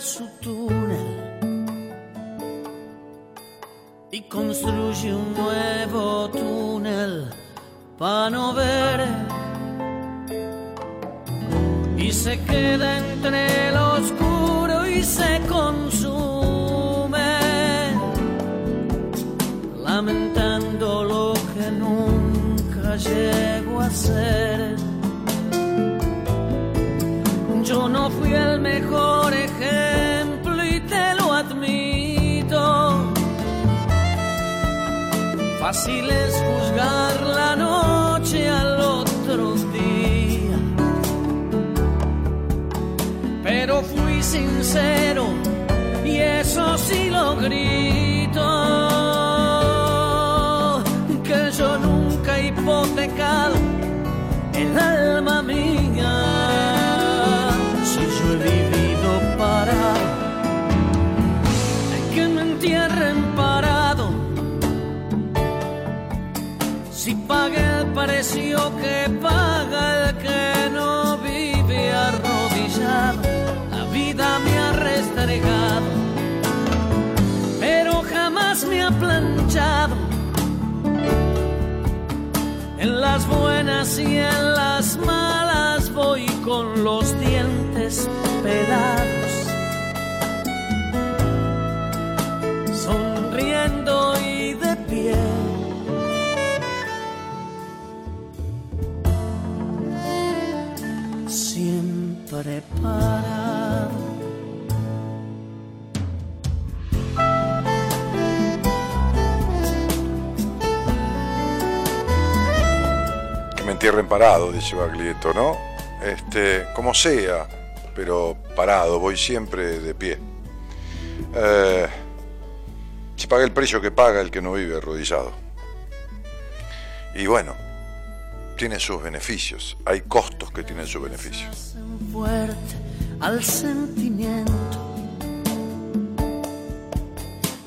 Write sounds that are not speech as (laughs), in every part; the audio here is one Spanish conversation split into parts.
Su túnel y construye un nuevo túnel para no ver. Y se queda entre lo oscuro y se consume lamentando lo que nunca llegó a ser. Yo no fui el mejor Fácil es juzgar la noche al otro día. Pero fui sincero y eso sí lo grito. Que yo nunca he hipotecado el alma mía. Pague el precio que paga el que no vive arrodillado. La vida me ha restregado, pero jamás me ha planchado. En las buenas y en las malas voy con los dientes pelados. Que me entierren parado, dice Baglietto, ¿no? Este, como sea, pero parado, voy siempre de pie. Eh, se paga el precio que paga el que no vive arrodillado. Y bueno, tiene sus beneficios, hay costos que tienen sus beneficios. Fuerte al sentimiento,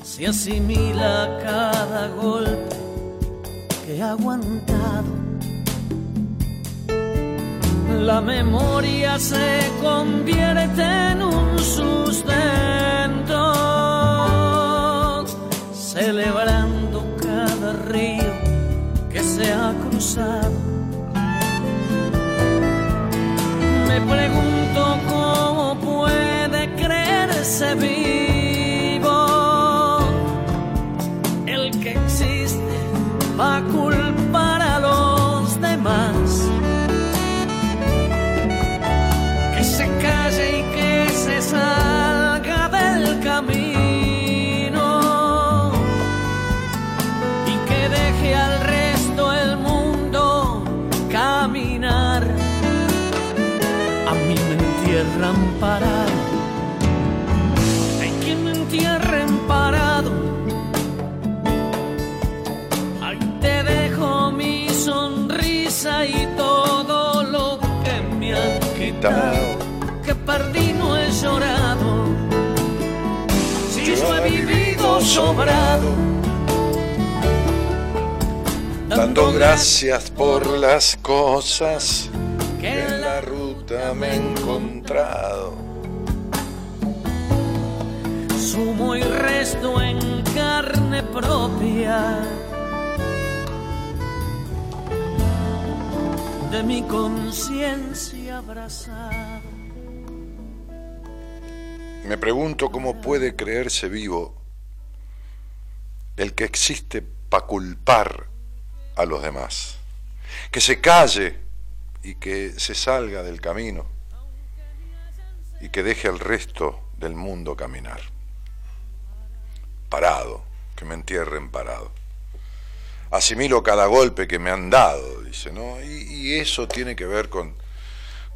se asimila cada golpe que ha aguantado. La memoria se convierte en un sustento, celebrando cada río que se ha cruzado me pregunto cómo puede creerse vivo. El que existe va a sobrado. Dando gracias por las cosas que en la ruta me he encontrado. Sumo y resto en carne propia. de mi conciencia abrazar. Me pregunto cómo puede creerse vivo el que existe para culpar a los demás, que se calle y que se salga del camino y que deje al resto del mundo caminar. Parado, que me entierren parado. Asimilo cada golpe que me han dado, dice, ¿no? Y, eso tiene que ver con,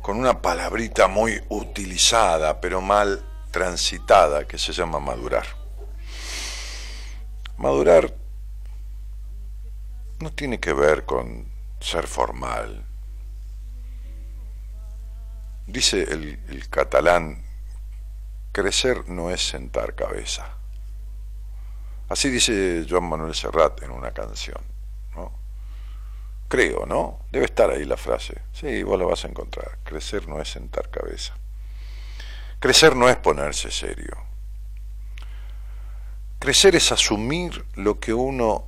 con una palabrita muy utilizada, pero mal transitada, que se llama madurar. Madurar no tiene que ver con ser formal, Dice el, catalán, crecer no es sentar cabeza. Así dice Joan Manuel Serrat en una canción. ¿no? Creo, ¿no? Debe estar ahí la frase. Sí, vos la vas a encontrar. Crecer no es sentar cabeza. Crecer no es ponerse serio. Crecer es asumir lo que uno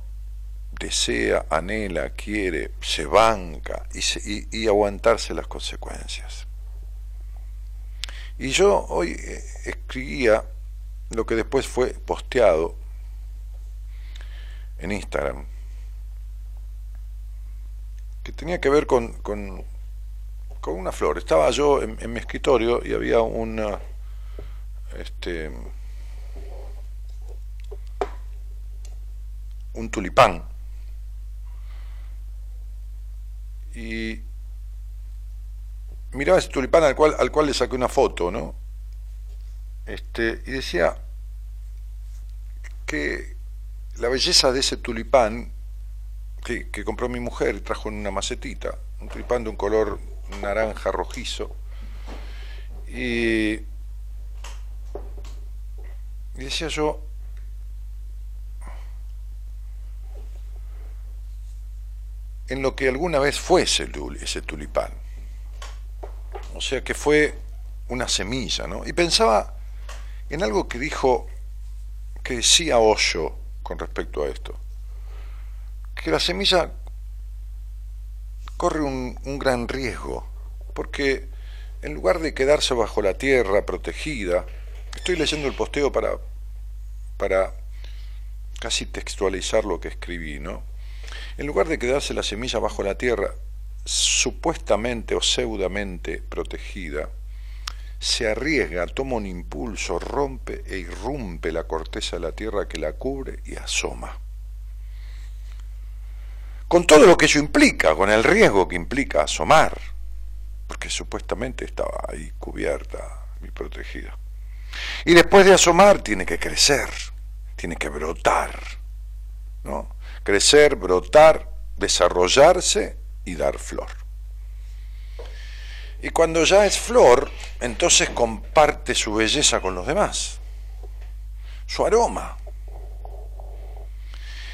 desea, anhela, quiere, se banca y, aguantarse las consecuencias. Y yo hoy eh, escribía lo que después fue posteado en Instagram, que tenía que ver con, con, una flor. Estaba yo en, mi escritorio y había una, este, un tulipán. Y miraba ese tulipán al cual, al cual le saqué una foto, ¿no? Este, y decía que la belleza de ese tulipán que, que compró mi mujer, trajo en una macetita, un tulipán de un color naranja rojizo, y, y decía yo, en lo que alguna vez fuese ese tulipán. O sea que fue una semilla, ¿no? Y pensaba en algo que dijo, que decía Osho con respecto a esto, que la semilla corre un, gran riesgo, porque en lugar de quedarse bajo la tierra protegida, estoy leyendo el posteo para, para casi textualizar lo que escribí, ¿no? En lugar de quedarse la semilla bajo la tierra, supuestamente o pseudamente protegida, se arriesga, toma un impulso, rompe e irrumpe la corteza de la tierra que la cubre y asoma. Con todo lo que eso implica, con el riesgo que implica asomar, porque supuestamente estaba ahí cubierta y protegida. Y después de asomar tiene que crecer, tiene que brotar, ¿no? Crecer, brotar, desarrollarse y dar flor. Y cuando ya es flor, entonces comparte su belleza con los demás, su aroma.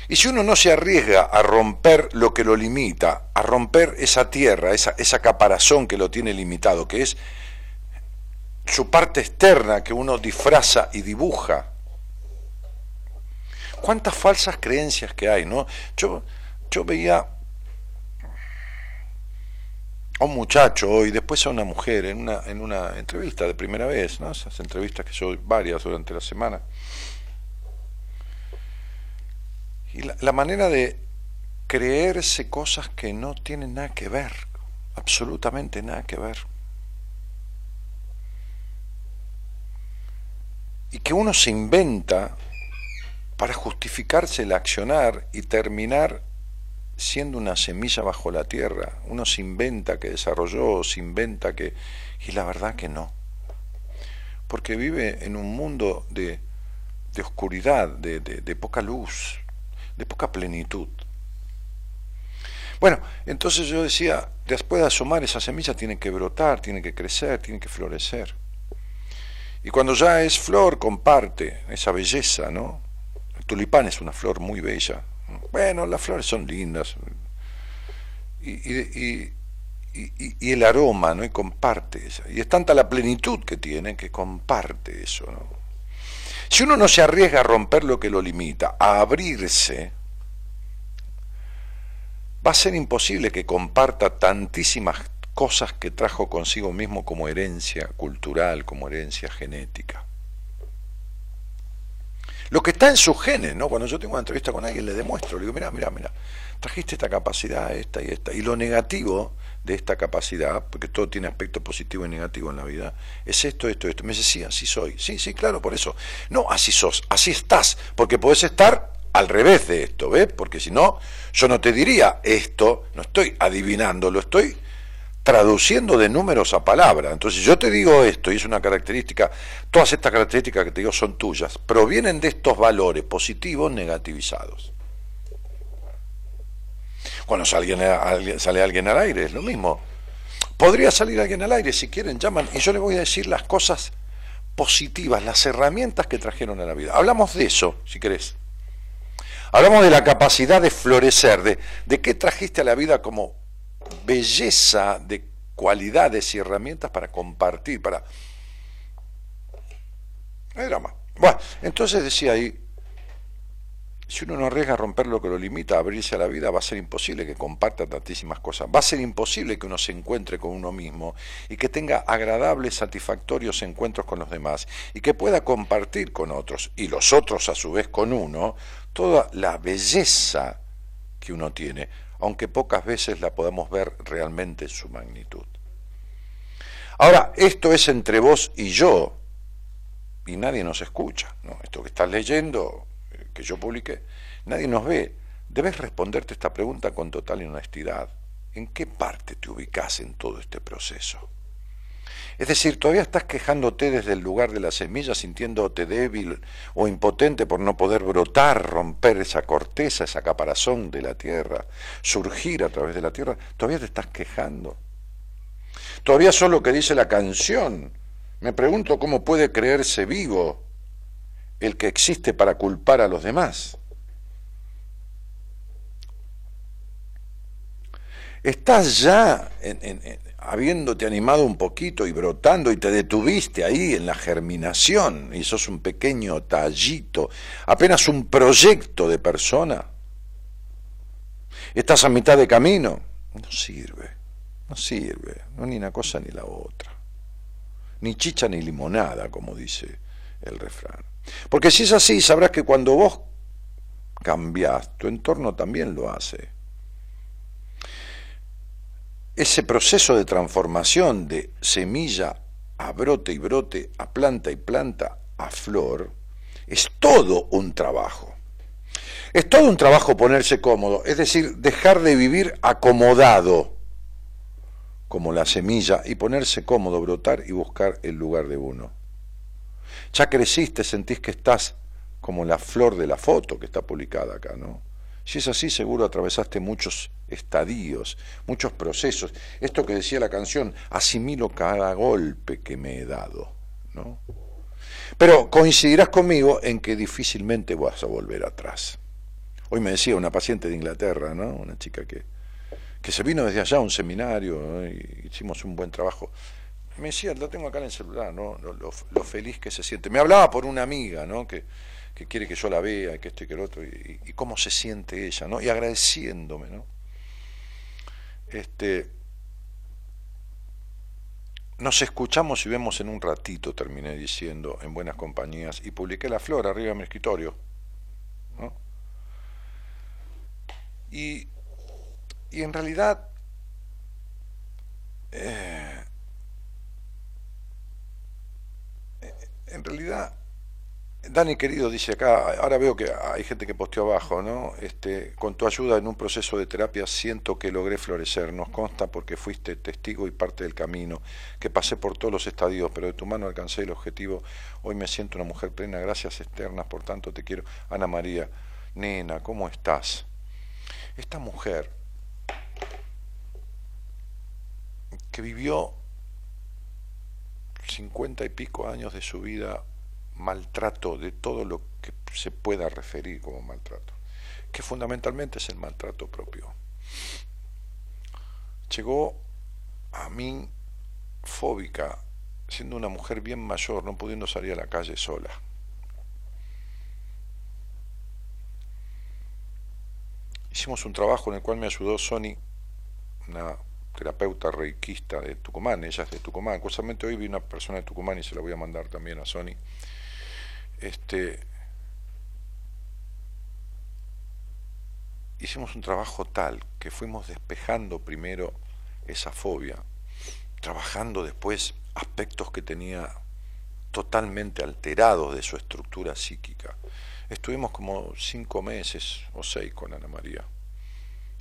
Y si uno no se arriesga a romper lo que lo limita, a romper esa tierra, esa, esa caparazón que lo tiene limitado, que es su parte externa que uno disfraza y dibuja, cuántas falsas creencias que hay, ¿no? Yo, yo veía a un muchacho y después a una mujer en una, en una entrevista de primera vez, ¿no? esas entrevistas que yo varias durante la semana. Y la, la manera de creerse cosas que no tienen nada que ver, absolutamente nada que ver. Y que uno se inventa para justificarse el accionar y terminar siendo una semilla bajo la tierra. Uno se inventa que desarrolló, se inventa que... Y la verdad que no. Porque vive en un mundo de, de oscuridad, de, de, poca luz, de poca plenitud. Bueno, entonces yo decía, después de asomar esa semilla tiene que brotar, tiene que crecer, tiene que florecer. Y cuando ya es flor, comparte esa belleza, ¿no? Tulipán es una flor muy bella, bueno, las flores son lindas. Y, el aroma, ¿no? Y comparte eso. Y es tanta la plenitud que tiene que comparte eso. Si uno no se arriesga a romper lo que lo limita, a abrirse, va a ser imposible que comparta tantísimas cosas que trajo consigo mismo como herencia cultural, como herencia genética. Lo que está en sus genes, ¿no? Cuando yo tengo una entrevista con alguien, le demuestro, le digo, mira, mira, mira, trajiste esta capacidad, esta y esta. Y lo negativo de esta capacidad, porque todo tiene aspecto positivo y negativo en la vida, es esto, esto, esto. Me dice, sí, así soy. Sí, sí, claro, por eso. No, así sos, así estás, porque podés estar al revés de esto, ¿ves? Porque si no, yo no te diría esto, no estoy adivinando, lo estoy traduciendo de números a palabras. Entonces yo te digo esto, y es una característica, todas estas características que te digo son tuyas, provienen de estos valores positivos negativizados. Cuando sale, alguien al aire, es lo mismo. Podría salir alguien al aire, si quieren, llaman, y yo le voy a decir las cosas positivas, las herramientas que trajeron a la vida. Hablamos de eso, si querés. Hablamos de la capacidad de florecer, de, de qué trajiste a la vida como belleza de cualidades y herramientas para compartir, para... No hay drama. Bueno, entonces decía ahí, si uno no arriesga a romper lo que lo limita, a abrirse a la vida, va a ser imposible que comparta tantísimas cosas. Va a ser imposible que uno se encuentre con uno mismo y que tenga agradables, satisfactorios encuentros con los demás y que pueda compartir con otros y los otros a su vez con uno toda la belleza que uno tiene aunque pocas veces la podamos ver realmente en su magnitud. Ahora, esto es entre vos y yo, y nadie nos escucha. ¿no? Esto que estás leyendo, eh, que yo publiqué, nadie nos ve. Debes responderte esta pregunta con total honestidad. ¿En qué parte te ubicas en todo este proceso? Es decir, todavía estás quejándote desde el lugar de la semilla, sintiéndote débil o impotente por no poder brotar, romper esa corteza, esa caparazón de la tierra, surgir a través de la tierra. Todavía te estás quejando. Todavía son lo que dice la canción. Me pregunto cómo puede creerse vivo el que existe para culpar a los demás. Estás ya en, habiéndote animado un poquito y brotando y te detuviste ahí en la germinación y sos un pequeño tallito, apenas un proyecto de persona, estás a mitad de camino, no sirve, no sirve, no ni una cosa ni la otra, ni chicha ni limonada, como dice el refrán. Porque si es así, sabrás que cuando vos cambiás, tu entorno también lo hace ese proceso de transformación de semilla a brote y brote, a planta y planta, a flor, es todo un trabajo. Es todo un trabajo ponerse cómodo, es decir, dejar de vivir acomodado como la semilla y ponerse cómodo, brotar y buscar el lugar de uno. Ya creciste, sentís que estás como la flor de la foto que está publicada acá, ¿no? Si es así, seguro atravesaste muchos estadios, muchos procesos. Esto que decía la canción, asimilo cada golpe que me he dado. ¿no? Pero coincidirás conmigo en que difícilmente vas a volver atrás. Hoy me decía una paciente de Inglaterra, ¿no? una chica que, que se vino desde allá a un seminario y hicimos un buen trabajo. Me decía, lo tengo acá en el celular, ¿no? Lo, lo, feliz que se siente. Me hablaba por una amiga, ¿no? Que, que quiere que yo la vea, que esto y que el otro, y, cómo se siente ella, ¿no? Y agradeciéndome, ¿no? Este, nos escuchamos y vemos en un ratito, terminé diciendo, en buenas compañías, y publiqué la flor arriba de mi escritorio, ¿no? Y, y en realidad, eh, en realidad Dani querido dice acá, ahora veo que hay gente que posteó abajo, ¿no? Este, con tu ayuda en un proceso de terapia siento que logré florecer, nos consta porque fuiste testigo y parte del camino, que pasé por todos los estadios, pero de tu mano alcancé el objetivo. Hoy me siento una mujer plena, gracias externas, por tanto te quiero. Ana María, nena, ¿cómo estás? Esta mujer que vivió cincuenta y pico años de su vida maltrato de todo lo que se pueda referir como maltrato, que fundamentalmente es el maltrato propio. Llegó a mí fóbica, siendo una mujer bien mayor, no pudiendo salir a la calle sola. Hicimos un trabajo en el cual me ayudó Sony, una terapeuta reikista de Tucumán, ella es de Tucumán, curiosamente hoy vi una persona de Tucumán y se la voy a mandar también a Sony. Este, hicimos un trabajo tal que fuimos despejando primero esa fobia, trabajando después aspectos que tenía totalmente alterados de su estructura psíquica. Estuvimos como cinco meses o seis con Ana María.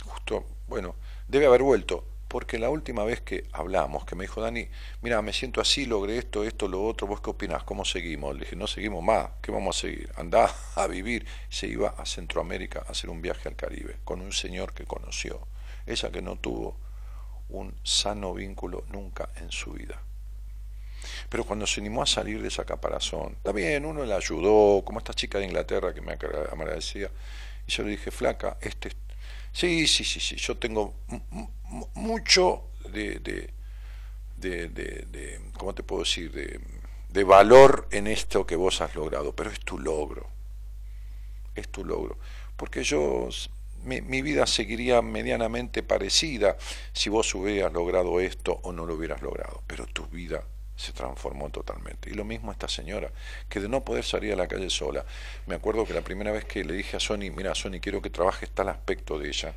Justo, bueno, debe haber vuelto, porque la última vez que hablamos, que me dijo Dani, mira, me siento así, logré esto, esto, lo otro, ¿vos qué opinás? ¿Cómo seguimos? Le dije, no seguimos más, ¿qué vamos a seguir? Andá (laughs) a vivir. Se iba a Centroamérica a hacer un viaje al Caribe con un señor que conoció, ella que no tuvo un sano vínculo nunca en su vida. Pero cuando se animó a salir de esa caparazón, también uno le ayudó, como esta chica de Inglaterra que me agradecía, y yo le dije, flaca, este... Sí, sí, sí, sí, yo tengo mucho de, de, de, de, ¿cómo te puedo decir?, de, valor en esto que vos has logrado, pero es tu logro, es tu logro. Porque yo mi, mi, vida seguiría medianamente parecida si vos hubieras logrado esto o no lo hubieras logrado, pero tu vida se transformó totalmente. Y lo mismo esta señora, que de no poder salir a la calle sola, me acuerdo que la primera vez que le dije a Sony, mira Sony, quiero que trabajes tal aspecto de ella,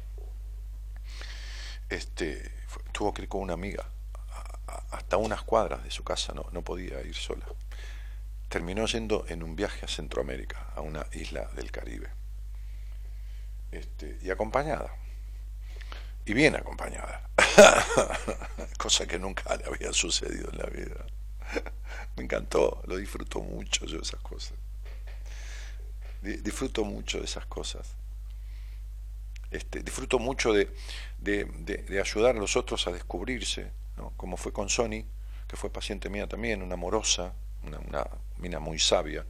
este, tuvo que ir con una amiga, hasta unas cuadras de su casa, no, no podía ir sola. Terminó yendo en un viaje a Centroamérica, a una isla del Caribe, este, y acompañada, y bien acompañada. (laughs) cosa que nunca le había sucedido en la vida. Me encantó, lo disfruto mucho yo esas cosas. Disfruto mucho de esas cosas. Este, disfruto mucho de, de, ayudar a los otros a descubrirse, como fue con Sony, que fue paciente mía también, una amorosa, una, una mina muy sabia,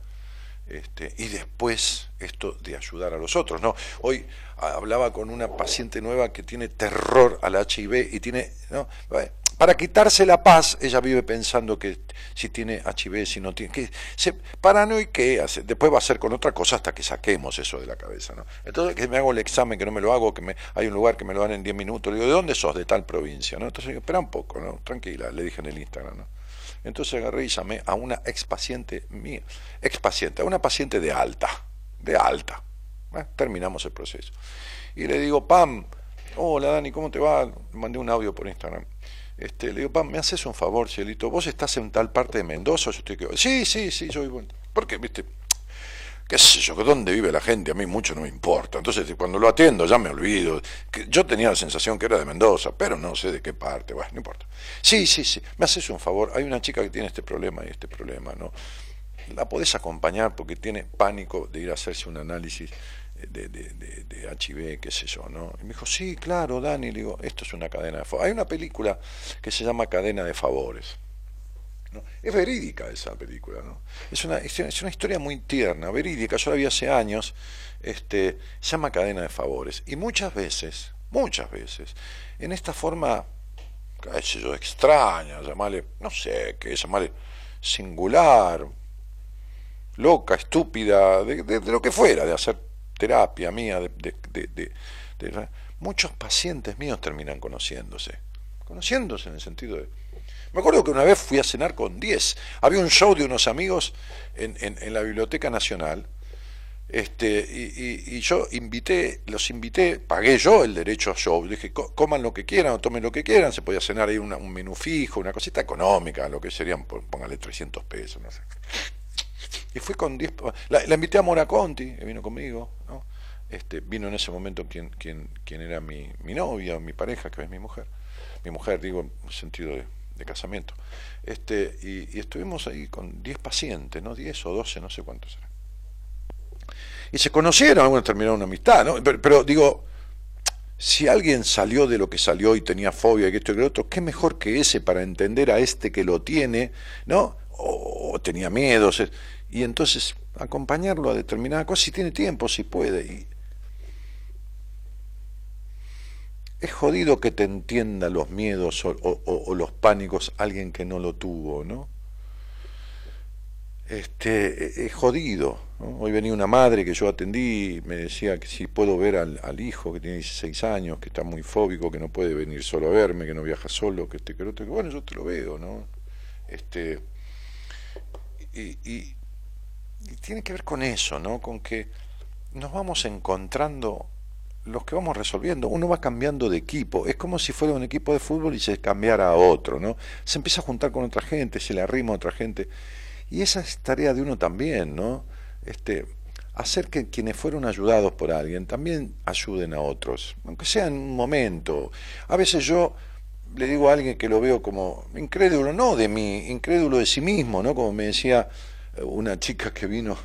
este, y después esto de ayudar a los otros. ¿no? Hoy hablaba con una paciente nueva que tiene terror al HIV y tiene, ¿no? Para quitarse la paz, ella vive pensando que si tiene HIV, si no tiene, que se paranoique, después va a ser con otra cosa hasta que saquemos eso de la cabeza. ¿no? Entonces, que me hago el examen, que no me lo hago, que me, hay un lugar que me lo dan en 10 minutos, le digo, ¿de dónde sos? De tal provincia. ¿no? Entonces, espera un poco, ¿no? tranquila, le dije en el Instagram. ¿no? Entonces agarré y llamé a una ex paciente mía, ex paciente, a una paciente de alta, de alta. terminamos el proceso. Y le digo, Pam, hola Dani, ¿cómo te va? Mandé un audio por Instagram. Este, le digo, ¿me haces un favor, Cielito? ¿Vos estás en tal parte de Mendoza? Yo estoy Sí, sí, sí, yo vivo en... ¿Por qué? ¿Viste? qué sé yo, dónde vive la gente, a mí mucho no me importa. Entonces, cuando lo atiendo ya me olvido. Que yo tenía la sensación que era de Mendoza, pero no sé de qué parte, bueno, no importa. Sí, sí, sí, me haces un favor, hay una chica que tiene este problema y este problema, ¿no? La podés acompañar porque tiene pánico de ir a hacerse un análisis de, de, de, de HIV, qué sé yo, ¿no? Y me dijo, sí, claro, Dani, le digo, esto es una cadena de favores. Hay una película que se llama Cadena de Favores es verídica esa película, ¿no? Es una, es una historia muy tierna, verídica, yo la vi hace años, este, se llama Cadena de Favores. Y muchas veces, muchas veces, en esta forma, qué extraña, llamarle, no sé, qué llamarle singular, loca, estúpida, de, de, lo que fuera, de hacer terapia mía, de, de, muchos pacientes míos terminan conociéndose, conociéndose en el sentido de me acuerdo que una vez fui a cenar con 10. Había un show de unos amigos en, en, la Biblioteca Nacional. Este, y, y, yo invité, los invité, pagué yo el derecho a show. Dije, coman lo que quieran o tomen lo que quieran. Se podía cenar ahí un menú fijo, una cosita económica, lo que serían, póngale 300 pesos, no sé. Y fui con 10. La, la, invité a Mora Conti, que vino conmigo. ¿no? Este, vino en ese momento quien, quien, quien era mi, mi novia, mi pareja, que es mi mujer. Mi mujer, digo, en sentido de de casamiento. Este, y, estuvimos ahí con 10 pacientes, ¿no? 10 o 12, no sé cuántos eran. Y se conocieron, algunos terminaron una amistad, ¿no? Pero, digo, si alguien salió de lo que salió y tenía fobia y esto y lo otro, qué mejor que ese para entender a este que lo tiene, ¿no? O, tenía miedos. Y entonces acompañarlo a determinada cosa, si tiene tiempo, si puede. Y, es jodido que te entienda los miedos o, los pánicos alguien que no lo tuvo, ¿no? este, es jodido. Hoy venía una madre que yo atendí, me decía que si puedo ver al, hijo que tiene 16 años, que está muy fóbico, que no puede venir solo a verme, que no viaja solo, que este, que otro, que bueno, yo te lo veo, ¿no? Este, y, y, tiene que ver con eso, ¿no? Con que nos vamos encontrando los que vamos resolviendo. Uno va cambiando de equipo. Es como si fuera un equipo de fútbol y se cambiara a otro, ¿no? Se empieza a juntar con otra gente, se le arrima a otra gente. Y esa es tarea de uno también, ¿no? este, hacer que quienes fueron ayudados por alguien también ayuden a otros, aunque sea en un momento. A veces yo le digo a alguien que lo veo como incrédulo, no de mí, incrédulo de sí mismo, ¿no? Como me decía una chica que vino,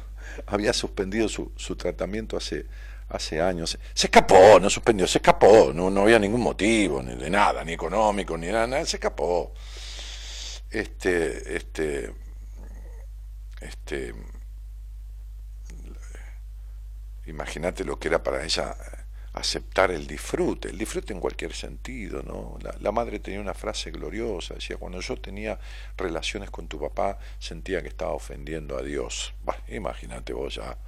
había suspendido su, su tratamiento hace, hace años. Se escapó, no suspendió, se escapó, no, no había ningún motivo, ni de nada, ni económico, ni nada, se escapó. Este, este, este, Imagínate lo que era para ella aceptar el disfrute, el disfrute en cualquier sentido, ¿no? La, madre tenía una frase gloriosa, decía, cuando yo tenía relaciones con tu papá, sentía que estaba ofendiendo a Dios. imagínate vos ya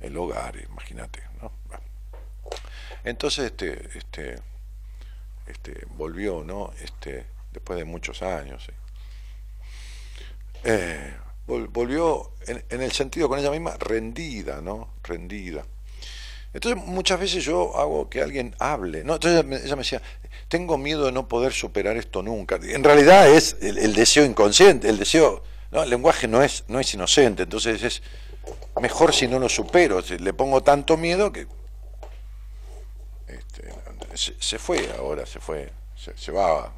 el hogar, imagínate, ¿no? Entonces, este, este, este, volvió, ¿no? Este, después de muchos años. Eh, volvió en, en, el sentido con ella misma rendida, ¿no? Rendida. Entonces muchas veces yo hago que alguien hable, ¿no? Entonces ella me decía, tengo miedo de no poder superar esto nunca. En realidad es el, deseo inconsciente, el deseo, ¿no? El lenguaje no es, no es inocente, entonces es mejor si no lo supero, le pongo tanto miedo que este, se, fue ahora, se fue, se, va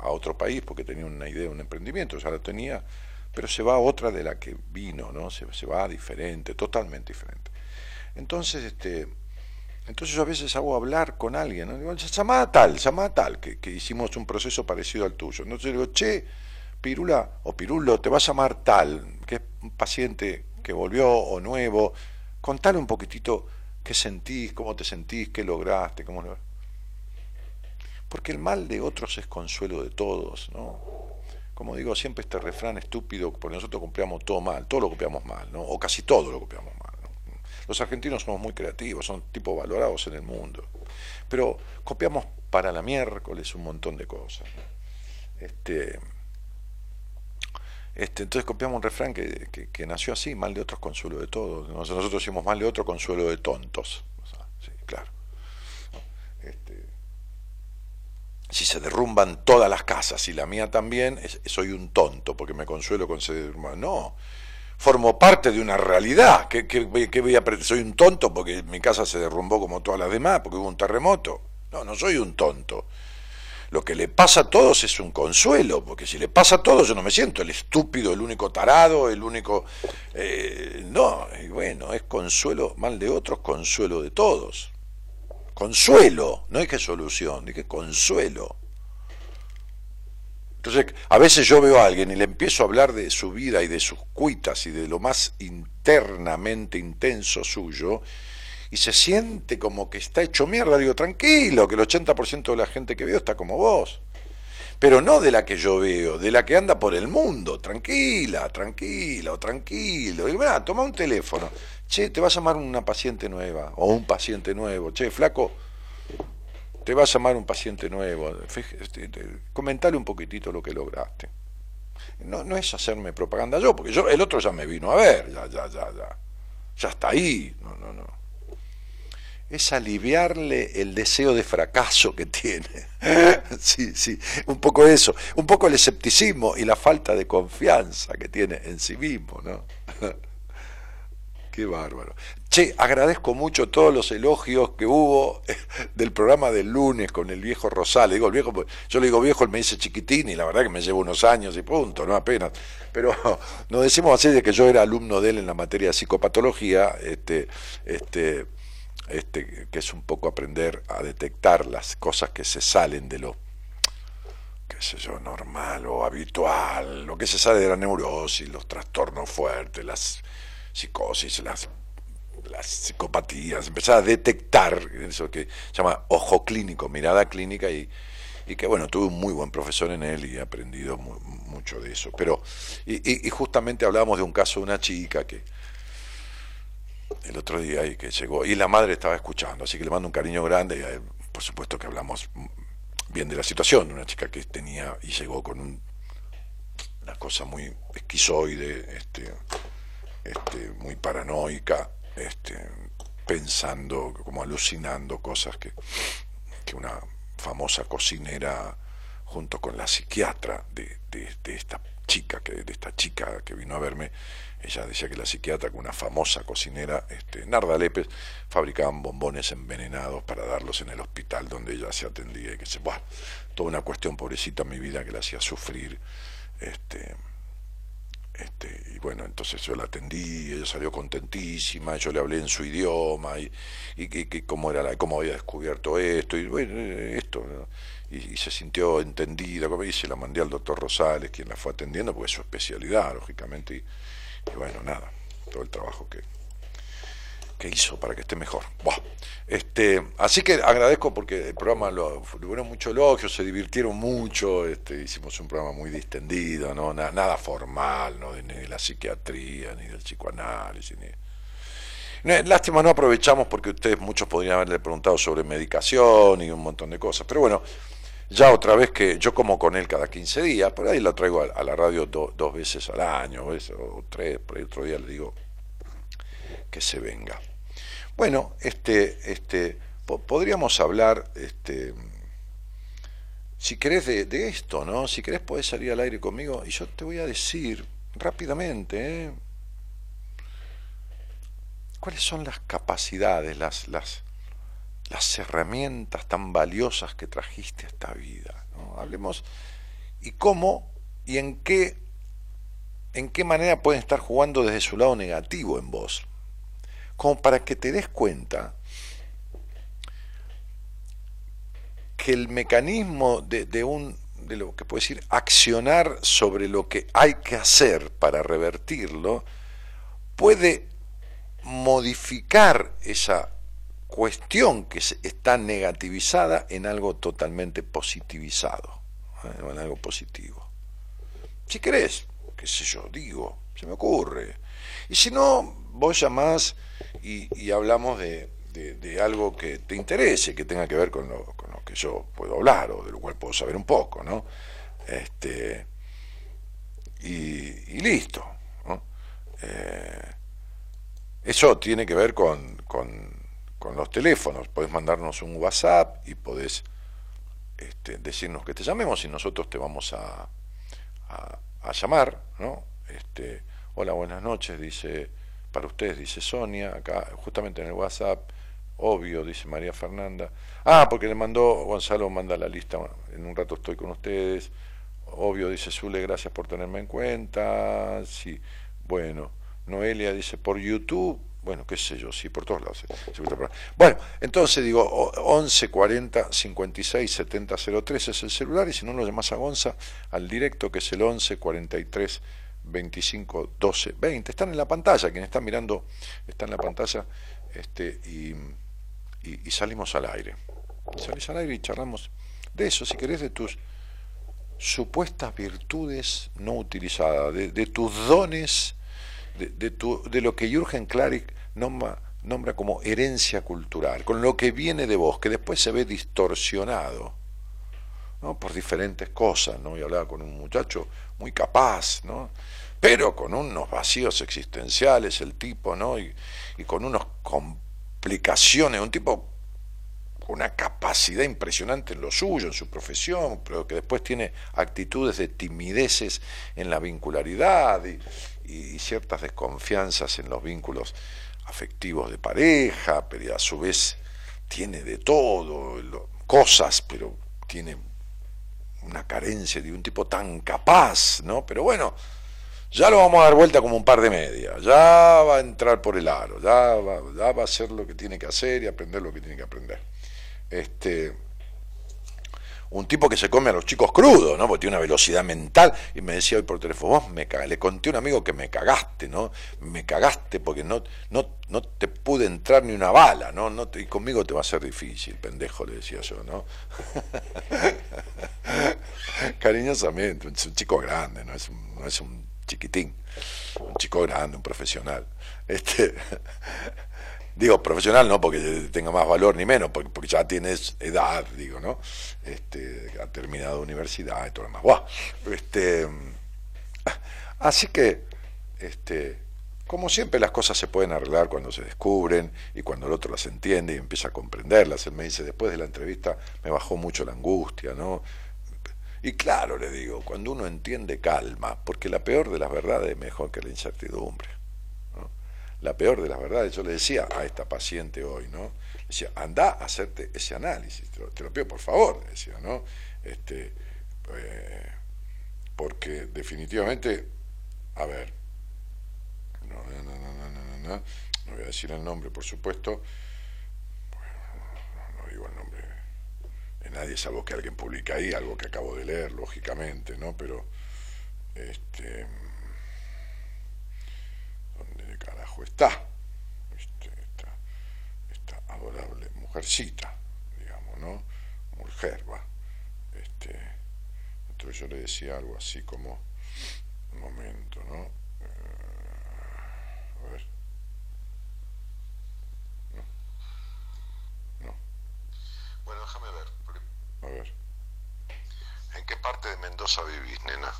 a, otro país porque tenía una idea, un emprendimiento, ya lo tenía, pero se va a otra de la que vino, ¿no? Se, se va diferente, totalmente diferente. Entonces, este, entonces yo a veces hago hablar con alguien, ¿no? digo, llama a tal, llama a tal, que, hicimos un proceso parecido al tuyo. Entonces digo, che, Pirula o Pirulo, te va a llamar tal, que es un paciente que volvió o nuevo, contale un poquitito qué sentís, cómo te sentís, qué lograste, cómo lo... Porque el mal de otros es consuelo de todos, ¿no? Como digo siempre este refrán estúpido, porque nosotros copiamos todo mal, todo lo copiamos mal, ¿no? O casi todo lo copiamos mal. Los argentinos somos muy creativos, son tipo valorados en el mundo. Pero copiamos para la miércoles un montón de cosas. Este, este, entonces copiamos un refrán que, nació así, mal de otros, consuelo de todos. Nosotros decimos mal de otros, consuelo de tontos. sí, claro. Este, si se derrumban todas las casas y la mía también, soy un tonto porque me consuelo con se derrumban. No, formo parte de una realidad. ¿Qué, voy a Soy un tonto porque mi casa se derrumbó como todas las demás, porque hubo un terremoto. No, no soy un tonto. Lo que le pasa a todos es un consuelo, porque si le pasa a todos yo no me siento el estúpido, el único tarado, el único... Eh, no, y bueno, es consuelo, mal de otros, consuelo de todos. Consuelo, no que solución, que consuelo. Entonces, a veces yo veo a alguien y le empiezo a hablar de su vida y de sus cuitas y de lo más internamente intenso suyo, y se siente como que está hecho mierda. Digo, tranquilo, que el 80% de la gente que veo está como vos. Pero no de la que yo veo, de la que anda por el mundo. Tranquila, tranquila o tranquilo. Y bueno, toma un teléfono. Che, te va a llamar una paciente nueva o un paciente nuevo. Che, flaco, te va a llamar un paciente nuevo, este, comentale un poquitito lo que lograste. No, no es hacerme propaganda yo, porque yo, el otro ya me vino a ver, ya, ya, ya, ya, ya está ahí, no, no, no. Es aliviarle el deseo de fracaso que tiene. (laughs) sí, sí, un poco eso, un poco el escepticismo y la falta de confianza que tiene en sí mismo, ¿no? (laughs) Qué bárbaro. Che, agradezco mucho todos los elogios que hubo del programa del lunes con el viejo Rosales. Digo, el viejo, yo le digo viejo, él me dice chiquitín y la verdad que me llevo unos años y punto, no apenas. Pero (laughs) nos decimos así de que yo era alumno de él en la materia de psicopatología, este, este, este, que es un poco aprender a detectar las cosas que se salen de lo qué sé yo, normal o habitual, lo que se sale de la neurosis, los trastornos fuertes, las psicosis, las, las psicopatías, empezar a detectar eso que se llama ojo clínico, mirada clínica y, y que bueno, tuve un muy buen profesor en él y he aprendido mucho de eso. Pero, y, justamente hablábamos de un caso de una chica que el otro día y que llegó, y la madre estaba escuchando, así que le mando un cariño grande, y eh, por supuesto que hablamos bien de la situación, una chica que tenía y llegó con un, una cosa muy esquizoide, este, este, muy paranoica, este, pensando, como alucinando cosas que, que una famosa cocinera junto con la psiquiatra de, de, esta chica que de esta chica que vino a verme ella decía que la psiquiatra con una famosa cocinera este, Narda Lepes fabricaban bombones envenenados para darlos en el hospital donde ella se atendía y que se toda una cuestión pobrecita en mi vida que la hacía sufrir este este, y bueno, entonces yo la atendí, ella salió contentísima, yo le hablé en su idioma y, y, cómo, era la, cómo había descubierto esto, y bueno, esto, y, se sintió entendida, como dice, la mandé al doctor Rosales, quien la fue atendiendo, porque es su especialidad, lógicamente, y bueno, nada, todo el trabajo que, que hizo para que esté mejor. Este, así que agradezco porque el programa lo, hubo mucho elogio, se divirtieron mucho, este, hicimos un programa muy distendido, ¿no? nada formal, ¿no? ni de la psiquiatría, ni del psicoanálisis, ni... Lástima no aprovechamos porque ustedes muchos podrían haberle preguntado sobre medicación y un montón de cosas, pero bueno, ya otra vez que yo como con él cada 15 días, por ahí lo traigo a, la radio dos veces al año, o tres, por ahí otro día le digo, que se venga. Bueno, este, este, podríamos hablar, este, si querés, de, esto, ¿no? Si querés podés salir al aire conmigo y yo te voy a decir rápidamente, ¿eh? ¿Cuáles son las capacidades, las, las, las herramientas tan valiosas que trajiste a esta vida? Hablemos y cómo y en qué, en qué manera pueden estar jugando desde su lado negativo en vos como para que te des cuenta que el mecanismo de, un de lo que puede decir accionar sobre lo que hay que hacer para revertirlo puede modificar esa cuestión que está negativizada en algo totalmente positivizado, ¿eh? en algo positivo. Si querés, qué sé yo, digo, se me ocurre. Y si no, vos llamás y, hablamos de, algo que te interese, que tenga que ver con lo, con lo, que yo puedo hablar o de lo cual puedo saber un poco, ¿no? Este, y, listo. Eh, eso tiene que ver con, con, los teléfonos. Podés mandarnos un WhatsApp y podés este, decirnos que te llamemos y nosotros te vamos a, a, a llamar, ¿no? Este, hola, buenas noches, dice para ustedes, dice Sonia, acá justamente en el WhatsApp, obvio, dice María Fernanda. Ah, porque le mandó, Gonzalo manda la lista, en un rato estoy con ustedes. Obvio, dice Zule, gracias por tenerme en cuenta. Sí, bueno. Noelia dice, por YouTube, bueno, qué sé yo, sí, por todos lados. Bueno, entonces digo, 11 40 56 70 03 es el celular y si no lo llamas a Gonza al directo que es el 11 43 25 12 20. Están en la pantalla, quien está mirando está en la pantalla este, y, y, salimos al aire. Salís al aire y charlamos de eso, si querés, de tus supuestas virtudes no utilizadas, de, tus dones, de, de, tu, de lo que Jürgen Klarik nombra, nombra como herencia cultural, con lo que viene de vos, que después se ve distorsionado. ¿no? por diferentes cosas, ¿no? Y hablaba con un muchacho muy capaz, ¿no? Pero con unos vacíos existenciales el tipo, ¿no? Y, con unas complicaciones, un tipo con una capacidad impresionante en lo suyo, en su profesión, pero que después tiene actitudes de timideces en la vincularidad y, ciertas desconfianzas en los vínculos afectivos de pareja, pero a su vez tiene de todo, cosas, pero tiene una carencia de un tipo tan capaz, ¿no? Pero bueno, ya lo vamos a dar vuelta como un par de medias, ya va a entrar por el aro, ya va, ya va a hacer lo que tiene que hacer y aprender lo que tiene que aprender. Este, un tipo que se come a los chicos crudos, ¿no? Porque tiene una velocidad mental. Y me decía hoy por teléfono, vos me cagaste. Le conté a un amigo que me cagaste, ¿no? Me cagaste porque no, no, no te pude entrar ni una bala, ¿no? y conmigo te va a ser difícil, pendejo, le decía yo, ¿no? (laughs) cariñosamente, es un chico grande, no no es un chiquitín, un chico grande, un profesional. Este, (laughs) digo profesional no porque tenga más valor ni menos, porque, porque ya tienes edad, digo, ¿no? Este, ha terminado universidad y todo lo demás. Este, así que, este, como siempre las cosas se pueden arreglar cuando se descubren y cuando el otro las entiende y empieza a comprenderlas. Él me dice, después de la entrevista me bajó mucho la angustia, ¿no? Y claro, le digo, cuando uno entiende calma, porque la peor de las verdades es mejor que la incertidumbre. La peor de las verdades, yo le decía a esta paciente hoy, ¿no? Le decía, anda a hacerte ese análisis, te lo, pido por favor, le decía, ¿no? Este, eh, porque definitivamente, a ver, no, no, no, no, no, no, no, no voy a decir el nombre, por supuesto, no digo el nombre nadie salvo que alguien publica ahí algo que acabo de leer, lógicamente, ¿no? Pero, este, ¿dónde carajo está? Este, esta, adorable mujercita, digamos, ¿no? Mujer, va. Este, entonces yo le decía algo así como, un momento, ¿no? A ver. ¿En qué parte de Mendoza vivís, nena?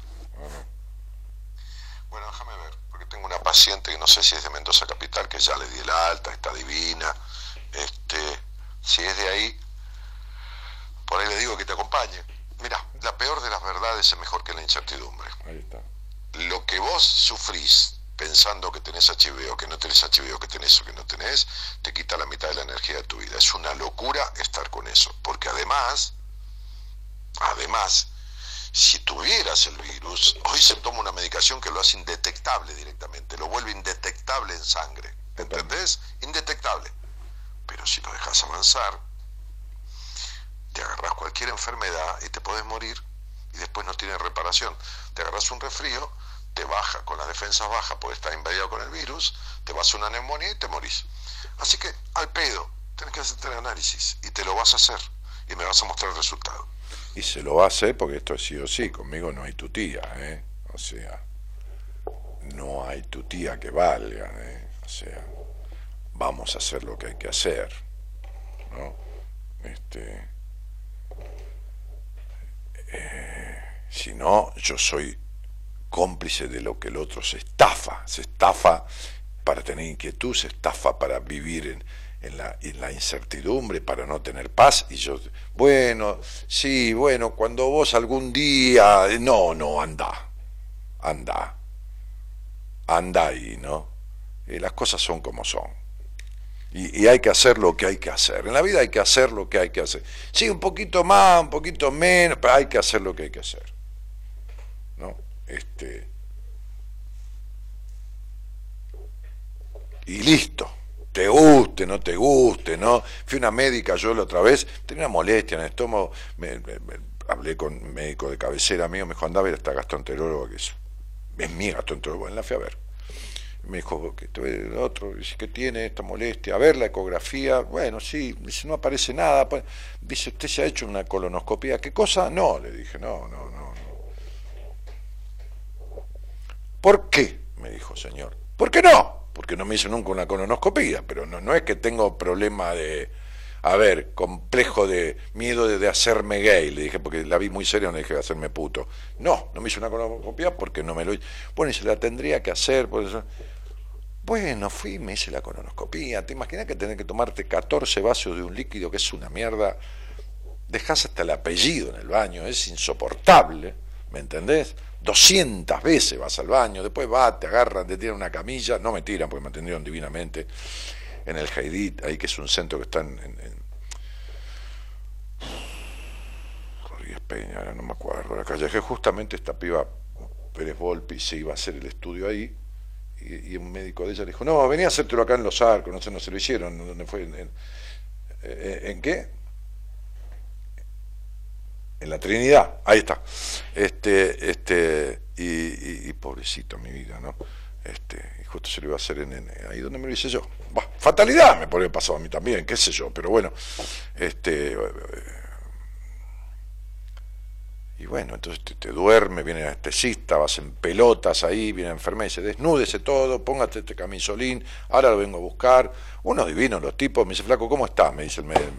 Bueno, déjame ver, porque tengo una paciente que no sé si es de Mendoza Capital, que ya le di la alta, está divina. Este, si es de ahí, por ahí le digo que te acompañe. Mira, la peor de las verdades es mejor que la incertidumbre. Ahí está. Lo que vos sufrís pensando que tenés HIV o que no tenés HIV o que tenés o que no tenés, te quita la mitad de la energía de tu vida. Es una locura estar con eso, porque además Además, si tuvieras el virus, hoy se toma una medicación que lo hace indetectable directamente, lo vuelve indetectable en sangre. ¿Entendés? Indetectable. Pero si lo dejas avanzar, te agarras cualquier enfermedad y te puedes morir y después no tiene reparación. Te agarras un resfrío, te baja con las defensas bajas porque está invadido con el virus, te vas a una neumonía y te morís. Así que al pedo, tienes que hacerte el análisis y te lo vas a hacer y me vas a mostrar el resultado y se lo hace porque esto es sí o sí, conmigo no hay tu tía, ¿eh? O sea, no hay tu tía que valga, ¿eh? O sea, vamos a hacer lo que hay que hacer, ¿no? Este, eh, si no, yo soy cómplice de lo que el otro se estafa, se estafa para tener inquietud, se estafa para vivir en, en la, la, incertidumbre para no tener paz y yo, bueno, sí, bueno, cuando vos algún día, no, no, anda, anda, anda ahí, ¿no? Y las cosas son como son. Y, y, hay que hacer lo que hay que hacer. En la vida hay que hacer lo que hay que hacer. Sí, un poquito más, un poquito menos, pero hay que hacer lo que hay que hacer. ¿No? Este. Y listo te guste, no te guste, ¿no? Fui una médica yo la otra vez, tenía una molestia en el estómago, me, hablé con un médico de cabecera mío, me dijo, anda a ver a esta gastroenteróloga que es, es mi gastroenteróloga, bueno, la fui a ver. Me dijo, que el otro, dice, ¿qué tiene esta molestia? A ver la ecografía, bueno, sí, dice, no aparece nada. Pues, dice, ¿usted se ha hecho una colonoscopia? ¿Qué cosa? No, le dije, no, no, no. no. ¿Por qué? Me dijo, señor. ¿Por qué no? Porque no me hizo nunca una colonoscopía, pero no, no es que tengo problema de, a ver, complejo de miedo de, hacerme gay, le dije, porque la vi muy seria, no dije hacerme puto. No, no me hizo una colonoscopia porque no me lo hizo. Bueno, y se la tendría que hacer, por eso. Bueno, fui, me hice la colonoscopía. ¿Te imaginas que tener que tomarte 14 vasos de un líquido que es una mierda? Dejas hasta el apellido en el baño, es insoportable, ¿me entendés? 200 veces vas al baño, después vas, te agarran, te tiran una camilla, no me tiran porque me atendieron divinamente en el Haidit, ahí que es un centro que está en, Rodríguez Peña, ahora no me acuerdo, la calle, que justamente esta piba Pérez Volpi se iba a hacer el estudio ahí, y, un médico de ella le dijo, no, venía a hacértelo acá en Los Arcos, no sé, no se lo hicieron, ¿dónde fue? ¿En, en qué? En la Trinidad, ahí está. Este, este, y, pobrecito mi vida, ¿no? Este, y justo se lo iba a hacer en, ahí donde me lo hice yo. fatalidad me podría pasar a mí también, qué sé yo, pero bueno, este, Y bueno, entonces te, duerme, viene el anestesista, vas en pelotas ahí, viene la enfermera y dice, desnúdese todo, póngate este camisolín, ahora lo vengo a buscar. Uno divino los tipos, me dice, flaco, ¿cómo estás? Me dice el médico,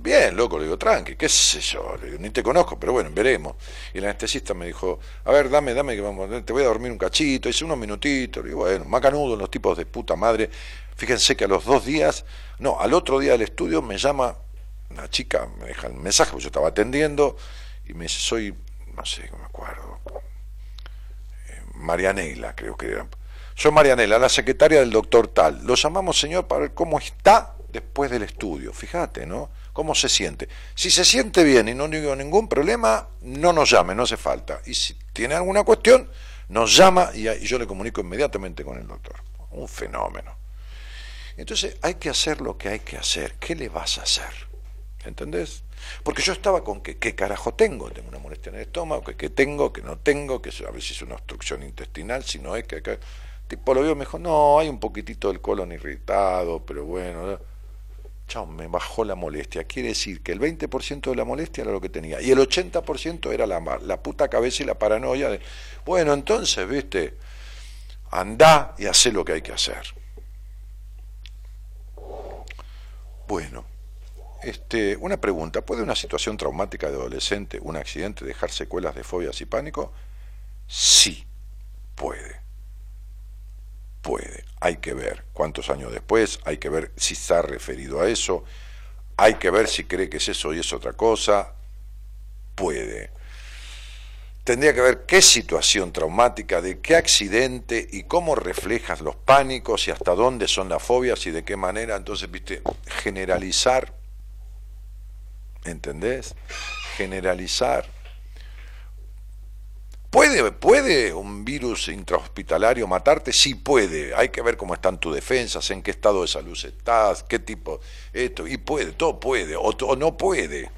bien, loco, le digo, tranqui, qué sé yo, ni te conozco, pero bueno, veremos. Y el anestesista me dijo, a ver, dame, dame, que vamos, te voy a dormir un cachito, hice unos minutitos, y bueno, macanudo, los tipos de puta madre. Fíjense que a los dos días, no, al otro día del estudio me llama una chica, me deja el mensaje, porque yo estaba atendiendo, y me dice, soy, no sé, no me acuerdo, eh, Marianela, creo que era. Soy Marianela, la secretaria del doctor Tal. Lo llamamos, señor, para ver cómo está después del estudio. Fíjate, ¿no? ¿Cómo se siente? Si se siente bien y no tiene ningún problema, no nos llame, no hace falta. Y si tiene alguna cuestión, nos llama y, yo le comunico inmediatamente con el doctor. Un fenómeno. Entonces hay que hacer lo que hay que hacer. ¿Qué le vas a hacer? ¿Entendés? Porque yo estaba con que, ¿qué carajo tengo? Tengo una molestia en el estómago, que, qué tengo, que no tengo, que a veces es una obstrucción intestinal, si no es que acá... Tipo lo vio, me dijo, no, hay un poquitito del colon irritado, pero bueno... Chao, me bajó la molestia. Quiere decir que el 20% de la molestia era lo que tenía. Y el 80% era la, la puta cabeza y la paranoia de, bueno, entonces, viste, anda y hace lo que hay que hacer. Bueno, este, una pregunta, ¿puede una situación traumática de adolescente, un accidente, dejar secuelas de fobias y pánico? Sí, puede. Puede. Hay que ver cuántos años después, hay que ver si está referido a eso, hay que ver si cree que es eso y es otra cosa. Puede. Tendría que ver qué situación traumática, de qué accidente y cómo reflejas los pánicos y hasta dónde son las fobias y de qué manera. Entonces, viste, generalizar ¿entendés? Generalizar. ¿Puede, ¿Puede un virus intrahospitalario matarte? Sí puede. Hay que ver cómo están tus defensas, en qué estado de salud estás, qué tipo, esto, y puede, todo puede, o, o no puede.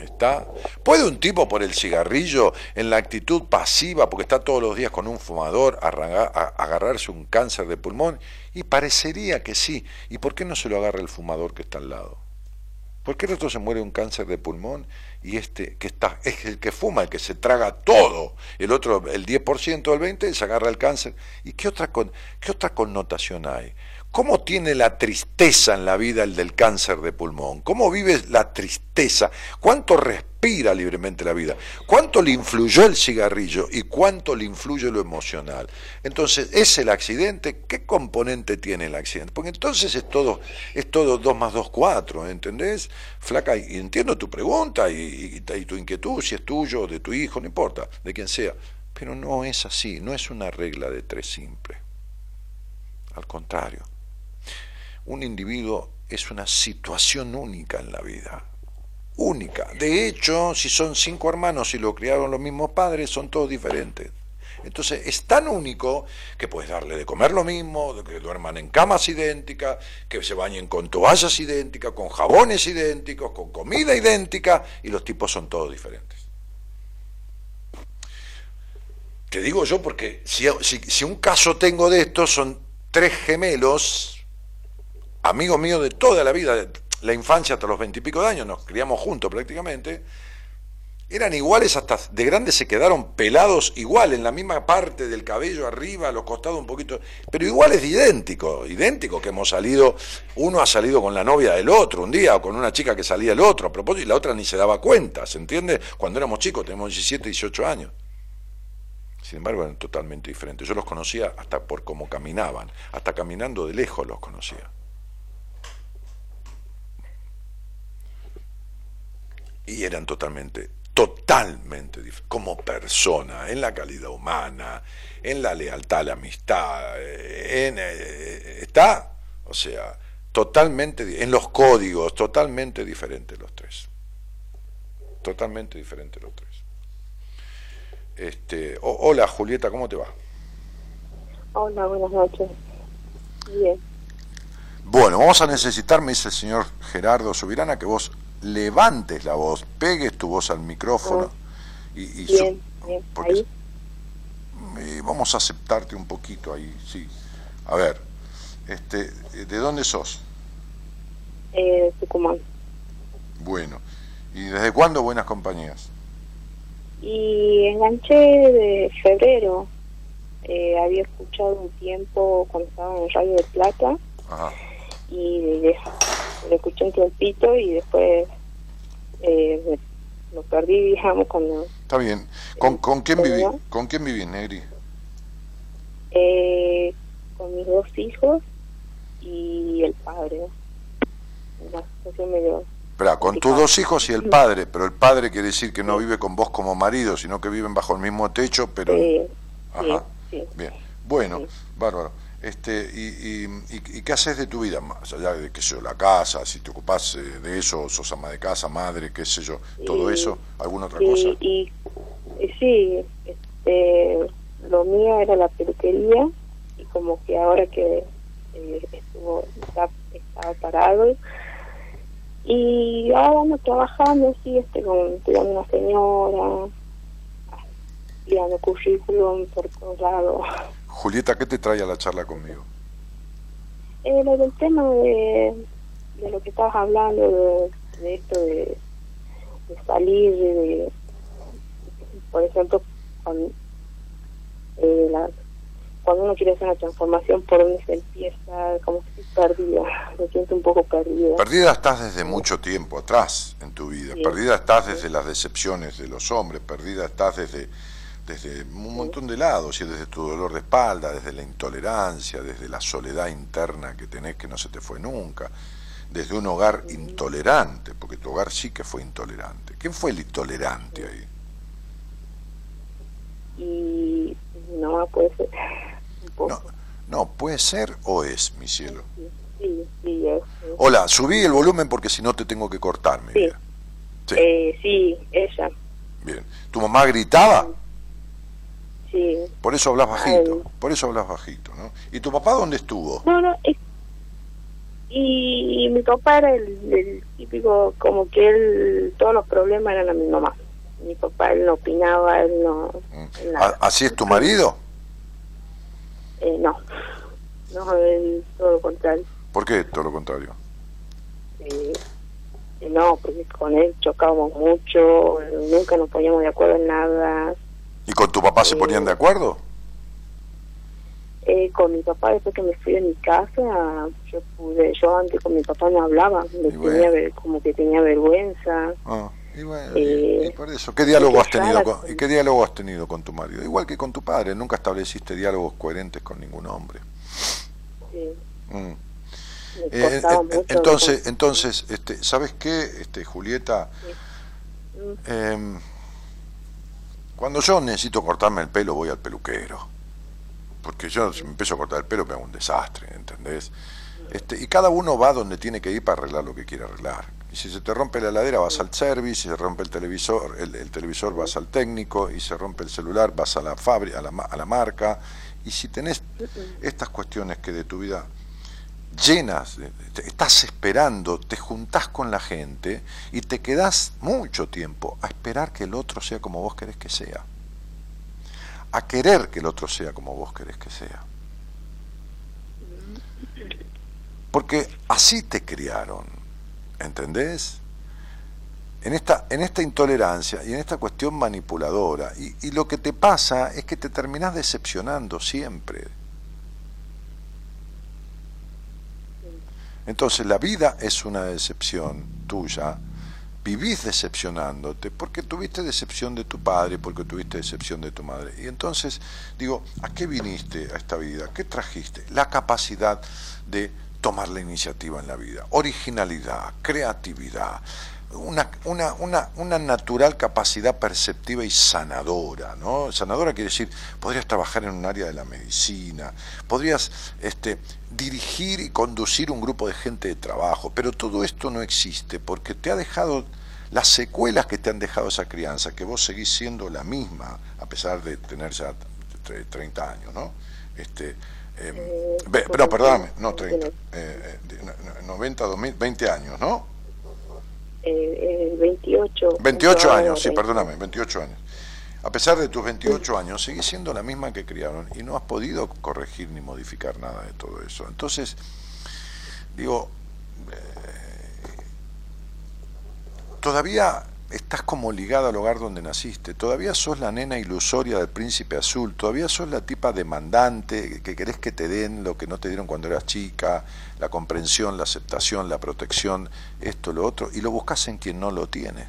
¿Está? ¿Puede un tipo por el cigarrillo, en la actitud pasiva, porque está todos los días con un fumador, agarrarse un cáncer de pulmón? Y parecería que sí. ¿Y por qué no se lo agarra el fumador que está al lado? ¿Por qué el otro se muere un cáncer de pulmón y este que está es el que fuma, el que se traga todo? El otro, el 10% del 20%, se agarra el cáncer. ¿Y qué otra, qué otra connotación hay? ¿Cómo tiene la tristeza en la vida el del cáncer de pulmón? ¿Cómo vive la tristeza? ¿Cuánto respira libremente la vida? ¿Cuánto le influyó el cigarrillo y cuánto le influye lo emocional? Entonces, ¿es el accidente? ¿Qué componente tiene el accidente? Porque entonces es todo, es todo 2 más 2, 4, ¿entendés? Flaca, y entiendo tu pregunta y, y tu inquietud, si es tuyo, de tu hijo, no importa, de quien sea. Pero no es así, no es una regla de tres simple. Al contrario un individuo es una situación única en la vida. Única. De hecho, si son cinco hermanos y lo criaron los mismos padres, son todos diferentes. Entonces es tan único que puedes darle de comer lo mismo, que duerman en camas idénticas, que se bañen con toallas idénticas, con jabones idénticos, con comida idéntica, y los tipos son todos diferentes. Te digo yo porque si, si un caso tengo de estos, son tres gemelos amigo mío de toda la vida, la infancia hasta los veintipico de años, nos criamos juntos prácticamente, eran iguales hasta de grandes se quedaron pelados igual, en la misma parte del cabello arriba, a los costados un poquito, pero igual es idéntico, idéntico que hemos salido, uno ha salido con la novia del otro un día, o con una chica que salía el otro a propósito, y la otra ni se daba cuenta, ¿se entiende? Cuando éramos chicos, tenemos 17, 18 años. Sin embargo, eran totalmente diferentes. Yo los conocía hasta por cómo caminaban, hasta caminando de lejos los conocía. Y eran totalmente, totalmente diferentes, como persona, en la calidad humana, en la lealtad, la amistad, en, eh, está, o sea, totalmente, en los códigos, totalmente diferentes los tres. Totalmente diferentes los tres. Este, hola Julieta, ¿cómo te va? Hola, buenas noches. Bien. Bueno, vamos a necesitar, me dice el señor Gerardo Subirana, que vos levantes la voz, pegues tu voz al micrófono y, bien, bien, ahí. vamos a aceptarte un poquito ahí, sí. A ver, este, ¿de dónde sos? Eh, Tucumán. Bueno, ¿Y desde cuándo buenas compañías? Y enganché de febrero. Eh, había escuchado un tiempo cuando estaba en Radio de Plata Ajá. y de- lo escuché un tiempito y después eh, lo perdí, digamos, cuando Está bien. ¿Con, con quién viví? ¿Con quién vivís, Negri? eh, con mis dos hijos y el padre. La situación medio... Con tus dos hijos y el padre, pero el padre quiere decir que no vive con vos como marido, sino que viven bajo el mismo techo, pero... eh, Ajá. sí, sí. Bien, bueno, Sí. bárbaro. Este, y, y, y- qué haces de tu vida? Más allá de, qué sé yo, la casa, si te ocupás eh, de eso, sos ama de casa, madre, qué sé yo, todo Y- eso, ¿alguna otra cosa? Y, y sí, este, lo mío era la peluquería y como que ahora que eh, estuvo está- estaba parado y ahora ando trabajando así este con una señora tirando currículum por todos lados Julieta, ¿qué te trae a la charla conmigo? eh, lo del tema de, de lo que estabas hablando de, de esto de, de salir de, por ejemplo cuando, eh, la- cuando uno quiere hacer una transformación por donde se empieza como que estoy perdida me siento un poco perdida. Perdida estás desde mucho tiempo atrás en tu vida, Sí. perdida estás desde las decepciones de los hombres, perdida estás desde, desde un montón de lados, y desde tu dolor de espalda, desde la intolerancia, desde la soledad interna que tenés que no se te fue nunca, desde un hogar intolerante, porque tu hogar sí que fue intolerante. ¿Quién fue el intolerante ahí? y no puede ser un poco No, no, puede ser o es, mi cielo. sí sí es, es. Hola, subí el volumen porque si no te tengo que cortar, mi Sí. vida. Sí, Eh, sí ella bien. ¿Tu mamá gritaba? Sí Por eso hablas bajito, Ay. por eso hablas bajito, ¿no? ¿Y tu papá dónde estuvo? No, no, es- y mi papá era el, el típico, como que él, todos los problemas eran a mi mamá. Mi papá, él no opinaba, él no... Mm. él nada. ¿A- ¿Así es tu marido? Eh, no, no, él todo lo contrario. ¿Por qué todo lo contrario? Eh, eh, no, porque con él chocábamos mucho, nunca nos poníamos de acuerdo en nada. ¿Y con tu papá se Eh. ponían de acuerdo? Eh, con mi papá, después que me fui de mi casa, yo pude, yo antes con mi papá no hablaba, me bueno. tenía como que tenía vergüenza. Ah, y bueno, Eh, y, por eso, ¿qué diálogo has tenido con, y qué diálogo has tenido con tu marido? Igual que con tu padre, nunca estableciste diálogos coherentes con ningún hombre. Sí, Mm. Eh, mucho. entonces, entonces, este, ¿sabes qué, este, Julieta? Mm, Em, cuando yo necesito cortarme el pelo, voy al peluquero. Porque yo, si me empiezo a cortar el pelo, me hago un desastre, ¿entendés? Este, y cada uno va donde tiene que ir para arreglar lo que quiere arreglar. Y si se te rompe la heladera, vas al service, si se rompe el televisor, el, el televisor vas al técnico, y se rompe el celular, vas a la fábrica, a la, a la marca. Y si tenés estas cuestiones que de tu vida llenas, estás esperando, te juntás con la gente y te quedás mucho tiempo a esperar que el otro sea como vos querés que sea. A querer que el otro sea como vos querés que sea. Porque así te criaron, ¿entendés? En esta, en esta intolerancia y en esta cuestión manipuladora. Y, y lo que te pasa es que te terminás decepcionando siempre. Entonces la vida es una decepción tuya. Vivís decepcionándote porque tuviste decepción de tu padre, porque tuviste decepción de tu madre. Y entonces digo, ¿a qué viniste a esta vida? ¿Qué trajiste? La capacidad de tomar la iniciativa en la vida, originalidad, creatividad, una, una, una, una natural capacidad perceptiva y sanadora, ¿no? Sanadora quiere decir, podrías trabajar en un área de la medicina, podrías este, dirigir y conducir un grupo de gente de trabajo, pero todo esto no existe porque te ha dejado las secuelas que te han dejado esa crianza, que vos seguís siendo la misma, a pesar de tener ya tre- 30 años, ¿no? Este, em, Eh, por no, perdóname, no 30, tiene- eh, eh, de- no- 90, 2000, 20 años, ¿no? Eh, eh, 28. 28 ahora años, sí, 20. perdóname, 28 años. A pesar de tus 28 años, seguís siendo la misma que criaron y no has podido corregir ni modificar nada de todo eso. Entonces, digo, eh, todavía estás como ligada al hogar donde naciste, todavía sos la nena ilusoria del príncipe azul, todavía sos la tipa demandante que querés que te den lo que no te dieron cuando eras chica, la comprensión, la aceptación, la protección, esto, lo otro, y lo buscas en quien no lo tiene.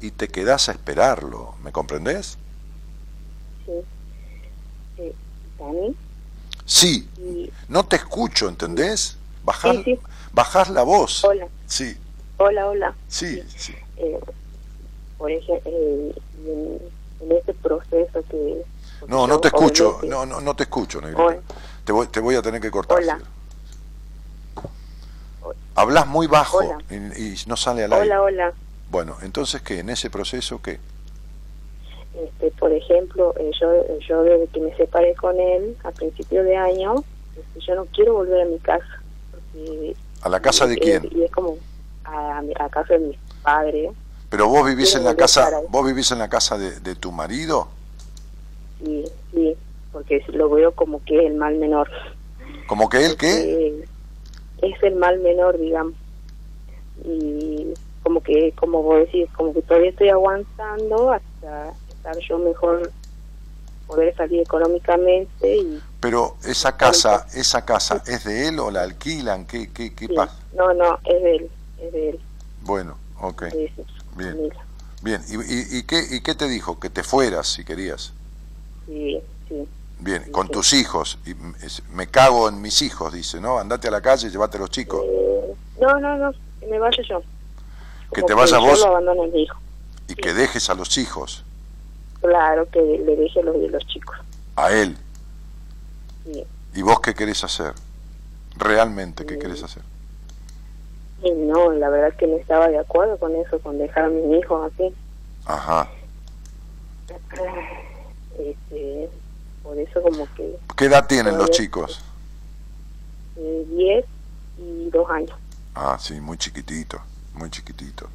Y te quedás a esperarlo, ¿me comprendés? Sí. Eh, ¿Dani? Sí, Y- no te escucho, ¿entendés? Bajar, Sí, sí. bajás la voz. Hola. Sí, Hola, hola. sí, sí. Eh, por ejemplo, eh, en, en este proceso que... No, no te escucho, no, no, no te escucho, negrita. Hola. Te voy, te voy a tener que cortar. Hola. Hablas muy bajo Hola. y, y no sale al aire. Hola, hola. Bueno, entonces, ¿qué? ¿En ese proceso qué? Este, por ejemplo, eh, yo, yo desde que me separé con él a principio de año, este, yo no quiero volver a mi casa. porque- ¿A la casa de quién? Y es como a, a casa de mis padres. Pero vos vivís quiero en la casa, vos vivís en la casa de, de tu marido, Sí, sí, porque lo veo como que es el mal menor. como que él qué? Eh, es el mal menor, digamos. Y como que, como vos decís, como que todavía estoy aguantando hasta estar yo mejor, poder salir económicamente y Pero esa casa, esa casa es de él o la alquilan, ¿qué, qué, qué sí. pasa? No, no, es de él, de él, Bueno, ok, Bien. bien. ¿Y, y, y qué, ¿Y qué te dijo? Que te fueras si querías. Sí, sí, Bien, con tus hijos. Y me cago en mis hijos, dice, ¿no? Andate a la calle y llévate a los chicos. Eh, no, no, no, que me vaya yo. Que te vayas yo vos. lo a mi hijo. Y que dejes a los hijos, Claro, que le deje los de los chicos. a él. Sí. ¿Y vos qué querés hacer? Realmente, ¿qué querés hacer? Y no, la verdad es que no estaba de acuerdo con eso, con dejar a mis hijos así. Ajá. Este, por eso como que ¿Qué edad tienen los chicos? eh, 10 y 2 años. Ah, sí, muy chiquitito, muy chiquitito.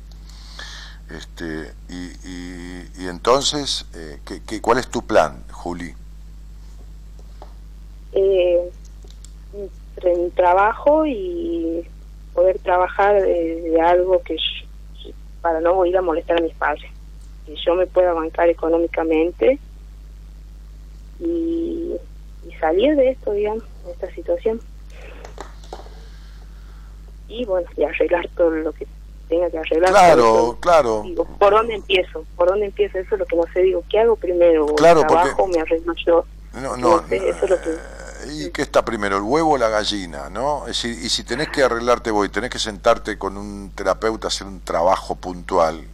Este, y, y, y entonces, eh, ¿qué, qué, cuál es tu plan, Juli? Eh, entre mi trabajo y poder trabajar de, de algo que yo- para no ir a molestar a mis padres. Que yo me pueda bancar económicamente y, y salir de esto, digamos, de esta situación. Y bueno, y arreglar todo lo que tenga que arreglar. Claro, claro. Digo, ¿por dónde empiezo? ¿Por dónde empiezo? Eso es lo que no sé. Digo, ¿qué hago primero? ¿O Claro, porque- trabajo me arreglo yo? No, no, No sé, eso es lo que- eh, ¿Y qué está primero, el huevo o la gallina? ¿no? Es decir, y si tenés que arreglarte vos y tenés que sentarte con un terapeuta a hacer un trabajo puntual,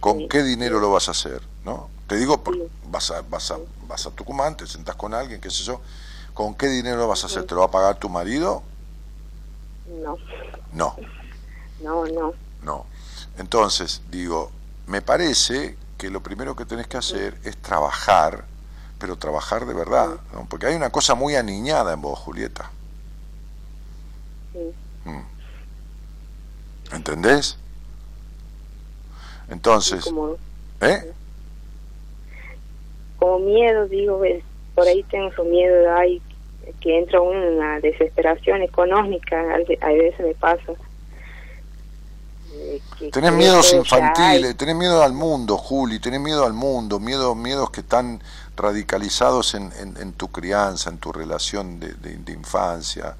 ¿con Sí. qué dinero lo vas a hacer? ¿no? Te digo, por- vas, a, vas, a, vas a Tucumán, te sentás con alguien, qué sé yo, ¿con qué dinero lo vas a hacer? ¿Te lo va a pagar tu marido? No, No, no, no. no. Entonces, digo, me parece que lo primero que tenés que hacer es trabajar, pero trabajar de verdad, ¿no? porque hay una cosa muy aniñada en vos, Julieta. Sí. Mm. ¿Entendés? Entonces, como, ¿eh? como miedo, digo, por ahí tengo su miedo, hay que entra uno en una desesperación económica, a veces me pasa. Que- Tenés miedos infantiles, hay. tenés miedo al mundo, Juli, tenés miedo al mundo, miedo, miedos que están radicalizados en, en- en tu crianza, en tu relación de, de- de infancia.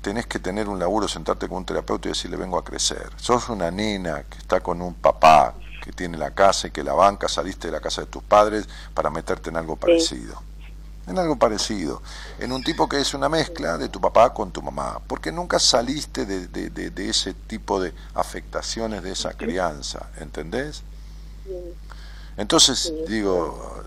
Tenés que tener un laburo, sentarte con un terapeuta y decirle vengo a crecer. Sos una nena que está con un papá que tiene la casa y que la banca, saliste de la casa de tus padres para meterte en algo parecido. En algo parecido. En un tipo que es una mezcla de tu papá con tu mamá. Porque nunca saliste de, de- de- de ese tipo de afectaciones de esa crianza. ¿Entendés? Entonces, digo,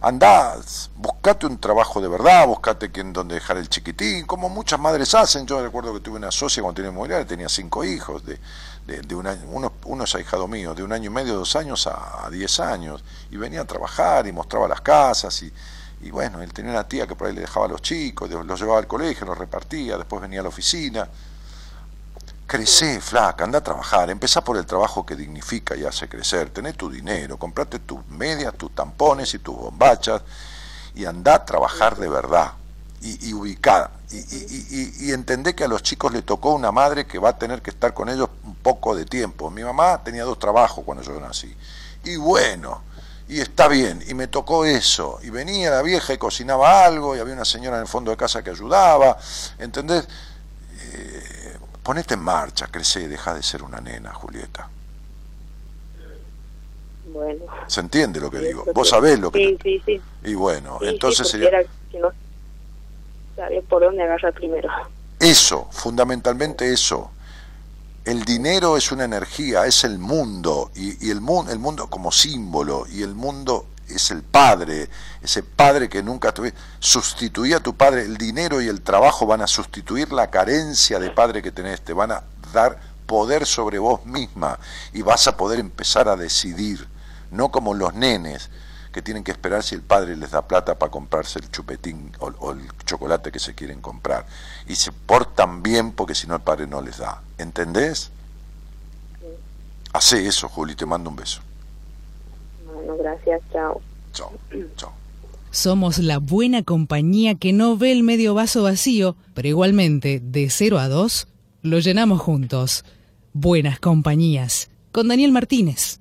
andá, buscate un trabajo de verdad, buscate quien donde dejar el chiquitín, como muchas madres hacen. Yo recuerdo que tuve una socia cuando tenía inmobiliaria, tenía cinco hijos, de, de, de un año, uno, uno es ahijado mío, de un año y medio, dos años a, a diez años, y venía a trabajar y mostraba las casas, y, y bueno, él tenía una tía que por ahí le dejaba a los chicos, los llevaba al colegio, los repartía, después venía a la oficina. Crecé, flaca, anda a trabajar, empezá por el trabajo que dignifica y hace crecer, tené tu dinero, comprate tus medias, tus tampones y tus bombachas y anda a trabajar de verdad. y, ubicada. Y, y, entendé que a los chicos le tocó una madre que va a tener que estar con ellos un poco de tiempo. Mi mamá tenía dos trabajos cuando yo nací. Y bueno, y está bien, y me tocó eso. Y venía la vieja y cocinaba algo, y había una señora en el fondo de casa que ayudaba. ¿Entendés? Eh, ponete en marcha, crece, deja de ser una nena, Julieta. Bueno. ¿Se entiende lo que digo? Vos sabés lo que... Sí, sí, sí. Y bueno, entonces sería... que no sabía por dónde agarrar primero. Eso, fundamentalmente eso. El dinero es una energía, es el mundo, y, el, mundo, el mundo como símbolo, y el mundo es el padre, ese padre que nunca tuve, sustituía a tu padre, el dinero y el trabajo van a sustituir la carencia de padre que tenés, te van a dar poder sobre vos misma y vas a poder empezar a decidir, no como los nenes que tienen que esperar si el padre les da plata para comprarse el chupetín o, el chocolate que se quieren comprar. Y se portan bien porque si no el padre no les da. ¿Entendés? Hace eso, Juli, te mando un beso. Bueno, gracias, chao. Chao, (clears throat) chao. Somos la buena compañía que no ve el medio vaso vacío, pero igualmente, de 0 a 2, lo llenamos juntos. Buenas compañías. Con Daniel Martínez.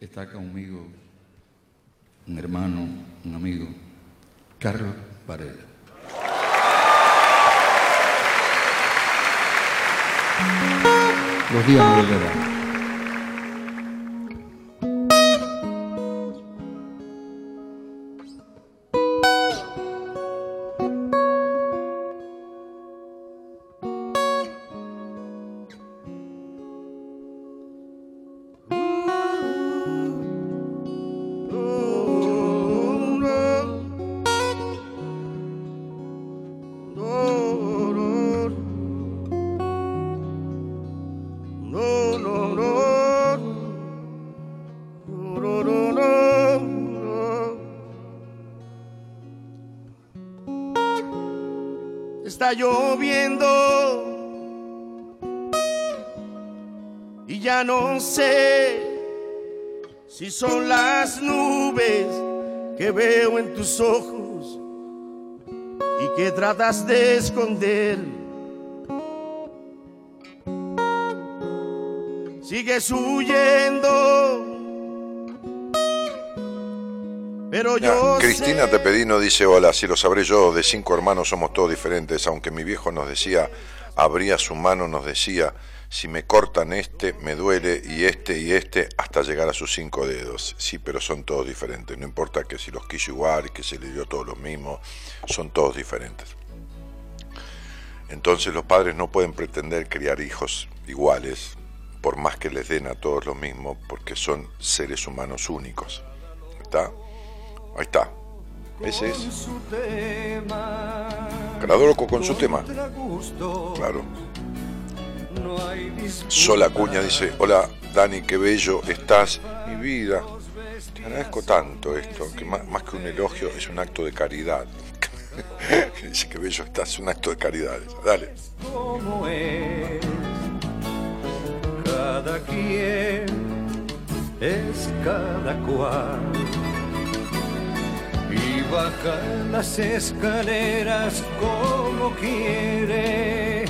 Está conmigo un hermano, un amigo, Carlos Varela. Los días le lloviendo ya no sé si son las nubes que veo en tus ojos y que tratas de esconder. Sigues huyendo Pero yo Cristina te pedí no dice hola, si lo sabré yo, de cinco hermanos somos todos diferentes, aunque mi viejo nos decía, abría su mano, nos decía, si me cortan este, me duele, y este y este, hasta llegar a sus cinco dedos. Sí, pero son todos diferentes, no importa que si los quiso igual, que se le dio todos los mismos, son todos diferentes. Entonces los padres no pueden pretender criar hijos iguales, por más que les den a todos lo mismo, porque son seres humanos únicos. ¿Está? Ahí está. Ese es. Loco con su tema. Claro. Sola Cuña dice, hola Dani, qué bello estás, mi vida. Te agradezco tanto esto, que más, que un elogio es un acto de caridad. (laughs) dice que bello estás, es un acto de caridad. Dale. Cada quien es cada cual baja las escaleras como quiere,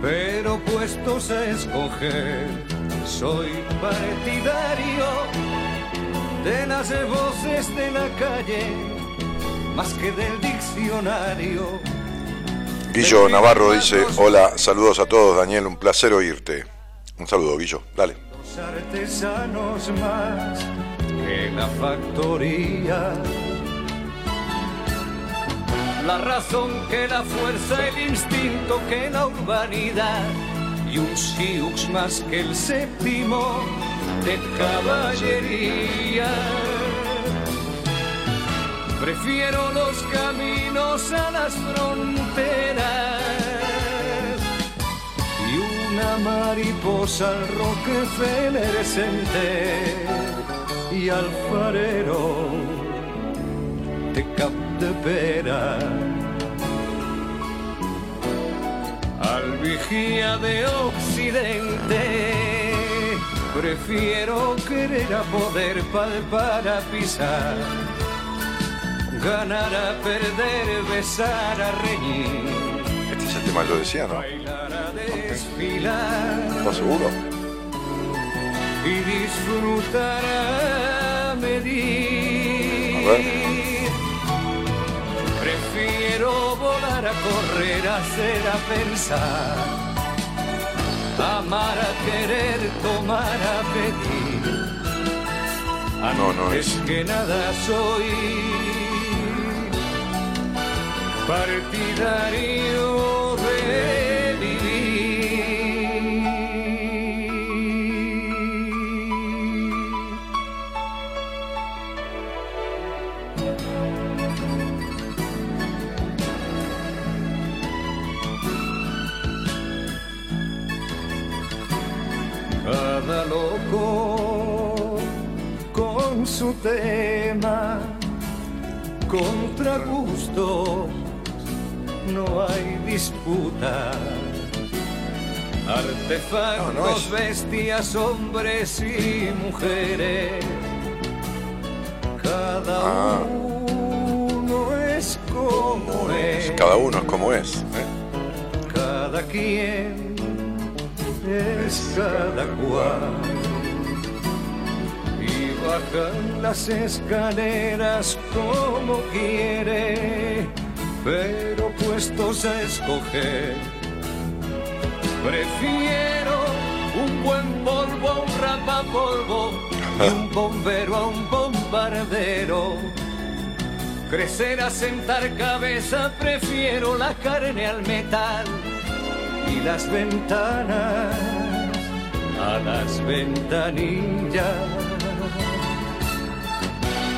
pero puestos a escoger, soy partidario de las voces de la calle, más que del diccionario. Guillo Navarro dice, hola, saludos a todos, Daniel, un placer oírte. Un saludo, Guillo, dale. Los artesanos más que la factoría la razón que la fuerza, el instinto que la urbanidad y un siux más que el séptimo de caballería. Prefiero los caminos a las fronteras y una mariposa al Rockefeller Center y alfarero de cap al vigía de Occidente, prefiero querer a poder palpar a pisar. ganar a perder, besar a reñir. Este es el tema que yo decía, ¿no? Bailar a desfilar ¿Estás seguro? y disfrutar a medir. A ver. Prefiero volar a correr, a hacer, a pensar. Amar a querer, tomar a pedir. No, no Antes es. que nada soy partidario su tema, contra gusto no hay disputa. Artefactos, No, no es. bestias, hombres y mujeres. Cada Ah. uno es como es. Cada uno es como es. ¿eh? Cada quien es cada cual. Bajan las escaleras como quiere, pero puestos a escoger. Prefiero un buen polvo a un rapapolvo y un (laughs) bombero a un bombardero. Crecer a sentar cabeza, prefiero la carne al metal y las ventanas a las ventanillas.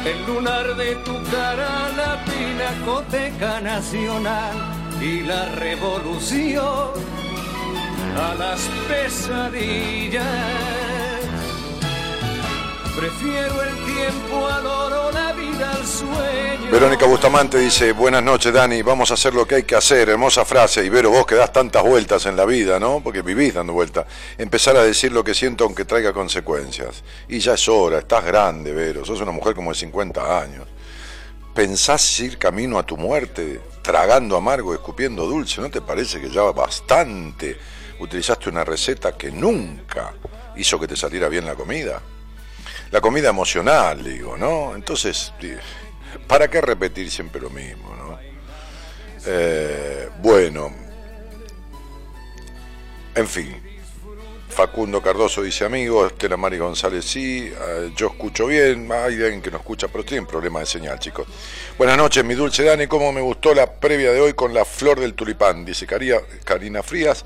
El lunar de tu cara, la pinacoteca nacional y la revolución a las pesadillas. Prefiero el tiempo al oro, la vida al sueño. Verónica Bustamante dice, buenas noches Dani, vamos a hacer lo que hay que hacer, hermosa frase, y Vero, vos que das tantas vueltas en la vida, ¿no? Porque vivís dando vueltas, empezar a decir lo que siento aunque traiga consecuencias. Y ya es hora, estás grande, Vero, sos una mujer como de 50 años. ¿Pensás ir camino a tu muerte, tragando amargo, escupiendo dulce? ¿No te parece que ya bastante utilizaste una receta que nunca hizo que te saliera bien la comida? La comida emocional, digo, ¿no? Entonces, ¿para qué repetir siempre lo mismo, no? Eh, bueno, en fin. Facundo Cardoso dice amigo, Estela Mari González sí, eh, yo escucho bien, hay alguien que no escucha, pero tienen problema de señal, chicos. Buenas noches, mi dulce Dani, cómo me gustó la previa de hoy con la flor del tulipán, dice Caría- Karina Frías.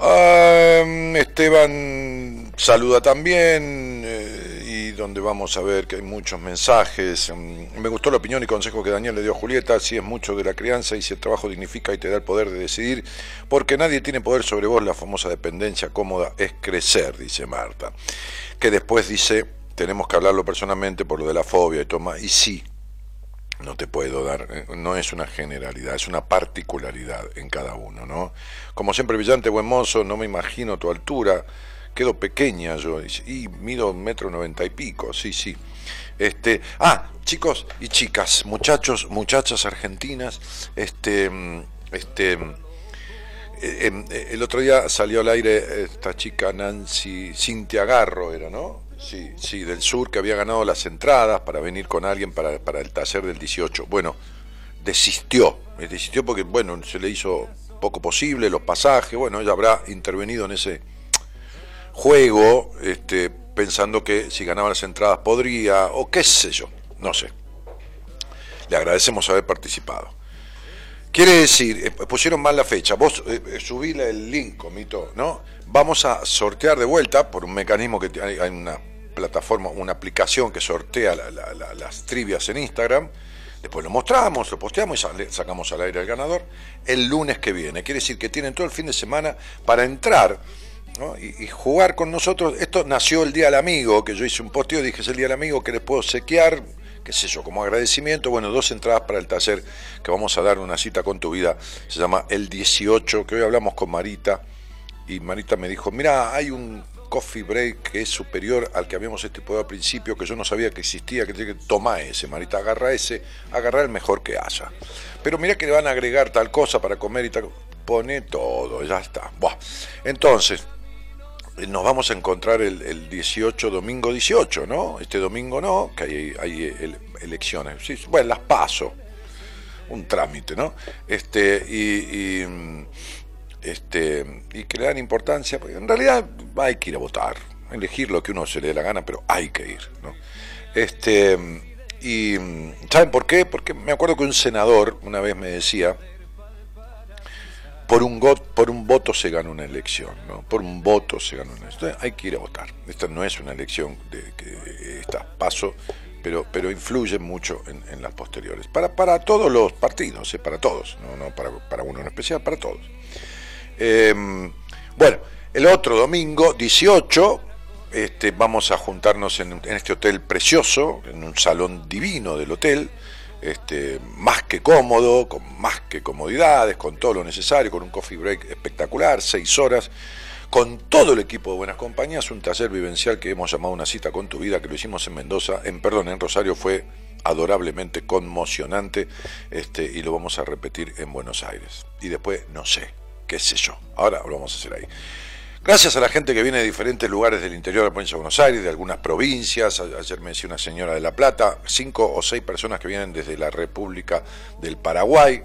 Ah, Esteban saluda también eh, donde vamos a ver que hay muchos mensajes. Mm, Me gustó la opinión y consejo que Daniel le dio a Julieta, si es mucho de la crianza y si el trabajo dignifica y te da el poder de decidir, porque nadie tiene poder sobre vos, la famosa dependencia cómoda es crecer, dice Marta. Que después dice, tenemos que hablarlo personalmente por lo de la fobia y toma, y sí, no te puedo dar, eh, no es una generalidad, es una particularidad en cada uno, ¿no? Como siempre, brillante, buen mozo, no me imagino tu altura, quedo pequeña yo, y, mido un metro noventa y pico, sí, sí. Este, ah, chicos y chicas, muchachos, muchachas argentinas, este, mm, este, mm, eh, em, eh, el otro día salió al aire esta chica Nancy Cintia Garro, era, ¿no? Sí, sí, del sur, que había ganado las entradas para venir con alguien para, para el taller del 18. Bueno, desistió, eh, desistió porque, bueno, se le hizo poco posible los pasajes, bueno, ella habrá intervenido en ese juego, este, pensando que si ganaba las entradas podría, o qué sé yo, no sé. Le agradecemos haber participado. Quiere decir, eh, pusieron mal la fecha, vos eh, eh, subíle el link, comito, ¿no? Vamos a sortear de vuelta por un mecanismo que hay, hay una plataforma, una aplicación que sortea la- la- la- las trivias en Instagram. Después lo mostramos, lo posteamos y sacamos al aire al ganador el lunes que viene. Quiere decir que tienen todo el fin de semana para entrar ¿no? y, y jugar con nosotros. Esto nació el Día del Amigo, que yo hice un posteo, dije es el Día del Amigo que les puedo sequear, qué sé yo, como agradecimiento. Bueno, dos entradas para el taller que vamos a dar una cita con tu vida. Se llama El 18, que hoy hablamos con Marita. Y Marita me dijo, mira, hay un coffee break que es superior al que habíamos estipulado al principio, que yo no sabía que existía, que tiene que tomar ese, Marita, agarra ese, agarra el mejor que haya. Pero mira que le van a agregar tal cosa para comer y tal, pone todo, ya está. Buah. Entonces, nos vamos a encontrar el, 18, domingo 18, ¿no? Este domingo no, que hay, hay elecciones. Sí, bueno, las paso. Un trámite, ¿no? Este, y, este, y que le dan importancia, porque en realidad hay que ir a votar, elegir lo que uno se le dé la gana, pero hay que ir, ¿no? Este, y ¿saben por qué? Porque me acuerdo que un senador una vez me decía, por un, por un voto se gana una elección, ¿no? Por un voto se gana una elección. Hay que ir a votar. Esta no es una elección de que está paso, pero, pero influye mucho en, las posteriores. Para, para todos los partidos, ¿eh? para todos, no, no para, para, uno en especial, para todos. Em, bueno, el otro domingo, 18, este, vamos a juntarnos en, en este hotel precioso, en un salón divino del hotel este, más que cómodo, con más que comodidades, con todo lo necesario, con un coffee break espectacular, seis horas, con todo el equipo de Buenas Compañías, un taller vivencial que hemos llamado Una cita con tu vida, que lo hicimos en Mendoza, en perdón, en Rosario fue adorablemente conmocionante este, y lo vamos a repetir en Buenos Aires. Y después, no sé, qué sé yo, ahora lo vamos a hacer ahí. Gracias a la gente que viene de diferentes lugares del interior de la provincia de Buenos Aires, de algunas provincias. Ayer me decía una señora de La Plata, cinco o seis personas que vienen desde la República del Paraguay.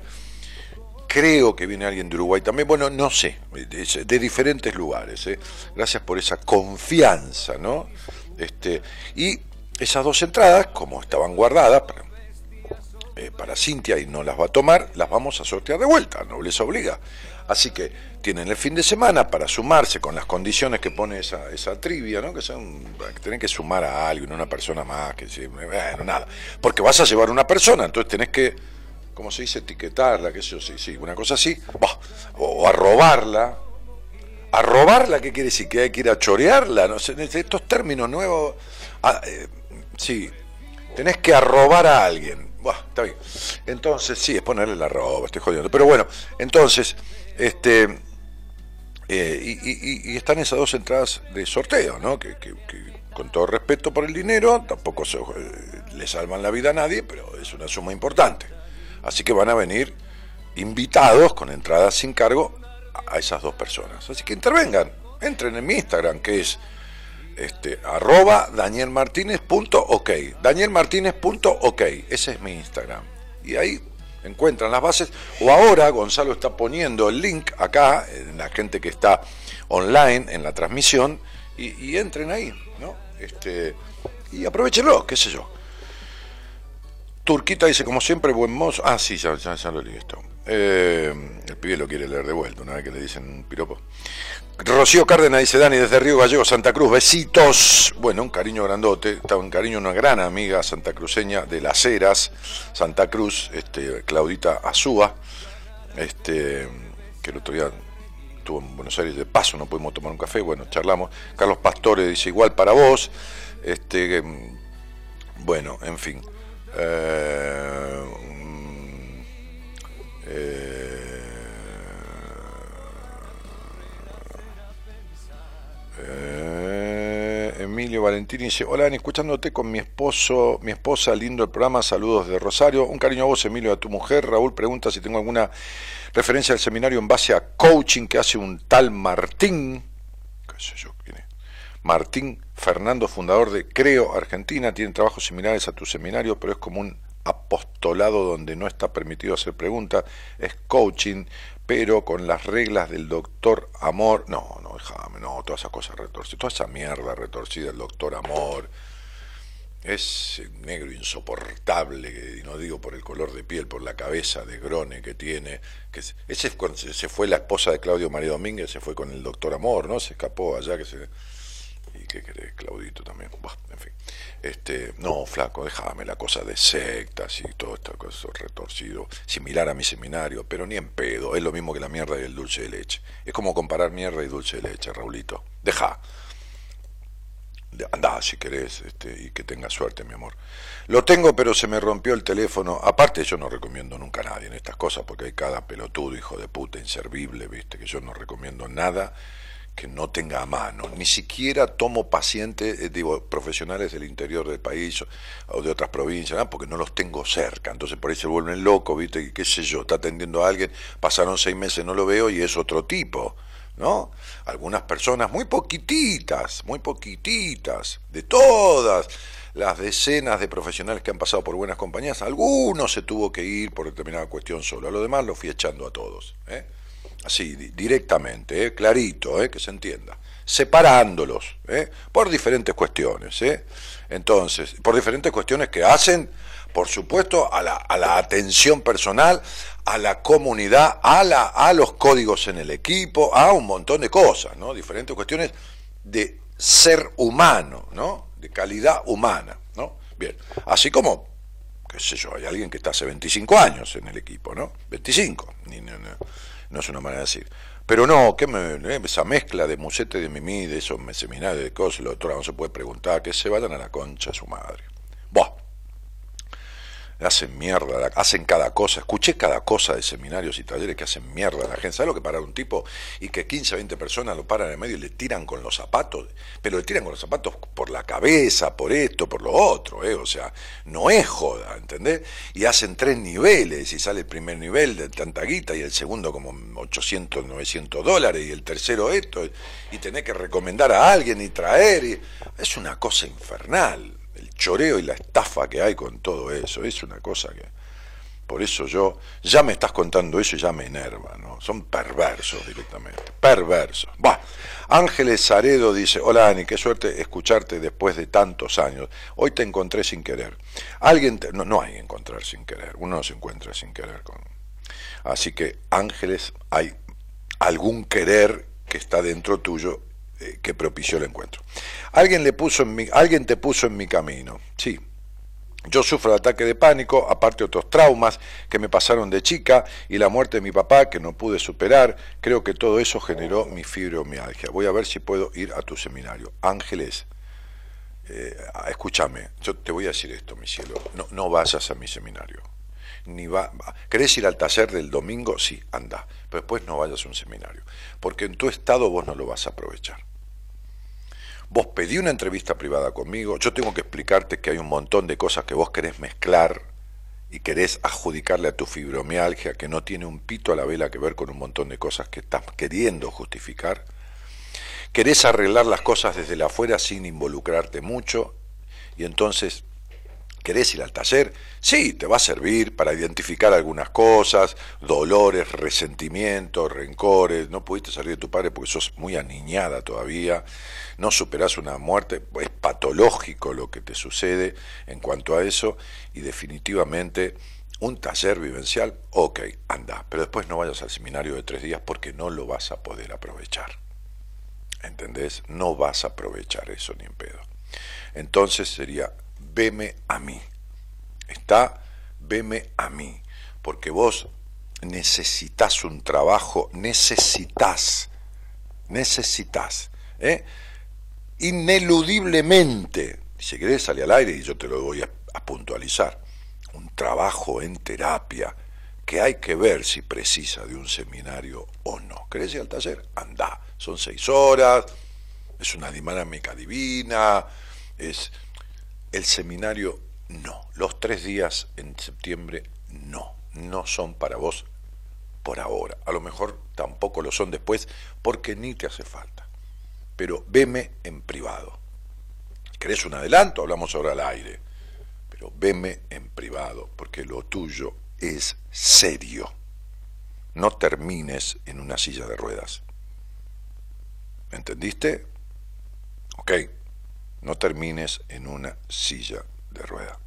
Creo que viene alguien de Uruguay también. Bueno, no sé, de, diferentes lugares. ¿eh? Gracias por esa confianza, ¿no? Este, y esas dos entradas, como estaban guardadas para, eh, para Cintia y no las va a tomar, las vamos a sortear de vuelta, no les obliga. Así que tienen el fin de semana para sumarse con las condiciones que pone esa, esa trivia, ¿no? Que son, tienen que sumar a alguien, una persona más, que bueno, nada. Porque vas a llevar una persona, entonces tenés que, ¿cómo se dice? Etiquetarla, qué sé yo, sí, sí, una cosa así, o, a robarla. ¿A robarla qué quiere decir? ¿Que hay que ir a chorearla? No sé, estos términos nuevos, ah, eh, sí, tenés que arrobar a alguien. Buah, está bien. Entonces, sí, es ponerle la roba, estoy jodiendo. Pero bueno, entonces, este eh, y, están esas dos entradas de sorteo, ¿no? Que, con todo respeto por el dinero, tampoco se, eh, le salvan la vida a nadie, pero es una suma importante. Así que van a venir invitados con entradas sin cargo a esas dos personas. Así que intervengan, entren en mi Instagram, que es este, arroba danielmartinez.ok. Danielmartinez.ok, ese es mi Instagram. Y ahí encuentran las bases. O ahora Gonzalo está poniendo el link acá, en la gente que está online en la transmisión, y, entren ahí, ¿no? Este, y aprovechenlo, qué sé yo. Turquita dice, como siempre, buen mozo. Ah, sí, ya, lo leí esto. Eh, el pibe lo quiere leer de vuelta, una vez que le dicen piropo. Rocío Cárdenas dice Dani desde Río Gallego, Santa Cruz, besitos. Bueno, un cariño grandote, un cariño una gran amiga santacruceña de Las Heras, Santa Cruz, este, Claudita Azúa, este, que el otro día estuvo en Buenos Aires de paso, no pudimos tomar un café, bueno, charlamos. Carlos Pastore dice igual para vos. Este, bueno, en fin. Eh, mm, eh, Eh, Emilio Valentini dice, hola, escuchándote con mi esposo, mi esposa, lindo el programa, saludos de Rosario. Un cariño a vos, Emilio, a tu mujer. Raúl pregunta si tengo alguna referencia al seminario en base a coaching que hace un tal Martín, sé yo quién es, Martín Fernando, fundador de Creo Argentina, tiene trabajos similares a tu seminario, pero es como un apostolado donde no está permitido hacer preguntas, es coaching, pero con las reglas del doctor Amor, no, no, déjame, no, todas esas cosas retorcidas, toda esa mierda retorcida del doctor Amor, es negro insoportable, y no digo por el color de piel, por la cabeza de grone que tiene, que ese se fue la esposa de Claudio María Domínguez, se fue con el doctor Amor, ¿no? Se escapó allá que se y qué querés, Claudito también, en fin. Este, no, flaco, déjame la cosa de sectas y todo esto, cosa retorcido, similar a mi seminario, pero ni en pedo, es lo mismo que la mierda y el dulce de leche. Es como comparar mierda y dulce de leche, Raulito. Deja. Anda, si querés, este, y que tengas suerte, mi amor. Lo tengo, pero se me rompió el teléfono. Aparte, yo no recomiendo nunca a nadie en estas cosas, porque hay cada pelotudo, hijo de puta, inservible, viste, que yo no recomiendo nada que no tenga a mano. Ni siquiera tomo pacientes, eh, digo, profesionales del interior del país o de otras provincias, porque no los tengo cerca. Entonces por ahí se vuelven locos, ¿viste? ¿Qué sé yo? Está atendiendo a alguien, pasaron seis meses, no lo veo y es otro tipo. ¿No? Algunas personas muy poquititas, muy poquititas, de todas las decenas de profesionales que han pasado por buenas compañías, algunos se tuvo que ir por determinada cuestión solo, a lo demás lo fui echando a todos. ¿eh? Así directamente, ¿eh? clarito, ¿eh? que se entienda, separándolos ¿eh? por diferentes cuestiones. Entonces, por diferentes cuestiones que hacen, por supuesto, a la, a la atención personal, a la comunidad, a, la, a los códigos en el equipo, a un montón de cosas, ¿no? Diferentes cuestiones de ser humano, ¿no? De calidad humana, ¿no? Bien, así como, qué sé yo, hay alguien que está hace 25 años en el equipo, ¿no? 25, ni, no es una manera de decir. Pero no, ¿qué me, eh, esa mezcla de musete de mimí, de esos seminarios, de cosas, la doctora no se puede preguntar, que se vayan a la concha de su madre. Buah hacen mierda, hacen cada cosa. Escuché cada cosa de seminarios y talleres que hacen mierda la gente. ¿Sabes lo que para un tipo y que 15, 20 personas lo paran en medio y le tiran con los zapatos? Pero le tiran con los zapatos por la cabeza, por esto, por lo otro, ¿eh? O sea, no es joda, ¿entendés? Y hacen tres niveles y sale el primer nivel de tanta guita y el segundo como 800, 900 dólares y el tercero esto y tenés que recomendar a alguien y traer. Y... Es una cosa infernal choreo y la estafa que hay con todo eso. Es una cosa que... Por eso yo, ya me estás contando eso y ya me enerva, ¿no? Son perversos directamente, perversos. Bah. Ángeles Zaredo dice, hola Ani, qué suerte escucharte después de tantos años. Hoy te encontré sin querer. Alguien no, no hay encontrar sin querer, uno no se encuentra sin querer. Con... Así que Ángeles, hay algún querer que está dentro tuyo que propició el encuentro. Alguien, le puso en mi, alguien te puso en mi camino, sí. Yo sufro de ataque de pánico, aparte otros traumas que me pasaron de chica y la muerte de mi papá que no pude superar. Creo que todo eso generó mi fibromialgia. Voy a ver si puedo ir a tu seminario. Ángeles, eh, escúchame, yo te voy a decir esto, mi cielo. No, no vayas a mi seminario. Ni va, ¿Querés ir al taller del domingo? Sí, anda. Pero después no vayas a un seminario. Porque en tu estado vos no lo vas a aprovechar. Vos pedí una entrevista privada conmigo, yo tengo que explicarte que hay un montón de cosas que vos querés mezclar y querés adjudicarle a tu fibromialgia que no tiene un pito a la vela que ver con un montón de cosas que estás queriendo justificar. Querés arreglar las cosas desde la afuera sin involucrarte mucho y entonces ¿Querés ir al taller? Sí, te va a servir para identificar algunas cosas, dolores, resentimientos, rencores. No pudiste salir de tu padre porque sos muy aniñada todavía. No superás una muerte. Es patológico lo que te sucede en cuanto a eso. Y definitivamente un taller vivencial, ok, anda. Pero después no vayas al seminario de tres días porque no lo vas a poder aprovechar. ¿Entendés? No vas a aprovechar eso ni en pedo. Entonces sería veme a mí. Está, veme a mí. Porque vos necesitas un trabajo, necesitas, necesitas, ¿eh? ineludiblemente, si querés salir al aire y yo te lo voy a, puntualizar, un trabajo en terapia que hay que ver si precisa de un seminario o no. ¿Querés ir al taller? Anda, son seis horas, es una dinámica divina, es el seminario no. Los tres días en septiembre no. No son para vos por ahora. A lo mejor tampoco lo son después porque ni te hace falta. Pero veme en privado. ¿Querés un adelanto? Hablamos ahora al aire. Pero veme en privado porque lo tuyo es serio. No termines en una silla de ruedas. ¿Entendiste? Ok no termines en una silla de rueda.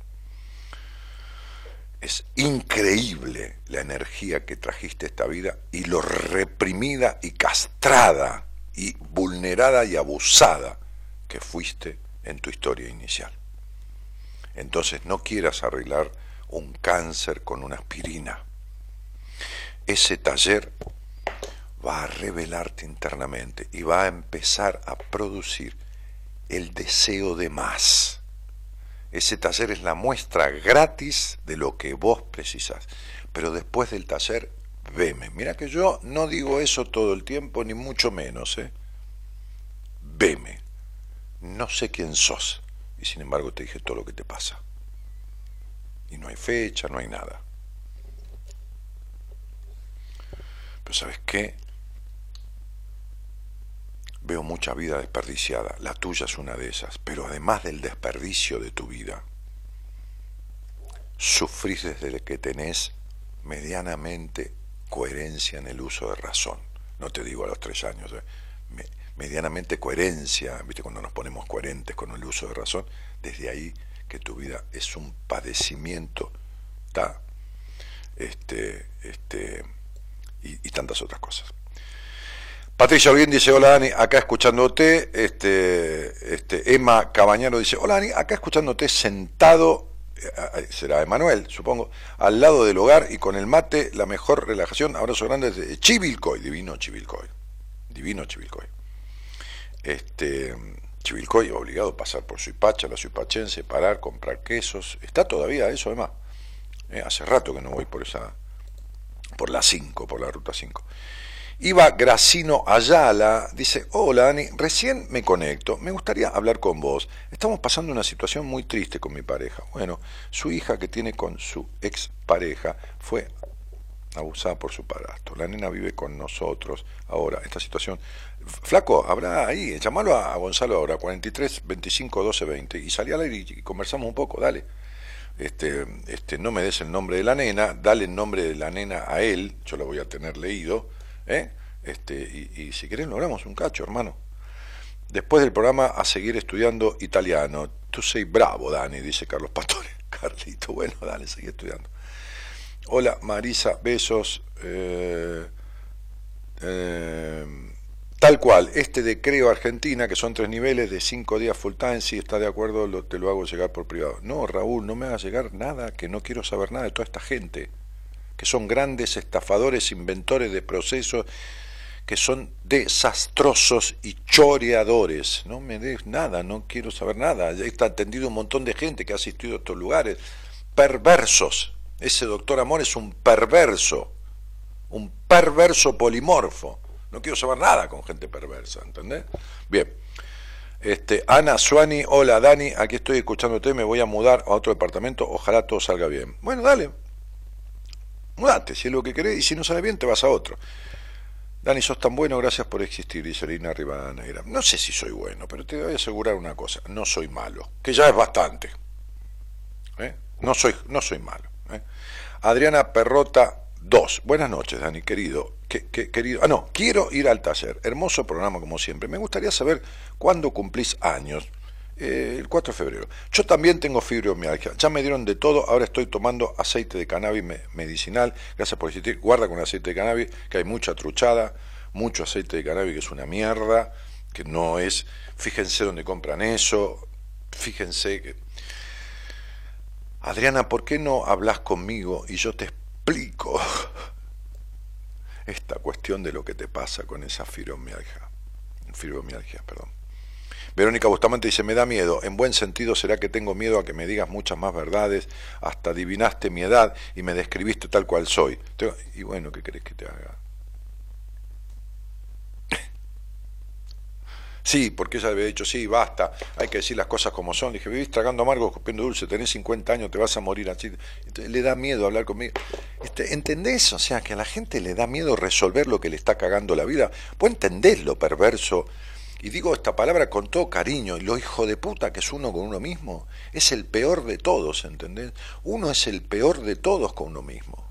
Es increíble la energía que trajiste esta vida y lo reprimida y castrada y vulnerada y abusada que fuiste en tu historia inicial. Entonces no quieras arreglar un cáncer con una aspirina. Ese taller va a revelarte internamente y va a empezar a producir el deseo de más. Ese taller es la muestra gratis de lo que vos precisas. Pero después del taller, veme. Mira que yo no digo eso todo el tiempo, ni mucho menos. ¿eh? veme. No sé quién sos, y sin embargo te dije todo lo que te pasa. Y no hay fecha, no hay nada. Pero ¿sabes qué? Veo mucha vida desperdiciada. La tuya es una de esas. Pero además del desperdicio de tu vida, sufrís desde que tenés medianamente coherencia en el uso de razón. No te digo a los tres años, eh. medianamente coherencia, ¿viste? cuando nos ponemos coherentes con el uso de razón, desde ahí que tu vida es un padecimiento, ¿está? Este, este, y tantas otras cosas. Patricia Olguín dice, hola Dani, acá escuchándote. Este, este, Emma Cabañaro dice, hola Dani, acá escuchándote sentado, eh, será Emanuel, supongo, al lado del hogar y con el mate, la mejor relajación. Abrazo grande de Chivilcoy, divino Chivilcoy, divino Chivilcoy. Este, Chivilcoy obligado a pasar por Suipacha, la suipachense, parar, comprar quesos. Está todavía eso, Emma. Eh, hace rato que no voy por esa, por la 5, por la ruta 5. Iba Gracino Ayala, dice, hola Dani, recién me conecto, me gustaría hablar con vos. Estamos pasando una situación muy triste con mi pareja. Bueno, su hija que tiene con su ex pareja fue abusada por su padrastro. La nena vive con nosotros ahora. Esta situación... Flaco, habrá ahí, llamalo a Gonzalo ahora, 43 25 12 20, y salí al aire y conversamos un poco, dale. Este, este, no me des el nombre de la nena, dale el nombre de la nena a él, yo lo voy a tener leído ¿eh? Este, y, si querés logramos un cacho, hermano. Después del programa a seguir estudiando italiano. Tú sei bravo, Dani, dice Carlos Pastore. (laughs) Carlito, bueno, dale, seguí estudiando. Hola, Marisa, besos. Eh, eh, tal cual, este de Creo Argentina, que son tres niveles de cinco días full time, si está de acuerdo, te lo hago llegar por privado. No, Raúl, no me hagas llegar nada, que no quiero saber nada de toda esta gente que son grandes estafadores, inventores de procesos, que son desastrosos y choreadores. No me des nada, no quiero saber nada. Ya está atendido un montón de gente que ha asistido a estos lugares. Perversos. Ese doctor Amor es un perverso, un perverso polimorfo. No quiero saber nada con gente perversa, ¿entendés? Bien. Este, Ana Suani, hola Dani, aquí estoy escuchándote, me voy a mudar a otro departamento, ojalá todo salga bien. Bueno, dale, mudate, si es lo que querés, y si no sale bien, te vas a otro. Dani, sos tan bueno, gracias por existir, dice Lina. No sé si soy bueno, pero te voy a asegurar una cosa, no soy malo, que ya es bastante. ¿Eh? No, soy, no soy malo. ¿eh? Adriana Perrota 2. Buenas noches, Dani, querido. querido. Ah, no, quiero ir al taller. Hermoso programa como siempre. Me gustaría saber cuándo cumplís años. Eh, el 4 de febrero. Yo también tengo fibromialgia. Ya me dieron de todo. Ahora estoy tomando aceite de cannabis medicinal. Gracias por existir. Guarda con aceite de cannabis, que hay mucha truchada, mucho aceite de cannabis que es una mierda, que no es. Fíjense dónde compran eso. Fíjense que. Adriana, ¿por qué no hablas conmigo y yo te explico (laughs) esta cuestión de lo que te pasa con esa fibromialgia? Fibromialgia, perdón. Verónica Bustamante dice, me da miedo. En buen sentido será que tengo miedo a que me digas muchas más verdades, hasta adivinaste mi edad y me describiste tal cual soy. Y bueno, ¿qué querés que te haga? (laughs) Sí, porque ella había dicho, sí, basta, hay que decir las cosas como son. Dije, vivís tragando amargo, copiando dulce, tenés 50 años, te vas a morir así. Entonces, le da miedo hablar conmigo. Este, ¿Entendés? O sea, que a la gente le da miedo resolver lo que le está cagando la vida. Vos entendés lo perverso y digo esta palabra con todo cariño, y lo hijo de puta que es uno con uno mismo, es el peor de todos, ¿entendés? Uno es el peor de todos con uno mismo.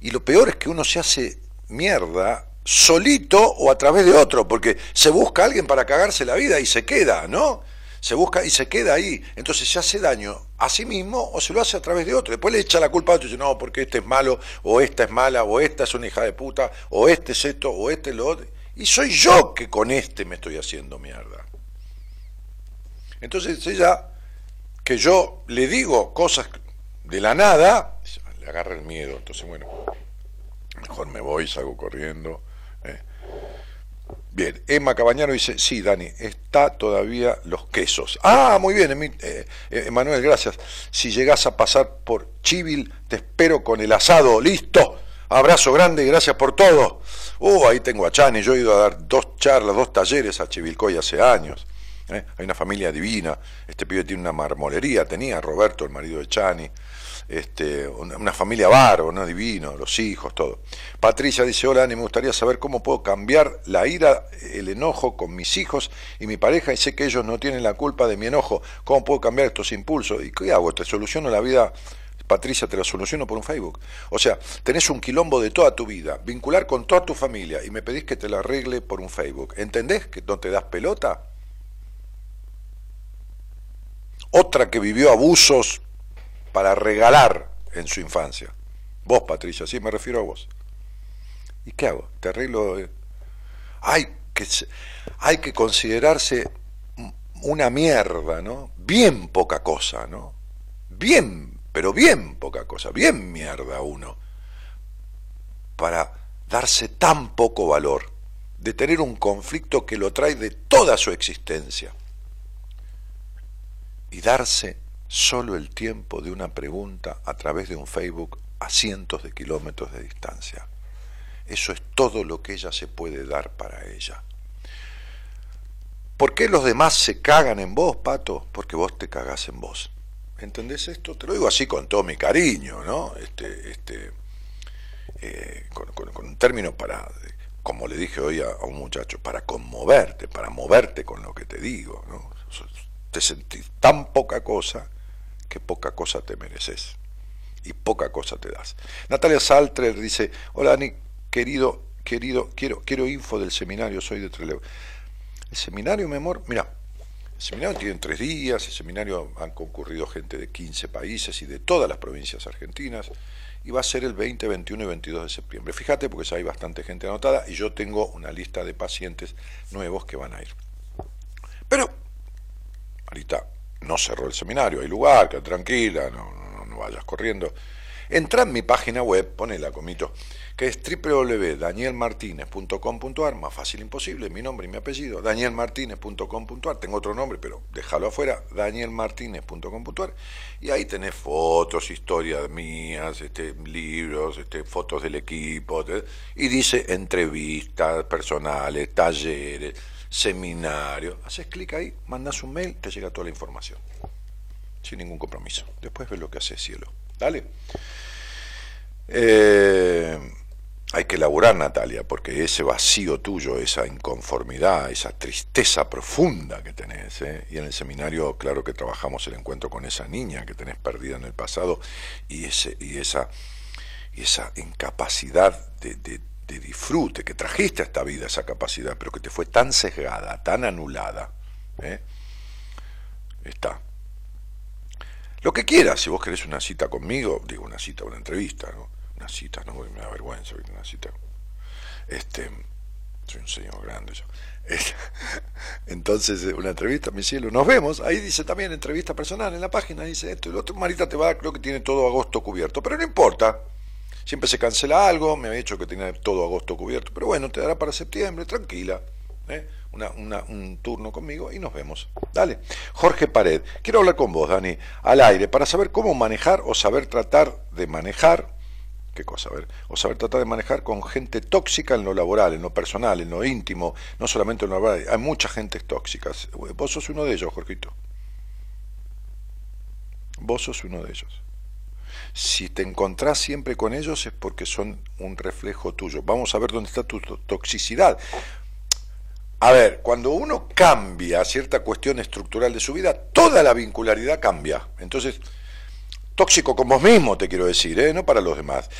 Y lo peor es que uno se hace mierda solito o a través de otro, porque se busca a alguien para cagarse la vida y se queda, ¿no? Se busca y se queda ahí. Entonces se hace daño a sí mismo o se lo hace a través de otro. Después le echa la culpa a otro y dice, no, porque este es malo, o esta es mala, o esta es una hija de puta, o este es esto, o este es lo otro. Y soy yo que con este me estoy haciendo mierda. Entonces ella, que yo le digo cosas de la nada, le agarra el miedo. Entonces, bueno, mejor me voy, salgo corriendo. Eh. Bien, Emma Cabañano dice, sí, Dani, está todavía los quesos. Ah, muy bien, eh, eh, Emanuel, gracias. Si llegas a pasar por Chivil, te espero con el asado, listo. Abrazo grande y gracias por todo. Uh, ahí tengo a Chani, yo he ido a dar dos charlas, dos talleres a Chivilcoy hace años. ¿eh? Hay una familia divina, este pibe tiene una marmolería, tenía Roberto, el marido de Chani este, una, familia bárbara, ¿no? divino, los hijos, todo. Patricia dice, hola Ani, me gustaría saber cómo puedo cambiar la ira, el enojo con mis hijos y mi pareja y sé que ellos no tienen la culpa de mi enojo. ¿Cómo puedo cambiar estos impulsos? ¿Y qué hago? ¿Te soluciono la vida? Patricia, te la soluciono por un Facebook. O sea, tenés un quilombo de toda tu vida, vincular con toda tu familia y me pedís que te la arregle por un Facebook. ¿Entendés que no te das pelota? Otra que vivió abusos para regalar en su infancia. Vos, Patricia, sí, me refiero a vos. ¿Y qué hago? Te arreglo. Hay que, hay que considerarse una mierda, ¿no? Bien poca cosa, ¿no? Bien, pero bien poca cosa, bien mierda uno, para darse tan poco valor, de tener un conflicto que lo trae de toda su existencia, y darse solo el tiempo de una pregunta a través de un Facebook a cientos de kilómetros de distancia. Eso es todo lo que ella se puede dar para ella. ¿Por qué los demás se cagan en vos, Pato? Porque vos te cagás en vos. ¿Entendés esto? Te lo digo así con todo mi cariño, ¿no? Este, este, eh, con, un término para, como le dije hoy a, un muchacho, para conmoverte, para moverte con lo que te digo, ¿no? Te sentís tan poca cosa que poca cosa te mereces y poca cosa te das. Natalia Saltrer dice, hola Dani, querido, querido, quiero, quiero info del seminario, soy de Trelew. El seminario, mi amor, mira, el seminario tiene tres días, el seminario han concurrido gente de 15 países y de todas las provincias argentinas, y va a ser el 20, 21 y 22 de septiembre. Fíjate, porque ya hay bastante gente anotada y yo tengo una lista de pacientes nuevos que van a ir. Pero, ahorita no cerró el seminario, hay lugar, queda tranquila, no, no, vayas corriendo. Entra en mi página web, ponela comito, que es www.danielmartinez.com.ar, más fácil imposible, mi nombre y mi apellido, danielmartinez.com.ar, tengo otro nombre, pero déjalo afuera, danielmartinez.com.ar, y ahí tenés fotos, historias mías, este, libros, este, fotos del equipo, y dice entrevistas personales, talleres, seminario. Haces clic ahí, mandas un mail, te llega toda la información. Sin ningún compromiso. Después ves lo que hace cielo. Dale. Eh, hay que elaborar, Natalia, porque ese vacío tuyo, esa inconformidad, esa tristeza profunda que tenés, ¿eh? y en el seminario, claro que trabajamos el encuentro con esa niña que tenés perdida en el pasado, y, ese, y, esa, y esa incapacidad de, disfrute, que trajiste a esta vida esa capacidad, pero que te fue tan sesgada, tan anulada. ¿eh? Está. Lo que quieras, si vos querés una cita conmigo, digo una cita, una entrevista, ¿no? Una cita, no me da vergüenza, una cita. Este, soy un señor grande yo. (laughs) Entonces, una entrevista, mi cielo, nos vemos. Ahí dice también entrevista personal en la página, dice esto lo otro. Marita te va, creo que tiene todo agosto cubierto, pero no importa. Siempre se cancela algo, me había dicho que tenía todo agosto cubierto, pero bueno, te dará para septiembre, tranquila. ¿eh? Un turno conmigo y nos vemos. Dale. Jorge Pared, quiero hablar con vos, Dani, al aire, para saber cómo manejar o saber tratar de manejar, ¿qué cosa? A ver, o saber tratar de manejar con gente tóxica en lo laboral, en lo personal, en lo íntimo, no solamente en lo laboral. Hay mucha gente tóxica. Vos sos uno de ellos, Jorgito. Vos sos uno de ellos. Si te encontrás siempre con ellos es porque son un reflejo tuyo. Vamos a ver dónde está tu toxicidad. A ver, cuando uno cambia cierta cuestión estructural de su vida, toda la vincularidad cambia. Entonces, tóxico con vos mismo, te quiero decir, ¿eh? no para los demás.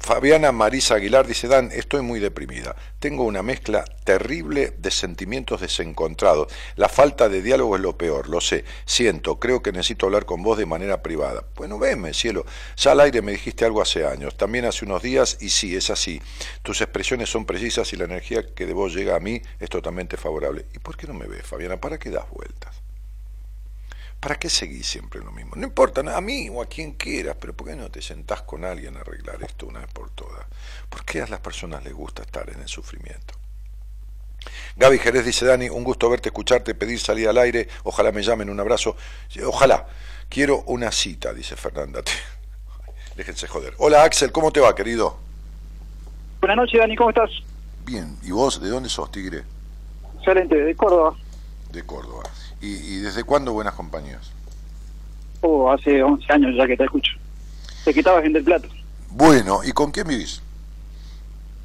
Fabiana Marisa Aguilar dice, Dan, estoy muy deprimida. Tengo una mezcla terrible de sentimientos desencontrados. La falta de diálogo es lo peor, lo sé. Siento, creo que necesito hablar con vos de manera privada. Bueno, veme, cielo. Ya al aire me dijiste algo hace años, también hace unos días, y sí, es así. Tus expresiones son precisas y la energía que de vos llega a mí es totalmente favorable. ¿Y por qué no me ves, Fabiana? ¿Para qué das vueltas? ¿Para qué seguís siempre lo mismo? No importa, a mí o a quien quieras, pero ¿por qué no te sentás con alguien a arreglar esto una vez por todas? ¿Por qué a las personas les gusta estar en el sufrimiento? Gaby Jerez dice, Dani, un gusto verte, escucharte, pedir salir al aire, ojalá me llamen, un abrazo. Ojalá, quiero una cita, dice Fernanda. (laughs) Déjense joder. Hola Axel, ¿cómo te va, querido? Buenas noches, Dani, ¿cómo estás? Bien, ¿y vos de dónde sos, Tigre? Excelente, de Córdoba. De Córdoba. ¿Y, y desde cuándo buenas compañías? Oh, hace 11 años ya que te escucho. Te quitabas en del plato. Bueno, ¿y con quién vivís?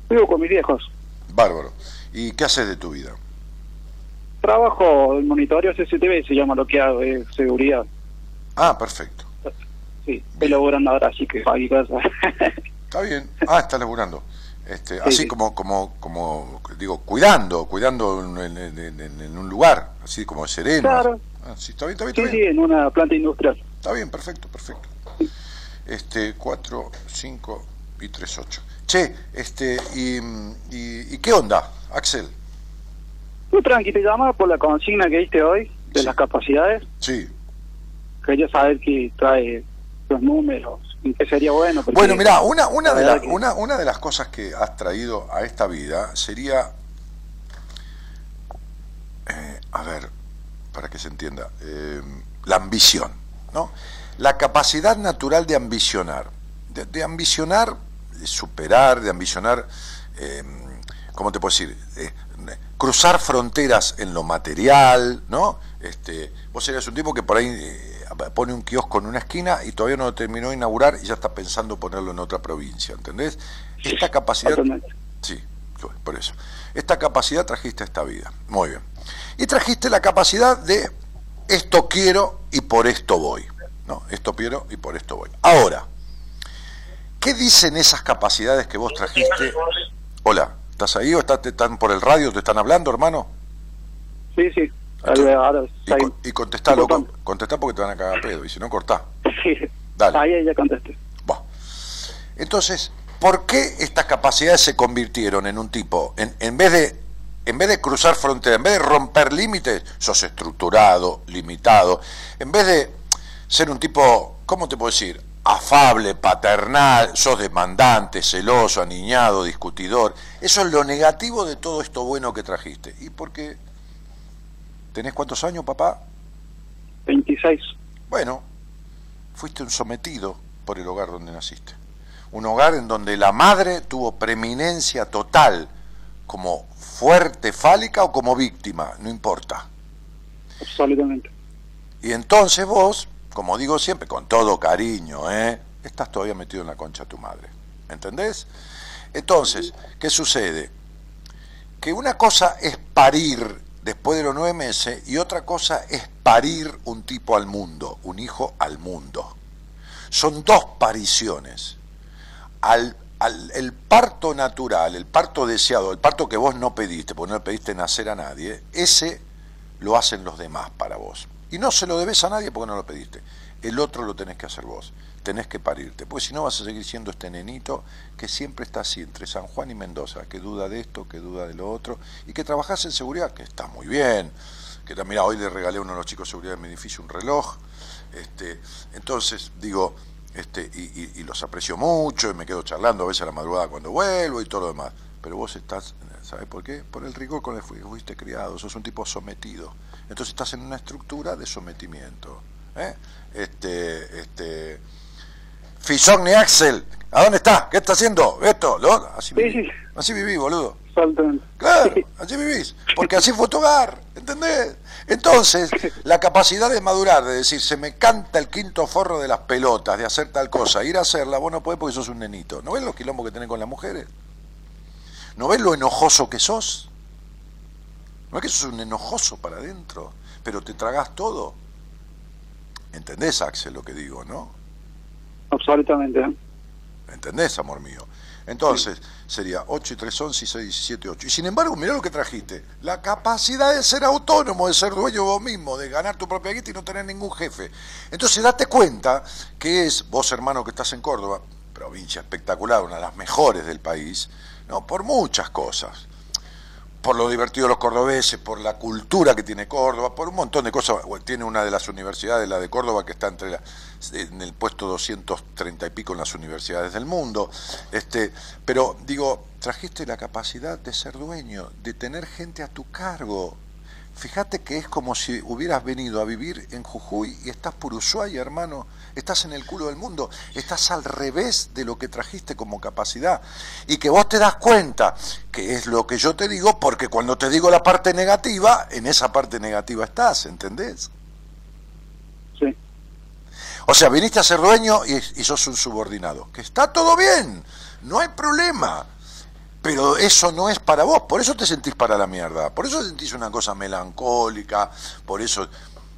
Vivo con mis viejos. Bárbaro. ¿Y qué haces de tu vida? Trabajo en monitoreo CCTV, se llama lo que hago, es seguridad. Ah, perfecto. Sí, estoy laburando ahora, así que aquí casa. Está bien. Ah, estás laburando. (laughs) Este, así sí. como, como, como, digo, cuidando, cuidando en, en- en- en un lugar, así como sereno. Claro. Ah, sí, está bien, está bien, sí, está sí, bien. en una planta industrial. Está bien, perfecto, perfecto. Este, 4, 5 y 3, 8. Che, este, y, y, y qué onda, Axel? Muy tranqui, te llamaba por la consigna que diste hoy de Sí. las capacidades. Sí. Quería saber qué trae los números y qué sería bueno. Bueno, mira, una, una, de la- que- una, una de las cosas que has traído a esta vida sería, eh, a ver, para que se entienda, eh, la ambición, ¿no? La capacidad natural de ambicionar, de, de ambicionar, de superar, de ambicionar, eh, ¿cómo te puedo decir? Cruzar fronteras en lo material, ¿no? Este, vos serías un tipo que por ahí pone un kiosco en una esquina y todavía no lo terminó de inaugurar y ya está pensando ponerlo en otra provincia, ¿entendés? Esta capacidad... Sí, por eso. Esta capacidad trajiste a esta vida. Muy bien. Y trajiste la capacidad de esto quiero y por esto voy. No, esto quiero y por esto voy. Ahora, ¿qué dicen esas capacidades que vos trajiste? Hola, ¿estás ahí o estás, te están por el radio? ¿Te están hablando, hermano? Sí, sí. Entonces, Ahora, Y, ahí- con- y contestá, loco. Contestá porque te van a cagar a pedo. Y si no, cortá. (laughs) Sí. Dale. Ahí ya contesté. Entonces, ¿por qué estas capacidades se convirtieron en un tipo, en, en vez de en vez de cruzar fronteras, en vez de romper límites, sos estructurado, limitado, en vez de ser un tipo, ¿cómo te puedo decir? afable, paternal, sos demandante, celoso, aniñado, discutidor. Eso es lo negativo de todo esto bueno que trajiste. ¿Y por qué? ¿Tenés cuántos años, papá? 26. Bueno, fuiste un sometido por el hogar donde naciste. Un hogar en donde la madre tuvo preeminencia total como fuerte fálica o como víctima, no importa. Absolutamente. Y entonces vos, como digo siempre, con todo cariño, ¿eh? estás todavía metido en la concha de tu madre. ¿Entendés? Entonces, ¿qué sucede? Que una cosa es parir después de los nueve meses y otra cosa es parir un tipo al mundo, un hijo al mundo. Son dos pariciones. Al, al- el parto natural, el parto deseado, el parto que vos no pediste, porque no le pediste nacer a nadie, ese lo hacen los demás para vos. Y no se lo debes a nadie porque no lo pediste. El otro lo tenés que hacer vos. Tenés que parirte. Porque si no vas a seguir siendo este nenito que siempre está así entre San Juan y Mendoza, que duda de esto, que duda de lo otro, y que trabajás en seguridad, que está muy bien. Que también hoy le regalé a uno de los chicos de seguridad de mi edificio un reloj. Este, entonces, digo, este, y, y- los aprecio mucho, y me quedo charlando a veces a la madrugada cuando vuelvo y todo lo demás. Pero vos estás, ¿sabes por qué? Por el rigor con el que fuiste criado, sos un tipo sometido. Entonces estás en una estructura de sometimiento. ¿eh? Este, este, Fisogni Axel, ¿a dónde está? ¿Qué está haciendo? ¿Esto? ¿Lo? Así Sí, viví, sí. así viví, boludo. Claro, así vivís, porque así fue tu hogar, ¿entendés? Entonces, la capacidad de madurar, de decir, se me canta el quinto forro de las pelotas, de hacer tal cosa, ir a hacerla, vos no podés porque sos un nenito. ¿No ves los quilombos que tenés con las mujeres? ¿No ves lo enojoso que sos? ¿No es que sos un enojoso para adentro? Pero te tragás todo. ¿Entendés, Axel, lo que digo, no? Absolutamente. ¿Entendés, amor mío? Entonces, sería 8 y 3, 11 y 6, 17, 8. Y sin embargo, mirá lo que trajiste. La capacidad de ser autónomo, de ser dueño vos mismo, de ganar tu propia guita y no tener ningún jefe. Entonces, date cuenta que es, vos hermano que estás en Córdoba, provincia espectacular, una de las mejores del país, ¿no? por muchas cosas por lo divertido de los cordobeses, por la cultura que tiene Córdoba, por un montón de cosas. Tiene una de las universidades, la de Córdoba, que está entre en el puesto 230 y pico en las universidades del mundo. Este, pero digo, trajiste la capacidad de ser dueño, de tener gente a tu cargo. Fíjate que es como si hubieras venido a vivir en Jujuy y estás por Ushuaia, hermano. Estás en el culo del mundo. Estás al revés de lo que trajiste como capacidad. Y que vos te das cuenta que es lo que yo te digo, porque cuando te digo la parte negativa, en esa parte negativa estás, ¿entendés? Sí. O sea, viniste a ser dueño y, y sos un subordinado. Que está todo bien, no hay problema. Pero eso no es para vos, por eso te sentís para la mierda, por eso sentís una cosa melancólica, por eso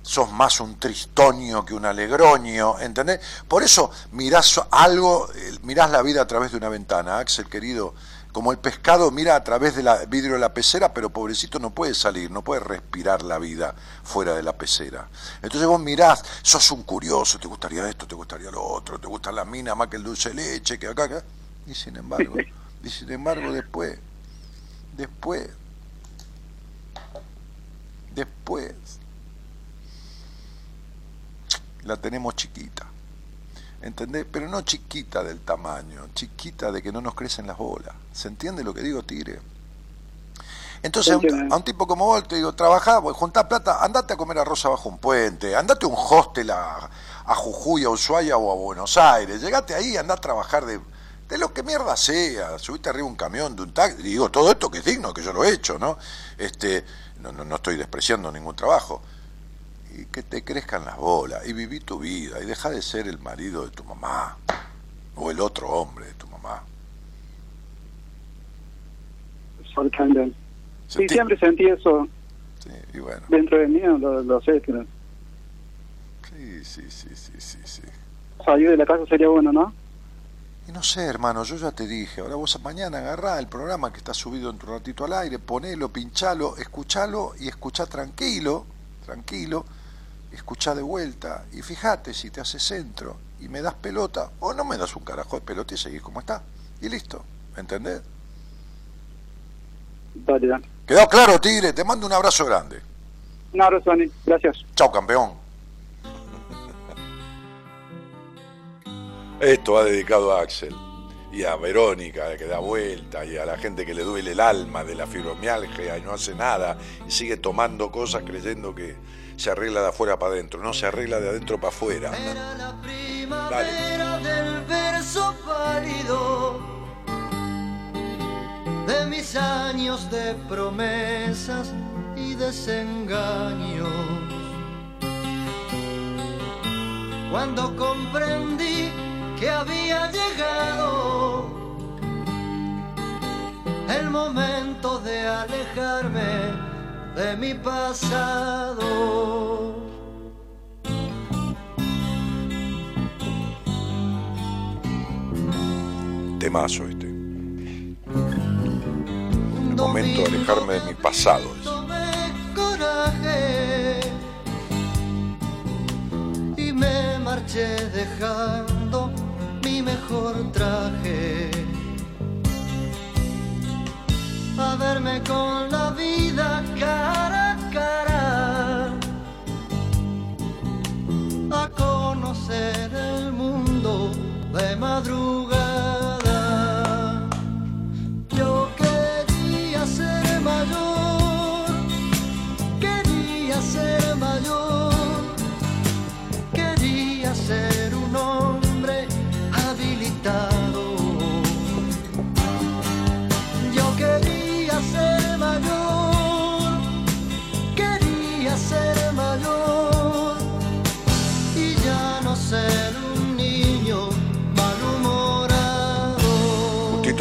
sos más un tristonio que un alegroño, ¿entendés? Por eso mirás algo, eh, mirás la vida a través de una ventana, Axel querido, como el pescado mira a través del vidrio de la pecera, pero pobrecito no puede salir, no puede respirar la vida fuera de la pecera. Entonces vos mirás, sos un curioso, te gustaría esto, te gustaría lo otro, te gusta la mina más que el dulce leche, que acá, acá. Y sin embargo... Y sin embargo después, después, después, la tenemos chiquita. ¿Entendés? Pero no chiquita del tamaño, chiquita de que no nos crecen las bolas. ¿Se entiende lo que digo, Tigre? Entonces, a un, a un, tipo como vos te digo, trabajá, juntá plata, andate a comer arroz abajo un puente, andate a un hostel a, a Jujuy, a Ushuaia o a Buenos Aires, llegate ahí, andá a trabajar de, de lo que mierda sea, subiste arriba un camión, de un taxi, digo, todo esto que es digno, que yo lo he hecho, ¿no? Este, no, no, no estoy despreciando ningún trabajo. Y que te crezcan las bolas, y viví tu vida, y deja de ser el marido de tu mamá, o el otro hombre de tu mamá. Sí, siempre sentí eso. Sí, y bueno. Dentro de mí lo, lo sé. Que... Sí, sí, sí, sí, sí, sí. Salir de la casa sería bueno, ¿no? Y no sé, hermano, yo ya te dije, ahora vos mañana agarrá el programa que está subido en tu ratito al aire, ponelo, pinchalo, escuchalo y escuchá tranquilo, tranquilo, escuchá de vuelta y fíjate si te hace centro y me das pelota o no me das un carajo de pelota y seguís como está. Y listo, ¿entendés? Dale. ¿Quedó claro, Tigre? Te mando un abrazo grande. Un abrazo, Dani. Gracias. Chao, campeón. Esto va dedicado a Axel y a Verónica que da vuelta y a la gente que le duele el alma de la fibromialgia y no hace nada y sigue tomando cosas creyendo que se arregla de afuera para adentro, no se arregla de adentro para afuera. Era la primavera del verso pálido de mis años de promesas y desengaños. Cuando comprendí que había llegado el momento de alejarme de mi pasado. Temazo este. El momento de alejarme de mi pasado. Coraje y me marché dejando mi mejor traje. A verme con la vida cara a cara. A conocer el mundo de madrugada.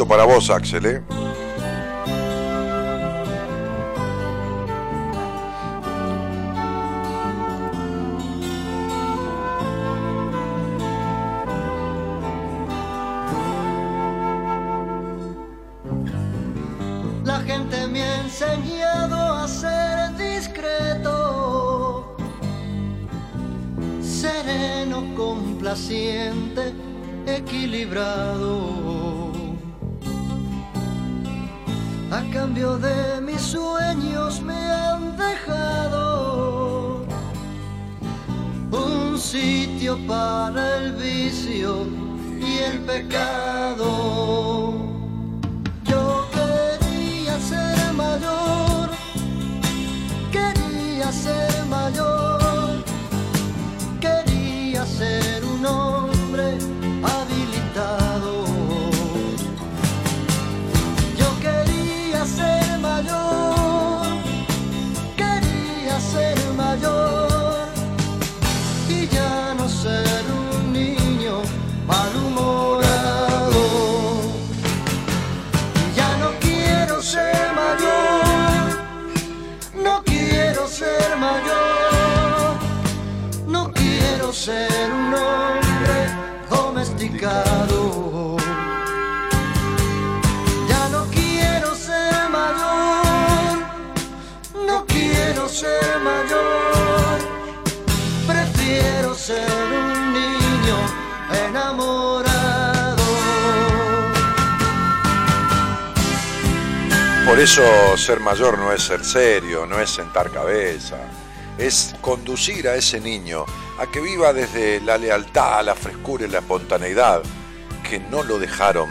Para vos, Axel, ¿eh? La gente me ha enseñado a ser discreto, sereno, complaciente, equilibrado. Cambio de mis sueños me han dejado un sitio para el vicio y el pecado. Por eso ser mayor no es ser serio, no es sentar cabeza, es conducir a ese niño a que viva desde la lealtad, la frescura y la espontaneidad que no lo dejaron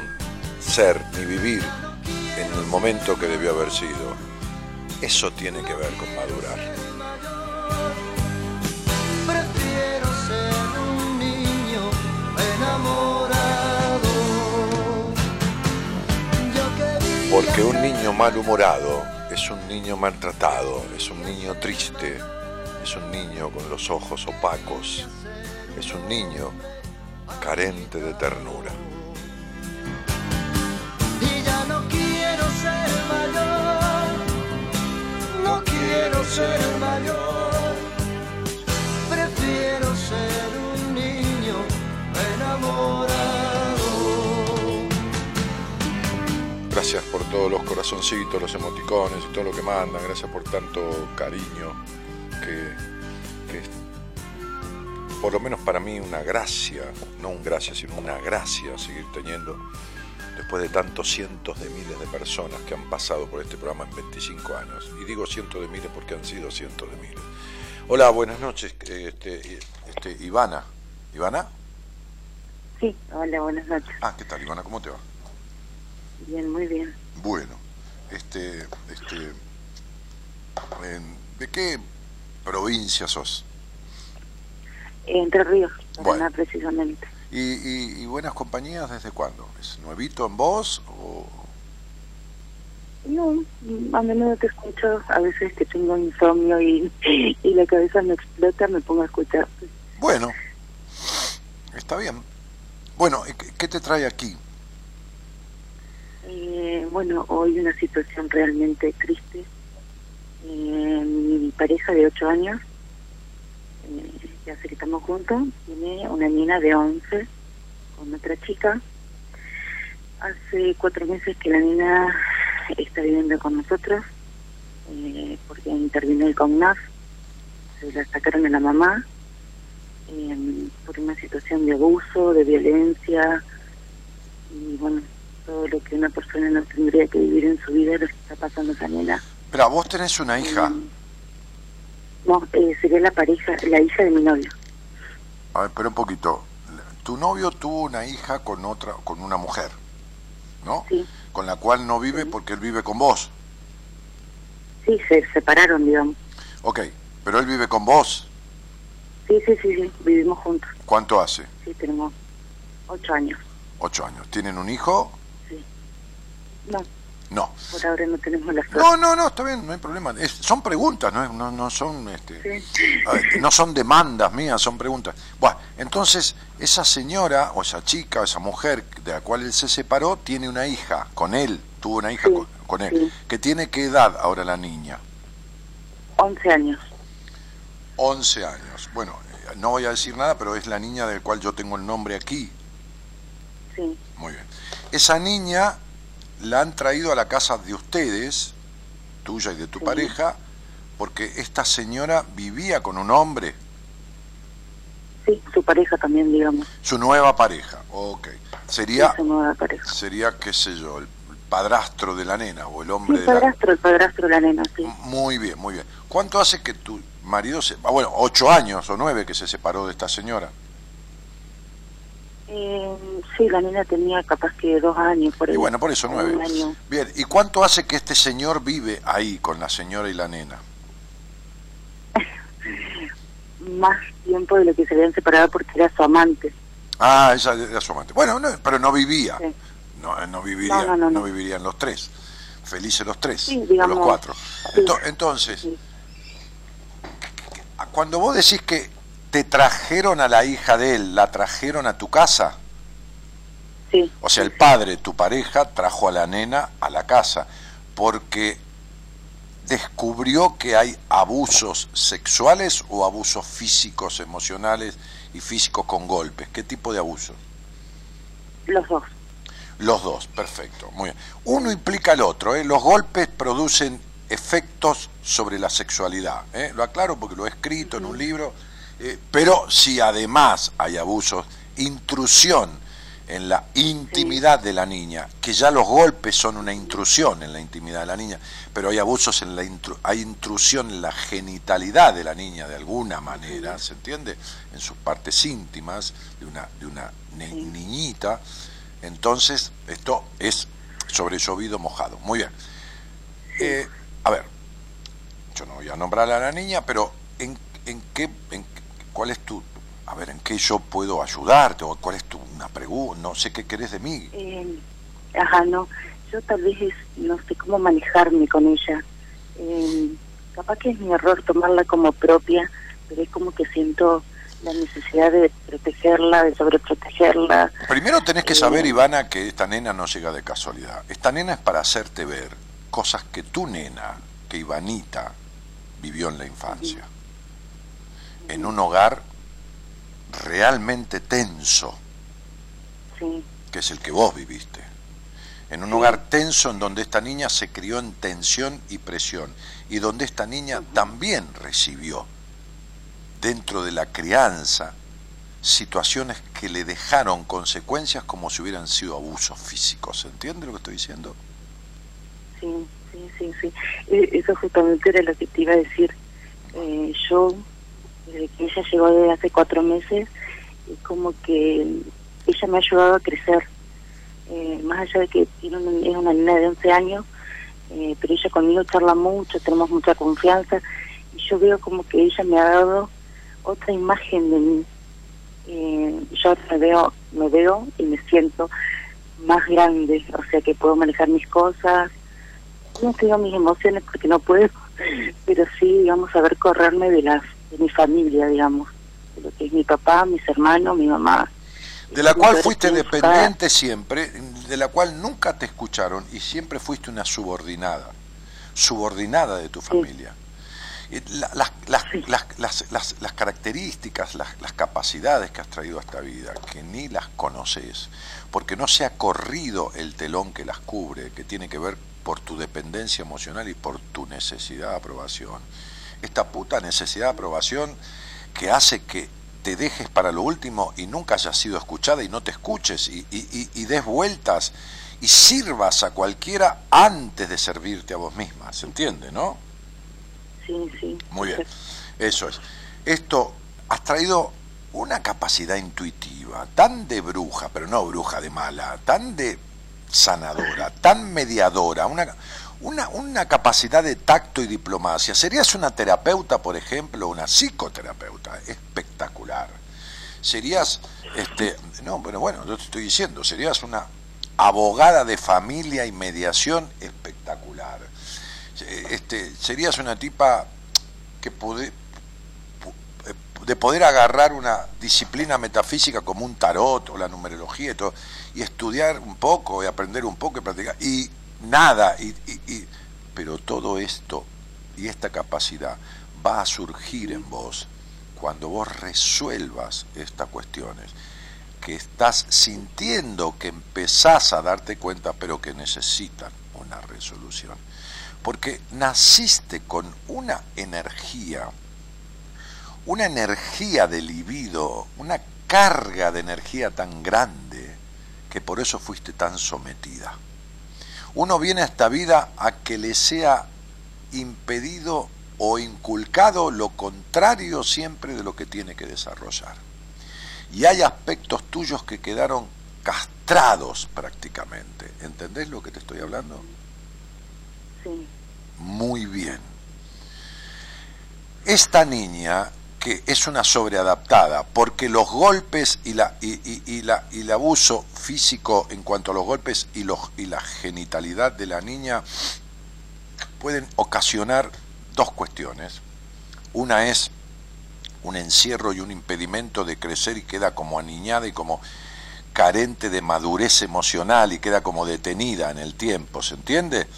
ser ni vivir en el momento que debió haber sido. Eso tiene que ver con madurar. Porque un niño malhumorado es un niño maltratado, es un niño triste, es un niño con los ojos opacos, es un niño carente de ternura. Y ya no quiero ser mayor, no quiero ser mayor. Prefiero ser Gracias por todos los corazoncitos, los emoticones y todo lo que mandan. Gracias por tanto cariño que, que es por lo menos para mí una gracia, no un gracia, sino una gracia seguir teniendo después de tantos cientos de miles de personas que han pasado por este programa en 25 años. Y digo cientos de miles porque han sido cientos de miles. Hola, buenas noches, este, este, Ivana. ¿Ivana? Sí, hola, buenas noches. Ah, ¿qué tal, Ivana? ¿Cómo te va? Bien, muy bien. Bueno, este, este, en- ¿de qué provincia sos? Entre Ríos, Bueno. Precisamente. ¿Y, y- y buenas compañías desde cuándo? ¿Es nuevito en vos o...? No, a menudo te escucho, a veces que tengo insomnio y, y la cabeza me explota, me pongo a escuchar. Bueno, está bien. Bueno, ¿y ¿qué, qué te trae aquí? Eh, bueno, hoy una situación realmente triste. Eh, mi pareja de 8 años, eh, ya sé que estamos juntos, tiene una niña de 11 con otra chica. Hace cuatro meses que la niña está viviendo con nosotros eh, porque intervino el CONAF, se la sacaron a la mamá por una situación de abuso, de violencia y bueno, todo lo que una persona no tendría que vivir en su vida lo que está pasando esa nena. Pero vos tenés una hija. Mm. No, eh, sería la pareja, la hija de mi novio. A ver, espera un poquito. Tu novio tuvo una hija con otra, con una mujer, ¿no? Sí. Con la cual no vive porque él vive con vos. Sí, se separaron, digamos. Ok, pero él vive con vos. Sí, sí, sí, sí, vivimos juntos. ¿Cuánto hace? Sí, tenemos ocho años. Ocho años. ¿Tienen un hijo? No, No. por ahora no tenemos la suerte. No, no, no, está bien, no hay problema. Es- son preguntas, no, no, no son este, Sí. ver, no son demandas mías, son preguntas. Bueno, entonces esa señora o esa chica o esa mujer de la cual él se separó tiene una hija con él, tuvo una hija Sí, con, con él. sí. ¿Que tiene qué edad ahora la niña? 11 años. 11 años. Bueno, eh, no voy a decir nada, pero es la niña del cual yo tengo el nombre aquí. Sí, Muy bien. Esa niña la han traído a la casa de ustedes, tuya y de tu Sí. pareja, porque esta señora vivía con un hombre, sí, su pareja también, digamos. su nueva pareja. Ok. Sería, Su nueva pareja. sería qué sé yo, el padrastro de la nena o el hombre de la... padrastro, el padrastro de la nena, sí. Muy bien, muy bien. ¿Cuánto hace que tu marido se... ah, bueno, ocho años o nueve que se separó de esta señora? Eh, sí, la nena tenía capaz que dos años por ahí. Y bueno, por eso nueve. Bien, ¿y cuánto hace que este señor vive ahí con la señora y la nena? (laughs) Más tiempo de lo que se habían separado porque era su amante. Ah, ella era su amante. Bueno, no, pero no vivía. Sí. No, no viviría, No, no, no, no. vivirían los tres. Felices los tres, Sí, o digamos, los cuatro. sí. Entonces, cuando vos decís que te trajeron a la hija de él, la trajeron a tu casa, Sí, o sea, el padre, tu pareja, trajo a la nena a la casa, porque descubrió que hay abusos sexuales o abusos físicos, emocionales y físicos con golpes. ¿Qué tipo de abuso? Los dos. Los dos, perfecto. Muy bien. Uno implica el otro. ¿eh? Los golpes producen efectos sobre la sexualidad. ¿eh? Lo aclaro porque lo he escrito en un libro. Eh, pero si además hay abusos, intrusión en la intimidad de la niña, que ya los golpes son una intrusión en la intimidad de la niña, pero hay abusos en la intru- hay intrusión en la genitalidad de la niña de alguna manera, ¿se entiende? En sus partes íntimas de una de una ni- niñita. Entonces, esto es sobre llovido mojado. Muy bien. Eh, a ver, yo no voy a nombrar a la niña, pero ¿en, en qué, en, cuál es tu, a ver, en qué yo puedo ayudarte o cuál es tu una pregunta, no sé qué querés de mí. Eh, ajá, no. Yo tal vez es- no sé cómo manejarme con ella. Eh, capaz que es mi error tomarla como propia, pero es como que siento la necesidad de protegerla, de sobreprotegerla. Primero tenés que Eh, saber, Ivana, que esta nena no llega de casualidad. Esta nena es para hacerte ver cosas que tu nena, que Ivanita, vivió en la infancia. En un hogar realmente tenso, Sí, que es el que vos viviste. En un hogar tenso en donde esta niña se crió en tensión y presión y donde esta niña también recibió dentro de la crianza situaciones que le dejaron consecuencias como si hubieran sido abusos físicos. ¿Se entiende lo que estoy diciendo? sí, sí, sí, sí. Eh, Eso justamente era lo que te iba a decir. Eh, yo, desde que ella llegó de hace cuatro meses, es como que ella me ha ayudado a crecer. Eh, más allá de que tiene una, es una niña de 11 años, eh, pero ella conmigo charla mucho, tenemos mucha confianza, y yo veo como que ella me ha dado otra imagen de mí. Eh, yo me veo, me veo y me siento más grande, o sea que puedo manejar mis cosas, no tengo mis emociones porque no puedo, (laughs) pero sí, digamos, saber correrme de las de mi familia, digamos, de lo que es mi papá, mis hermanos, mi mamá. De la cual fuiste dependiente siempre, de la cual nunca te escucharon y siempre fuiste una subordinada, subordinada de tu familia. La- Las, las, las, las, características, las, las capacidades que has traído a esta vida, que ni las conoces, porque no se ha corrido el telón que las cubre, que tiene que ver por tu dependencia emocional y por tu necesidad de aprobación. Esta puta necesidad de aprobación que hace que te dejes para lo último y nunca hayas sido escuchada y no te escuches y, y- y- des vueltas y sirvas a cualquiera antes de servirte a vos misma, ¿se entiende, no? Sí, sí. Muy bien, eso es. Esto, has traído una capacidad intuitiva, tan de bruja, pero no bruja de mala, tan de sanadora, tan mediadora, una, una, una capacidad de tacto y diplomacia. ¿Serías una terapeuta, por ejemplo, una psicoterapeuta? Espectacular. Serías, este, no, pero bueno, yo te estoy diciendo, serías una abogada de familia y mediación espectacular. Eh, Este, serías una tipa que pude, pu- eh, de poder agarrar una disciplina metafísica como un tarot o la numerología y todo, y estudiar un poco y aprender un poco y practicar, y nada, y, y- y- pero todo esto y esta capacidad va a surgir en vos cuando vos resuelvas estas cuestiones que estás sintiendo que empezás a darte cuenta, pero que necesitan una resolución. Porque naciste con una energía, una energía de libido, una carga de energía tan grande que por eso fuiste tan sometida. Uno viene a esta vida a que le sea impedido o inculcado lo contrario siempre de lo que tiene que desarrollar. Y hay aspectos tuyos que quedaron castrados prácticamente. ¿Entendés lo que te estoy hablando? Sí. Muy bien. Esta niña, que es una sobreadaptada, porque los golpes y, la, y, y- y la, y el abuso físico en cuanto a los golpes y, los, y la genitalidad de la niña pueden ocasionar dos cuestiones. Una es un encierro y un impedimento de crecer y queda como aniñada y como carente de madurez emocional y queda como detenida en el tiempo, ¿se entiende?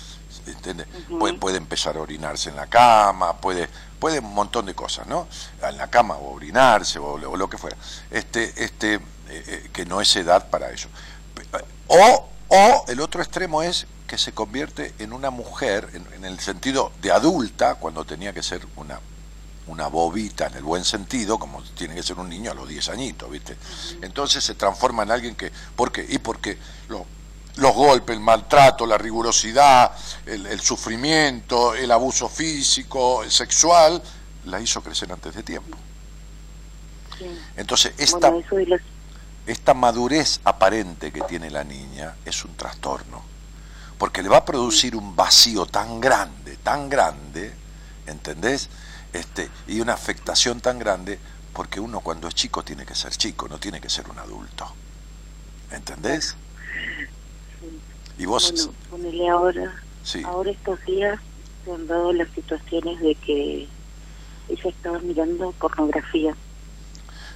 ¿entiende? puede, puede empezar a orinarse en la cama, puede, puede un montón de cosas, ¿no? En la cama o orinarse o, lo- o lo que fuera. Este, este, eh, eh, que no es edad para eso. O, o el otro extremo es que se convierte en una mujer, en, en el sentido de adulta, cuando tenía que ser una, una bobita en el buen sentido, como tiene que ser un niño a los 10 añitos, ¿viste? Entonces se transforma en alguien que, ¿por qué? Y porque lo- los golpes, el maltrato, la rigurosidad, el, el sufrimiento, el abuso físico, el sexual, la hizo crecer antes de tiempo. Sí. Entonces, esta, Bueno, esta madurez aparente que tiene la niña es un trastorno, porque le va a producir un vacío tan grande, tan grande, ¿entendés? Este, y una afectación tan grande, porque uno cuando es chico tiene que ser chico, no tiene que ser un adulto. ¿Entendés? Y vos, Bueno, ponele ahora, sí, ahora estos días se han dado las situaciones de que ella estaba mirando pornografía.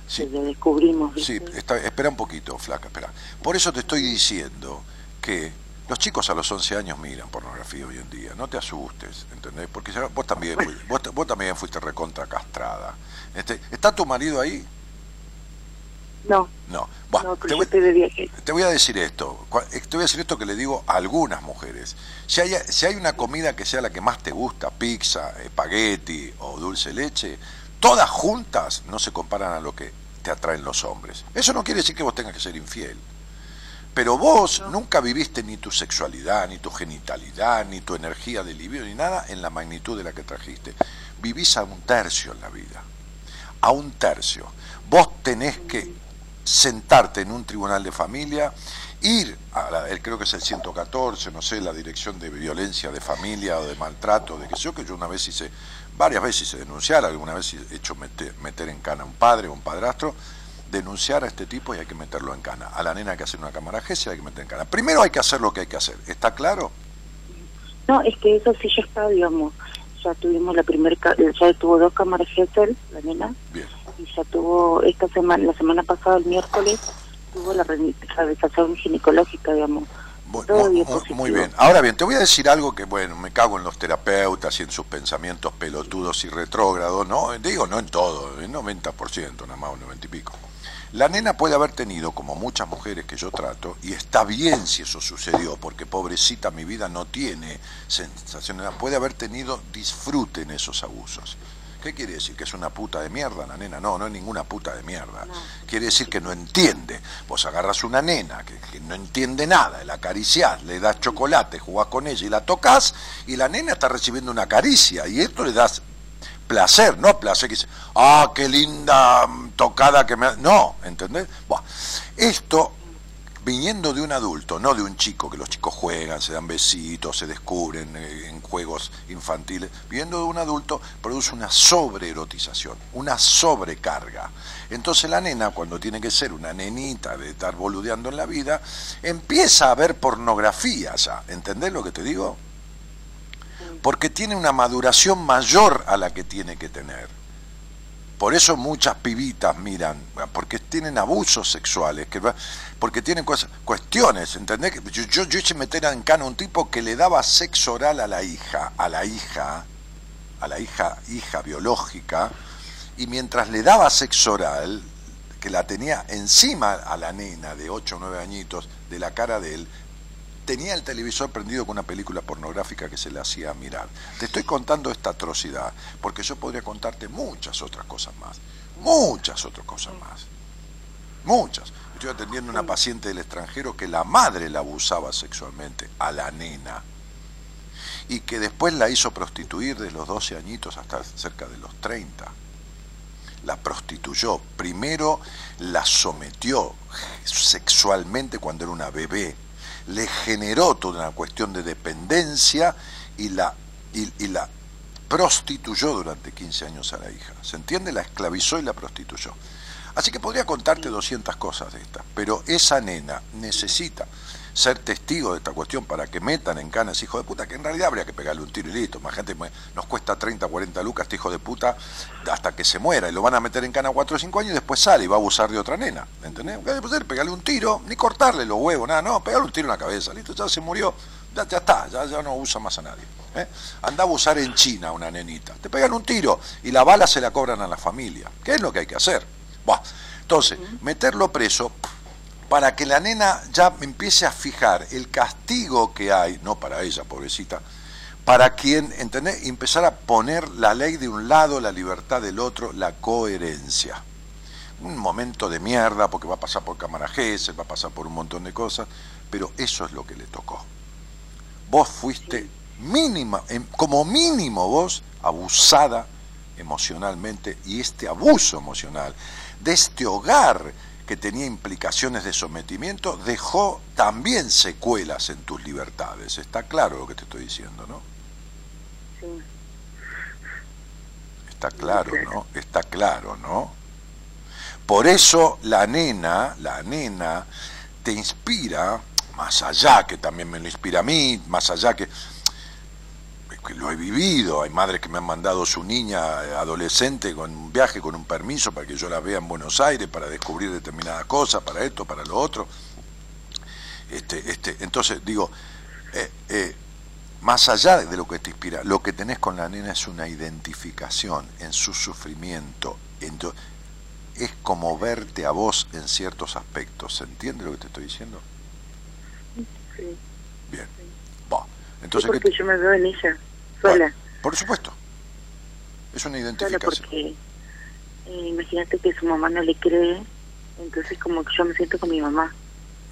sí. que lo descubrimos, Sí, está- espera un poquito, flaca, espera. Por eso te estoy diciendo que los chicos a los 11 años miran pornografía hoy en día. No te asustes, ¿entendés? Porque ya- vos también, vos, vos también fuiste recontra castrada. Este, ¿Está tu marido ahí? No, No. Buah, no, te, voy, estoy de viaje. te voy a decir esto. eh, Te voy a decir esto que le digo a algunas mujeres. Si hay, si hay una comida que sea la que más te gusta, pizza, espagueti o dulce leche, todas juntas no se comparan a lo que te atraen los hombres. Eso no quiere decir que vos tengas que ser infiel. Pero vos nunca viviste ni tu sexualidad, ni tu genitalidad, ni tu energía de libido, ni nada en la magnitud de la que trajiste. Vivís a un tercio en la vida. A un tercio. Vos tenés que sentarte en un tribunal de familia, ir a la, creo que es el 114, no sé, la dirección de violencia de familia o de maltrato, de que yo que yo una vez hice, varias veces hice denunciar, alguna vez he hecho meter, meter en cana a un padre o un padrastro, denunciar a este tipo y hay que meterlo en cana. A la nena hay que hacer una cámara GESE, hay que meter en cana. Primero hay que hacer lo que hay que hacer, ¿está claro? No, es que eso sí ya está, digamos. Ya tuvimos la primera, ya tuvo dos cámaras Gesell, la nena, Bien. Y ya tuvo esta semana, la semana pasada, el miércoles, tuvo la re- revisación ginecológica, digamos. Muy, bien. Ahora bien, te voy a decir algo que, bueno, me cago en los terapeutas y en sus pensamientos pelotudos y retrógrados, ¿no? Digo, no en todo, en 90%, nada más, un 90 y pico. La nena puede haber tenido, como muchas mujeres que yo trato, y está bien si eso sucedió, porque pobrecita mi vida no tiene sensación, puede haber tenido disfrute en esos abusos. ¿Qué quiere decir? ¿Que es una puta de mierda la nena? No, no es ninguna puta de mierda. Quiere decir que no entiende. Vos agarras una nena que, que no entiende nada, la acariciás, le das chocolate, jugás con ella y la tocas, y la nena está recibiendo una caricia, y esto le das placer, no placer que dice, ah, qué linda tocada que me... ha-". No, ¿entendés? Buah, esto viniendo de un adulto, no de un chico, que los chicos juegan, se dan besitos, se descubren eh, en juegos infantiles, viniendo de un adulto produce una sobreerotización, una sobrecarga. Entonces la nena, cuando tiene que ser una nenita de estar boludeando en la vida, empieza a ver pornografía ya, ¿entendés lo que te digo? Porque tiene una maduración mayor a la que tiene que tener. Por eso muchas pibitas miran, porque tienen abusos sexuales, que porque tienen cuestiones, ¿entendés? Yo, yo, yo hice meter en cana un tipo que le daba sexo oral a la hija, a la hija, a la hija, hija biológica, y mientras le daba sexo oral, que la tenía encima a la nena de 8 o 9 añitos de la cara de él, tenía el televisor prendido con una película pornográfica que se le hacía mirar. Te estoy contando esta atrocidad, porque yo podría contarte muchas otras cosas más, muchas otras cosas más, muchas. Estoy atendiendo a una paciente del extranjero que la madre la abusaba sexualmente a la nena y que después la hizo prostituir de los 12 añitos hasta cerca de los 30. La prostituyó. Primero la sometió sexualmente cuando era una bebé. Le generó toda una cuestión de dependencia y la, y, y la prostituyó durante 15 años a la hija. ¿Se entiende? La esclavizó y la prostituyó. Así que podría contarte 200 cosas de estas, pero esa nena necesita ser testigo de esta cuestión para que metan en ese hijo de puta, que en realidad habría que pegarle un tiro y listo. Más gente nos cuesta 30, 40 lucas este hijo de puta hasta que se muera y lo van a meter en cana 4 o 5 años y después sale y va a abusar de otra nena. ¿Entendés? ¿Qué puede hacer? Pegarle un tiro, ni cortarle los huevos, nada, no, pegarle un tiro en la cabeza, listo, ya se murió, Ya, ya está, ya, ya no usa más a nadie. ¿eh? Andaba a usar en China una nenita. Te pegan un tiro y la bala se la cobran a la familia. ¿Qué es lo que hay que hacer? Buah. Entonces, meterlo preso para que la nena ya empiece a fijar el castigo que hay, no para ella, pobrecita, para quien, ¿entendés? Empezar a poner la ley de un lado, la libertad del otro, la coherencia. Un momento de mierda, porque va a pasar por cámara G, se va a pasar por un montón de cosas, pero eso es lo que le tocó. Vos fuiste mínima, em- como mínimo vos, abusada emocionalmente, y este abuso emocional de este hogar que tenía implicaciones de sometimiento, dejó también secuelas en tus libertades. Está claro lo que te estoy diciendo, ¿no? Sí. Está claro, ¿no? Está claro, ¿no? Por eso la nena, la nena, te inspira, más allá que también me lo inspira a mí, más allá que, que lo he vivido, hay madres que me han mandado su niña adolescente con un viaje, con un permiso para que yo la vea en Buenos Aires, para descubrir determinadas cosas, para esto, para lo otro. Este, este, entonces, digo, eh, eh, más allá de lo que te inspira, lo que tenés con la nena es una identificación en su sufrimiento. en tu- es como verte a vos en ciertos aspectos. ¿Se entiende lo que te estoy diciendo? Sí. Bien. Entonces, ¿qué porque te- yo me veo en ella, sola. Bueno, por supuesto. Es una identificación. porque eh, imagínate que su mamá no le cree, entonces como que yo me siento con mi mamá.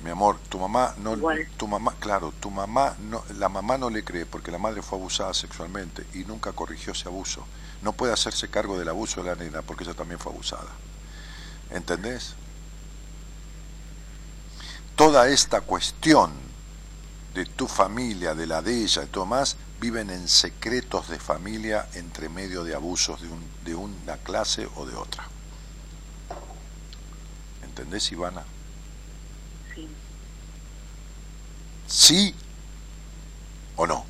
Mi amor, tu mamá no, Igual. tu mamá, claro, tu mamá no, la mamá no le cree porque la madre fue abusada sexualmente y nunca corrigió ese abuso. No puede hacerse cargo del abuso de la nena porque ella también fue abusada. ¿Entendés? Toda esta cuestión de tu familia, de la de ella y todo más, viven en secretos de familia entre medio de abusos de, un, de una clase o de otra. ¿Entendés, Ivana? Sí. ¿Sí o no?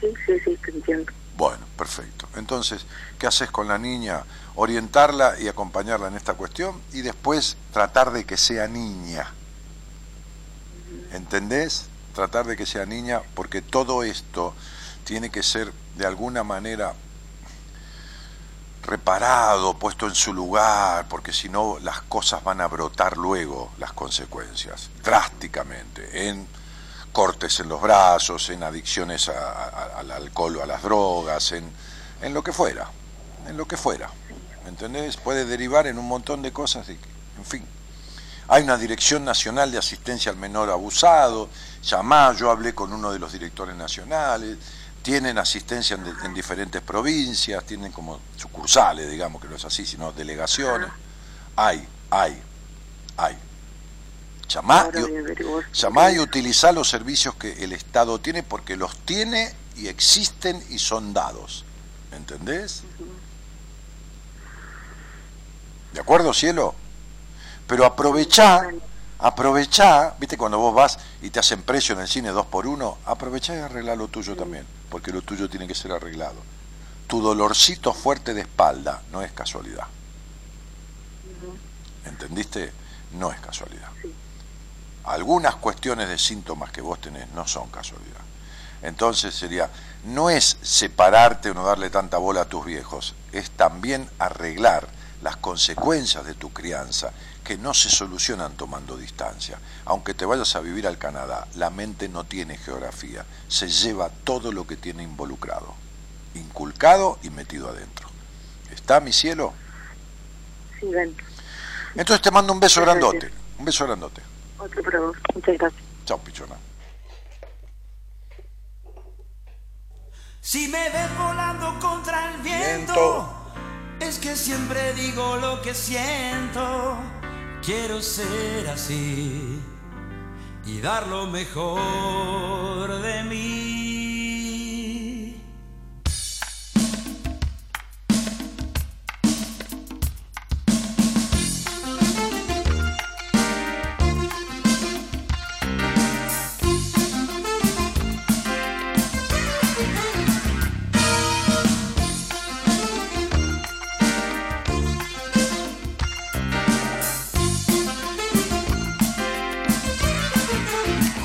Sí, sí, sí, te entiendo. Bueno, perfecto. Entonces, ¿qué haces con la niña? Orientarla y acompañarla en esta cuestión y después tratar de que sea niña. ¿Entendés? Tratar de que sea niña porque todo esto tiene que ser de alguna manera reparado, puesto en su lugar, porque si no las cosas van a brotar luego, las consecuencias, drásticamente, en cortes en los brazos, en adicciones al alcohol o a las drogas, en, en lo que fuera, en lo que fuera. ¿Me entendés? Puede derivar en un montón de cosas, en fin. Hay una Dirección Nacional de Asistencia al Menor Abusado, llamá, yo hablé con uno de los directores nacionales, tienen asistencia en, diferentes provincias, tienen como sucursales, digamos, que no es así, sino delegaciones. Hay, hay, hay. Llamá y, llamá y utilizá los servicios que el Estado tiene porque los tiene y existen y son dados. ¿Entendés? ¿De acuerdo, cielo? Pero aprovechá, aprovechá, viste cuando vos vas y te hacen precio en el cine dos por uno, aprovechá y arreglá lo tuyo también, porque lo tuyo tiene que ser arreglado. Tu dolorcito fuerte de espalda no es casualidad. ¿Entendiste? No es casualidad. Algunas cuestiones de síntomas que vos tenés no son casualidad. Entonces sería, no es separarte o no darle tanta bola a tus viejos, es también arreglar las consecuencias de tu crianza que no se solucionan tomando distancia. Aunque te vayas a vivir al Canadá, la mente no tiene geografía, se lleva todo lo que tiene involucrado, inculcado y metido adentro. ¿Está mi cielo? Sí, ven. Entonces te mando un beso Muchas grandote, gracias. un beso grandote. Otro para vos. Muchas gracias. Chao, pichona. Si me ves volando contra el viento, Viento. Es que siempre digo lo que siento. Quiero ser así y dar lo mejor de mí.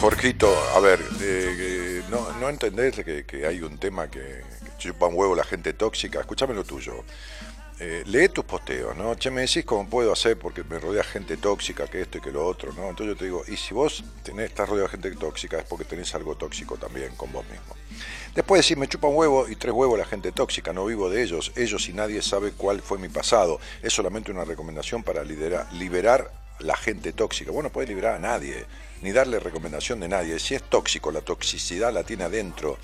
Jorgito, a ver, eh, eh, no, no entendés que, hay un tema que, chupa un huevo la gente tóxica. Escúchame lo tuyo. Eh, lee tus posteos, ¿no? Che, me decís cómo puedo hacer porque me rodea gente tóxica, que esto y que lo otro, ¿no? Entonces yo te digo, y si vos tenés, estás rodeado de gente tóxica es porque tenés algo tóxico también con vos mismo. Después decís, me chupa un huevo y tres huevos la gente tóxica, no vivo de ellos, ellos y nadie sabe cuál fue mi pasado. Es solamente una recomendación para liberar la gente tóxica. Vos no podés liberar a nadie, ni darle recomendación de nadie. Si es tóxico, la toxicidad la tiene adentro.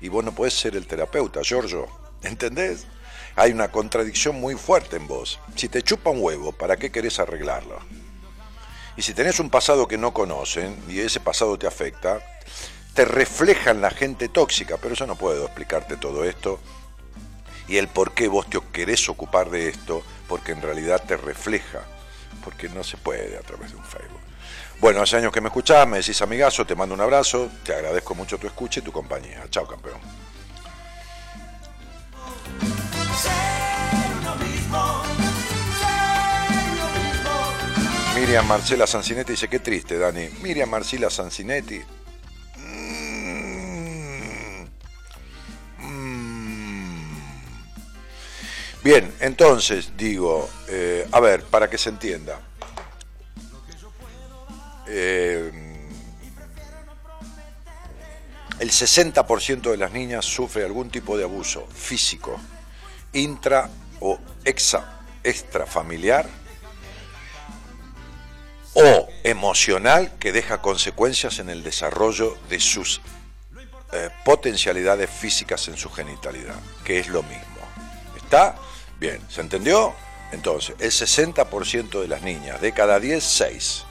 Y vos no podés ser el terapeuta, Giorgio. ¿Entendés? Hay una contradicción muy fuerte en vos. Si te chupa un huevo, ¿para qué querés arreglarlo? Y si tenés un pasado que no conocen y ese pasado te afecta, te reflejan la gente tóxica, pero yo no puedo explicarte todo esto y el por qué vos te querés ocupar de esto, porque en realidad te refleja, porque no se puede a través de un Facebook. Bueno, hace años que me escuchás, me decís amigazo, te mando un abrazo, te agradezco mucho tu escucha y tu compañía. Chao, campeón. Miriam Marcela Sancinetti dice, qué triste, Dani. Miriam Marcela Sancinetti. Bien, entonces digo, eh, a ver, para que se entienda. Eh, el 60% de las niñas sufre algún tipo de abuso físico, intra o exa, extrafamiliar o emocional que deja consecuencias en el desarrollo de sus eh, potencialidades físicas en su genitalidad, que es lo mismo. ¿Está? Bien, ¿se entendió? Entonces, el 60% de las niñas, de cada 10, 6,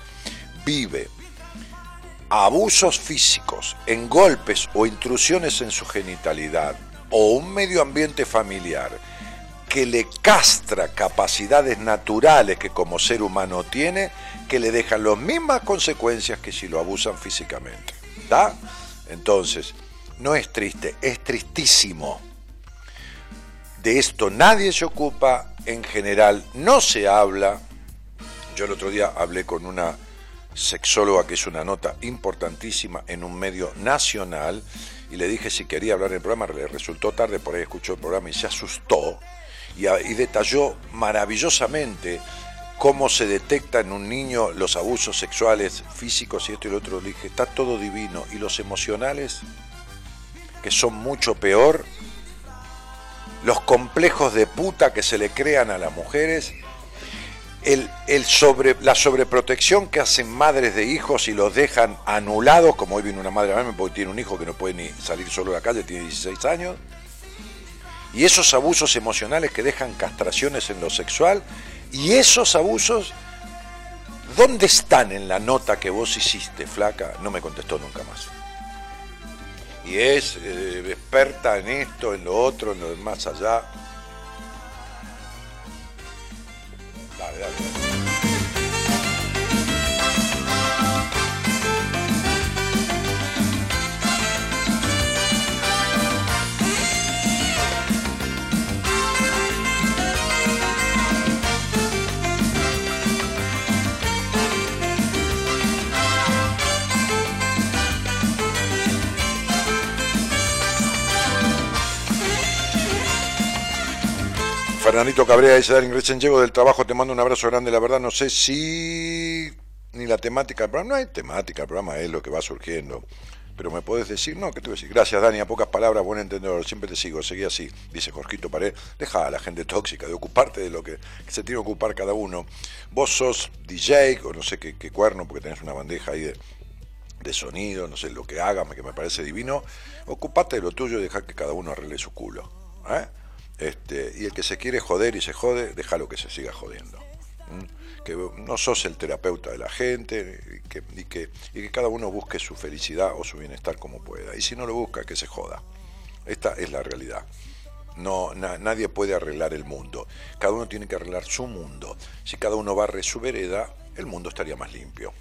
vive abusos físicos en golpes o intrusiones en su genitalidad o un medio ambiente familiar que le castra capacidades naturales que como ser humano tiene, que le dejan las mismas consecuencias que si lo abusan físicamente. ¿Está? Entonces, no es triste, es tristísimo. De esto nadie se ocupa, en general no se habla. Yo el otro día hablé con una sexóloga que es una nota importantísima en un medio nacional y le dije si quería hablar en el programa, le resultó tarde, por ahí escuchó el programa y se asustó y, y detalló maravillosamente cómo se detecta en un niño los abusos sexuales físicos y esto y lo otro. Le dije, está todo divino. Y los emocionales, que son mucho peor, los complejos de puta que se le crean a las mujeres, el, el sobre, la sobreprotección que hacen madres de hijos y los dejan anulados, como hoy viene una madre a mí porque tiene un hijo que no puede ni salir solo a la calle, tiene 16 años, y esos abusos emocionales que dejan castraciones en lo sexual, y esos abusos, ¿dónde están en la nota que vos hiciste, flaca? No me contestó nunca más. Y es eh, experta en esto, en lo otro, en lo más allá. Dale, dale, Fernandito Cabrera dice, Darín, recién llego del trabajo, te mando un abrazo grande, la verdad no sé si ni la temática del programa, no hay temática, el programa es lo que va surgiendo, pero me puedes decir, no, ¿qué te voy a decir? Gracias Dani, a pocas palabras, buen entendedor, siempre te sigo, seguí así, dice Jorgito Pared, deja a la gente tóxica de ocuparte de lo que, se tiene que ocupar cada uno. Vos sos DJ, o no sé qué, qué cuerno, porque tenés una bandeja ahí de, de sonido, no sé lo que haga, que me parece divino, ocupate de lo tuyo y deja que cada uno arregle su culo. ¿eh? Este, y el que se quiere joder y se jode, déjalo que se siga jodiendo. Que no sos el terapeuta de la gente y que, y, que, y que cada uno busque su felicidad o su bienestar como pueda. Y si no lo busca, que se joda. Esta es la realidad. No, na- nadie puede arreglar el mundo. Cada uno tiene que arreglar su mundo. Si cada uno barre su vereda, el mundo estaría más limpio.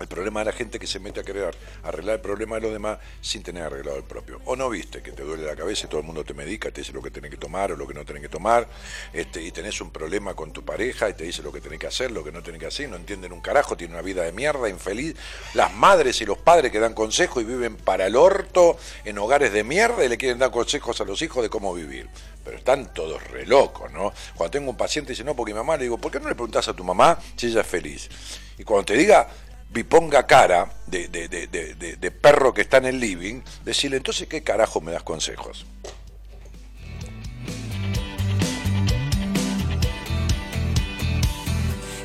El problema de la gente que se mete a querer arreglar el problema de los demás sin tener arreglado el propio. O no viste que te duele la cabeza y todo el mundo te medica, te dice lo que tenés que tomar o lo que no tenés que tomar, este, y tenés un problema con tu pareja y te dice lo que tenés que hacer, lo que no tenés que hacer, no entienden un carajo, tienen una vida de mierda, infeliz. Las madres y los padres que dan consejos y viven para el orto en hogares de mierda y le quieren dar consejos a los hijos de cómo vivir. Pero están todos re locos, ¿no? Cuando tengo un paciente y dice, no, porque mi mamá, le digo, ¿por qué no le preguntás a tu mamá si ella es feliz? Y cuando te diga, vi ponga cara de, de, de, de, de perro que está en el living, decirle, entonces, ¿qué carajo me das consejos?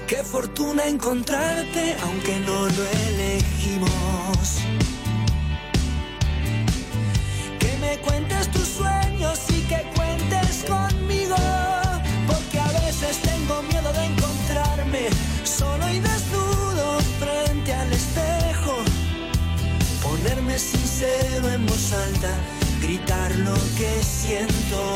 Qué fortuna encontrarte, aunque no lo elegimos. Que me cuentes tus sueños y que cuentes conmigo. Porque a veces tengo miedo de encontrarme solo y desnudo Sincero en voz alta, gritar lo que siento.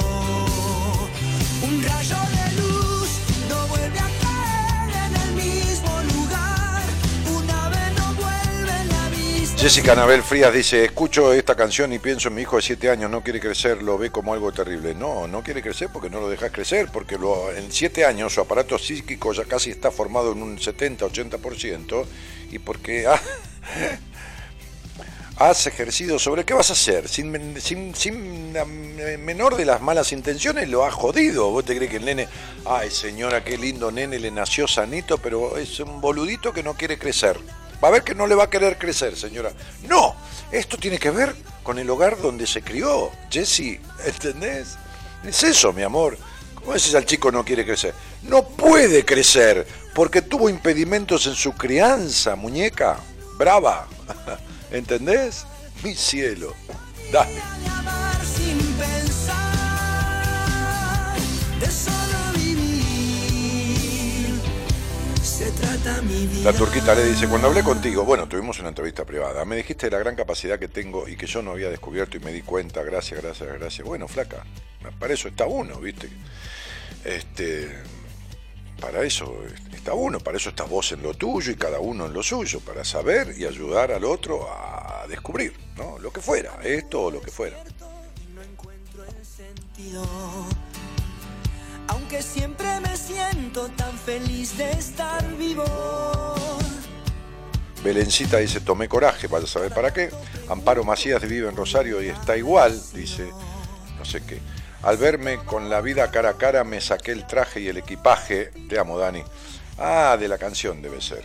Un rayo de luz no vuelve a caer en el mismo lugar. Un ave no vuelve la vista. Jessica Anabel Frías dice, escucho esta canción y pienso en mi hijo de 7 años, no quiere crecer, lo ve como algo terrible. No, no quiere crecer porque no lo dejas crecer, porque lo- en 7 años su aparato psíquico ya casi está formado en un 70-80% y porque ha- (laughs) has ejercido sobre qué vas a hacer, sin, sin, sin menor de las malas intenciones lo has jodido. Vos te crees que el nene, ay señora, qué lindo nene, le nació sanito, pero es un boludito que no quiere crecer. Va a ver que no le va a querer crecer, señora. No, esto tiene que ver con el hogar donde se crió. Jesse, ¿entendés? Es eso, mi amor. ¿Cómo decís al chico no quiere crecer? No puede crecer porque tuvo impedimentos en su crianza, muñeca. Brava. (laughs) ¿Entendés? Mi cielo. Dale. La turquita le dice, cuando hablé contigo, bueno, tuvimos una entrevista privada, me dijiste de la gran capacidad que tengo y que yo no había descubierto y me di cuenta, gracias, gracias, gracias. Bueno, flaca, para eso está uno, ¿viste? Este, para eso está uno, para eso está vos en lo tuyo y cada uno en lo suyo, para saber y ayudar al otro a descubrir, ¿no? Lo que fuera, esto o lo que fuera. No encuentro el sentido. Aunque siempre me siento tan feliz de estar vivo. Belencita dice, tomé coraje, vaya a saber para qué. Amparo Macías vive en Rosario y está igual, dice, no sé qué. Al verme con la vida cara a cara me saqué el traje y el equipaje. Te amo, Dani. Ah, de la canción debe ser.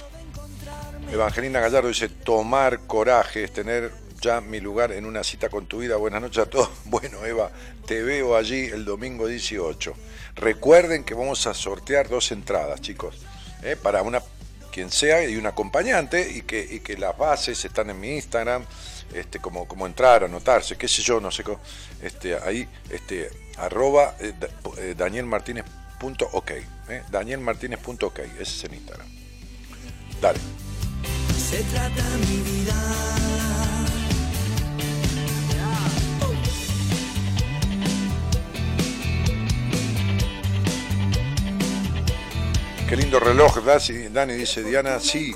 Evangelina Gallardo dice, tomar coraje es tener ya mi lugar en una cita con tu vida. Buenas noches a todos. (laughs) Bueno, Eva, te veo allí el domingo 18. Recuerden que vamos a sortear dos entradas, chicos, ¿eh? para una quien sea y un acompañante y que, y que las bases están en mi Instagram, este, como, como entrar, anotarse, qué sé yo, no sé cómo, este, ahí, este, arroba eh, eh, danielmartinez.ok, ¿eh? danielmartinez.ok, ese es el Instagram. Dale. Se trata mi vida. Qué lindo reloj, Dani dice Diana, sí,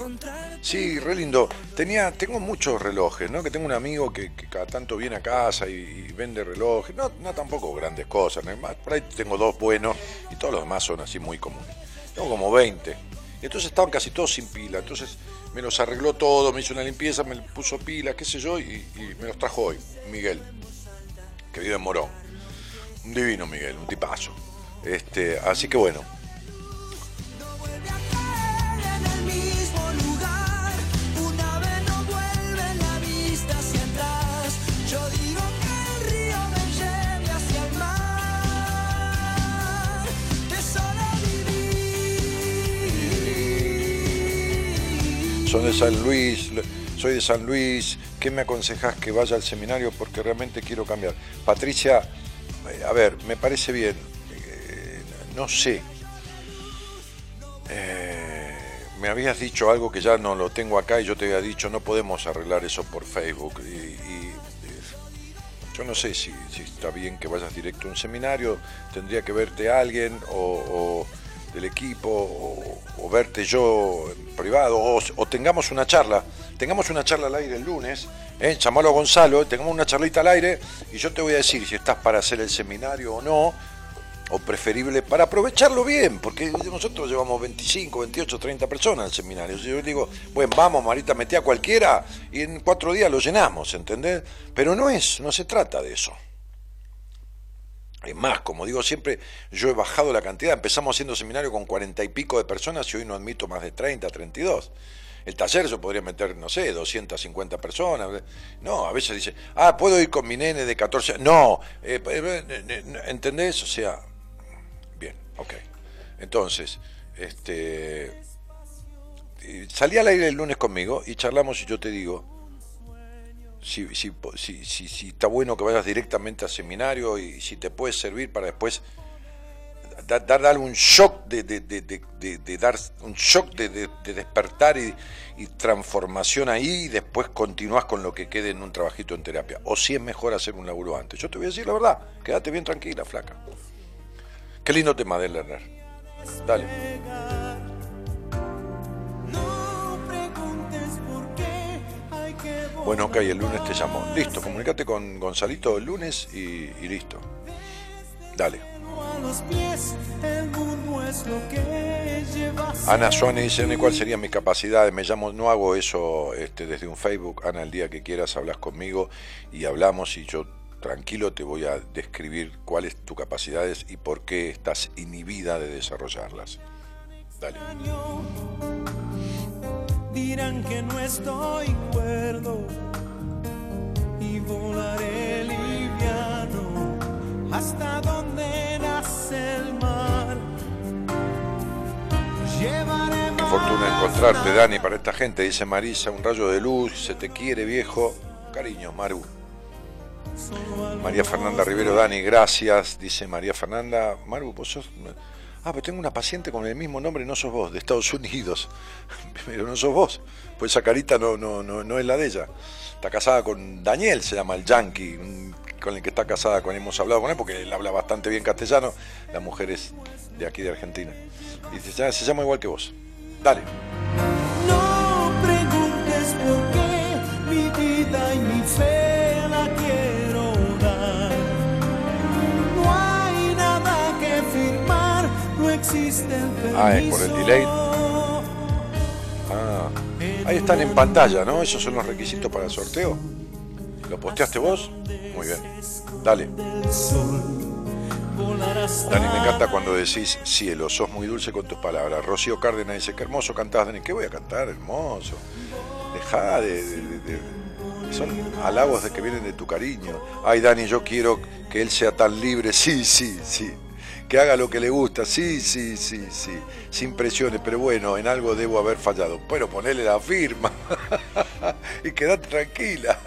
sí, re lindo. Tenía, tengo muchos relojes, ¿no? Que tengo un amigo que, cada tanto viene a casa y, vende relojes, no, tampoco grandes cosas, ¿no? Por ahí tengo dos buenos y todos los demás son así muy comunes. Tengo como 20. Y entonces estaban casi todos sin pila, entonces me los arregló todo, me hizo una limpieza, me puso pila, qué sé yo, y, y me los trajo hoy, Miguel, que vive en Morón. Un divino Miguel, un tipazo. Este, así que bueno, Son de San Luis, soy de San Luis, ¿qué me aconsejas que vaya al seminario? Porque realmente quiero cambiar. Patricia, eh, a ver, me parece bien, eh, no sé. Eh, me habías dicho algo que ya no lo tengo acá y yo te había dicho, no podemos arreglar eso por Facebook. Y, yo no sé si, está bien que vayas directo a un seminario, tendría que verte alguien o, o del equipo, o, verte yo en privado, o, tengamos una charla, tengamos una charla al aire el lunes, ¿eh? llamalo a Gonzalo, tengamos una charlita al aire y yo te voy a decir si estás para hacer el seminario o no, o preferible para aprovecharlo bien, porque nosotros llevamos 25, 28, 30 personas al seminario. Yo digo, bueno, vamos, Marita, metí a cualquiera y en cuatro días lo llenamos, ¿entendés? Pero no es, no se trata de eso. Es más, como digo siempre, yo he bajado la cantidad, empezamos haciendo seminario con cuarenta y pico de personas y hoy no admito más de 30, 32. El taller yo podría meter, no sé, 250 personas. No, a veces dice, ah, puedo ir con mi nene de 14 No, eh, eh, eh, ¿entendés? O sea, bien, ok. Entonces, este, salí al aire el lunes conmigo y charlamos y yo te digo, si, si, si, si, está bueno que vayas directamente al seminario y si te puede servir para después dar, dar un shock de, de, de, de, dar un shock de, despertar y, y, transformación ahí y después continúas con lo que quede en un trabajito en terapia. O si es mejor hacer un laburo antes. Yo te voy a decir la verdad, quédate bien tranquila, flaca. Qué lindo tema de Lerner. Dale. Bueno, ok, el lunes te llamo. Listo, comunícate con Gonzalito el lunes y, listo. Dale. Ana Suárez dice, ¿cuál sería mi capacidad? Me llamo, no hago eso este, desde un Facebook. Ana, el día que quieras hablas conmigo y hablamos y yo tranquilo te voy a describir cuáles tus capacidades y por qué estás inhibida de desarrollarlas. Dale dirán que no estoy cuerdo y volaré liviano hasta donde nace el mar. Llevaré Qué fortuna encontrarte, Dani, para esta gente, dice Marisa, un rayo de luz, se te quiere, viejo. Cariño, Maru. María Fernanda Rivero, Dani, gracias, dice María Fernanda. Maru, vos sos Ah, pero tengo una paciente con el mismo nombre, no sos vos, de Estados Unidos. (laughs) Pero no sos vos. Pues esa carita no, no, no, es la de ella. Está casada con Daniel, se llama el yankee, con el que está casada, con hemos hablado con él, porque él habla bastante bien castellano. La mujer es de aquí de Argentina. Y se, se llama igual que vos. Dale. Ah, es por el delay. Ah, ahí están en pantalla, ¿no? Esos son los requisitos para el sorteo. ¿Lo posteaste vos? Muy bien. Dale. Dani, me encanta cuando decís cielo, sos muy dulce con tus palabras. Rocío Cárdenas dice, qué hermoso cantás, Dani. ¿Qué voy a cantar? Hermoso. Dejá de, de- de- de- Son halagos de que vienen de tu cariño. Ay, Dani, yo quiero que él sea tan libre. Sí, sí, sí. Que haga lo que le gusta. Sí, sí, sí, sí. Sin presiones, pero bueno, en algo debo haber fallado. Pero ponele la firma. (laughs) y quedate tranquila.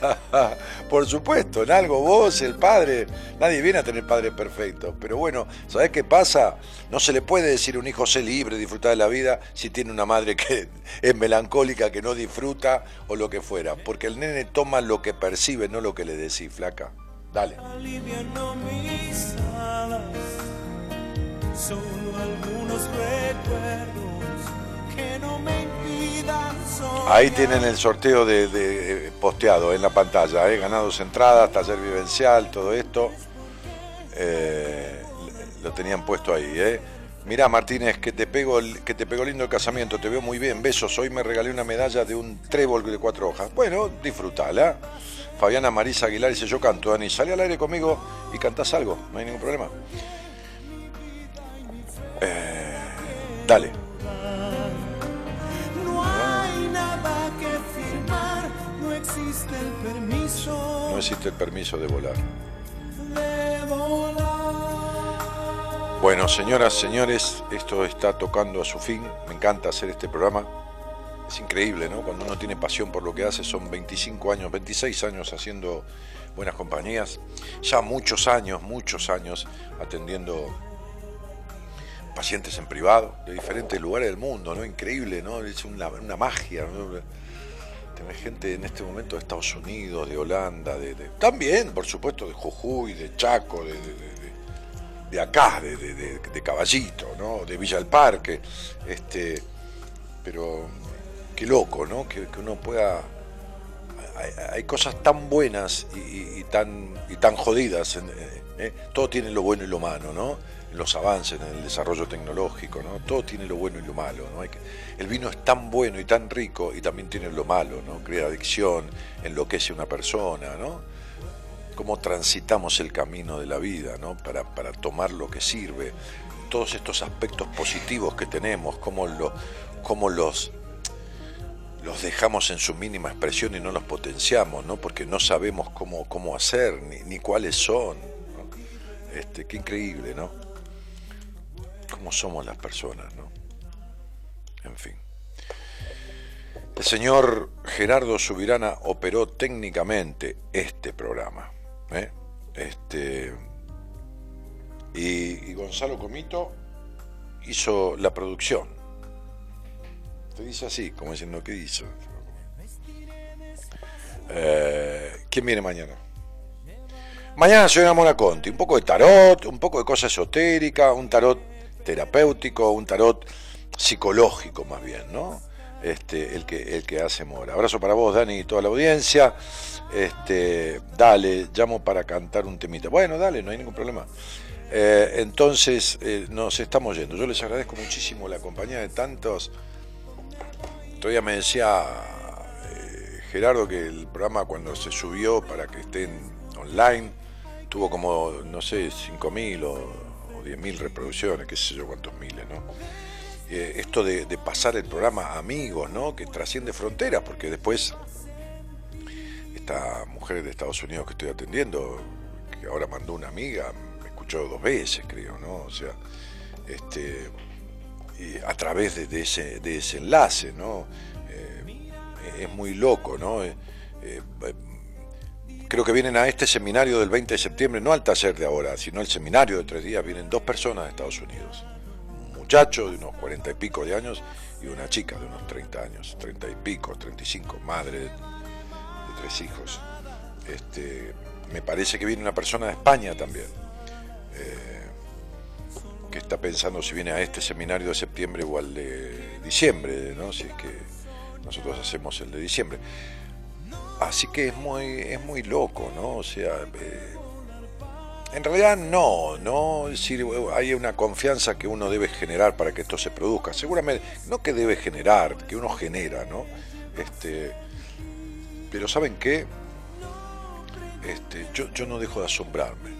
(laughs) Por supuesto, en algo vos, el padre, nadie viene a tener padre perfecto. Pero bueno, ¿sabés qué pasa? No se le puede decir a un hijo sé libre, disfrutar de la vida, si tiene una madre que (laughs) es melancólica, que no disfruta o lo que fuera. Porque el nene toma lo que percibe, no lo que le decís, flaca. Dale. aliviando mis alas. Solo algunos recuerdos que no me impidan soñar. Ahí tienen el sorteo de, de, eh, posteado en la pantalla, ¿eh? ganados entradas, taller vivencial, todo esto. Eh, lo tenían puesto ahí. ¿eh? Mirá, Martínez, que te, pego, el- que te pegó lindo el casamiento, te veo muy bien, besos. Hoy me regalé una medalla de un trébol de cuatro hojas. Bueno, disfrutala. Fabiana Marisa Aguilar dice, yo canto, Dani, sale al aire conmigo y cantás algo, no hay ningún problema. Eh, dale. No hay nada que firmar, no existe el permiso No existe el permiso de volar. de volar. Bueno, señoras, señores, esto está tocando a su fin. Me encanta hacer este programa. Es increíble, ¿no? Cuando uno tiene pasión por lo que hace, son 25 años, 26 años haciendo buenas compañías. Ya muchos años, muchos años atendiendo pacientes en privado de diferentes lugares del mundo, ¿no? Increíble, ¿no? Es una, magia, ¿no? Tener gente en este momento de Estados Unidos, de Holanda, de, también, por supuesto, de Jujuy, de Chaco, de, de- de- acá, de Caballito, ¿no? De Villa del Parque. Este, pero qué loco, ¿no? Que, uno pueda. Hay, cosas tan buenas y, tan, y tan jodidas. eh, eh. Todo tiene lo bueno y lo malo, ¿no? En los avances, en el desarrollo tecnológico, ¿no? Todo tiene lo bueno y lo malo, ¿no? El vino es tan bueno y tan rico y también tiene lo malo, ¿no? Crea adicción, enloquece a una persona, ¿no? cómo transitamos el camino de la vida, ¿no? Para, para tomar lo que sirve, todos estos aspectos positivos que tenemos, cómo, lo, cómo los, los dejamos en su mínima expresión y no los potenciamos, ¿no? Porque no sabemos cómo, cómo hacer, ni, ni cuáles son. Este, qué increíble, ¿no? Cómo somos las personas, ¿no? En fin. El señor Gerardo Subirana operó técnicamente este programa. ¿eh? Este, y Gonzalo Comito hizo la producción. Dice así, como diciendo, ¿qué hizo? Eh, ¿Quién viene mañana? Mañana señora Mona Conti, un poco de tarot, un poco de cosa esotérica, un tarot terapéutico, un tarot psicológico más bien, ¿no? Este, el que el que hace Mora. Abrazo para vos, Dani, y toda la audiencia. Este, dale, llamo para cantar un temita. Bueno, dale, no hay ningún problema. Eh, entonces, eh, nos estamos yendo. Yo les agradezco muchísimo la compañía de tantos. Todavía me decía eh, Gerardo que el programa cuando se subió para que estén online tuvo como, no sé, 5.000 o, o 10.000 reproducciones, qué sé yo cuántos miles, ¿no? Eh, esto de, de pasar el programa a amigos, ¿no? Que trasciende fronteras, porque después esta mujer de Estados Unidos que estoy atendiendo, que ahora mandó una amiga, me escuchó dos veces, creo, ¿no? O sea, este, a través de, ese, de ese enlace, ¿no? Eh, es muy loco, ¿no? Eh, eh, creo que vienen a este seminario del 20 de septiembre, no al taller de ahora, sino el seminario de tres días, vienen dos personas de Estados Unidos. Un muchacho de unos cuarenta y pico de años y una chica de unos 30 años, 30 y pico, 35, madre de, de tres hijos. Este, me parece que viene una persona de España también, que está pensando si viene a este seminario de septiembre o al de diciembre, ¿no? si es que nosotros hacemos el de diciembre. Así que es muy, es muy loco, ¿no? O sea, eh, en realidad no, no, es decir, hay una confianza que uno debe generar para que esto se produzca. Seguramente, no que debe generar, que uno genera, ¿no? Este, pero ¿saben qué? Este, yo, yo no dejo de asombrarme.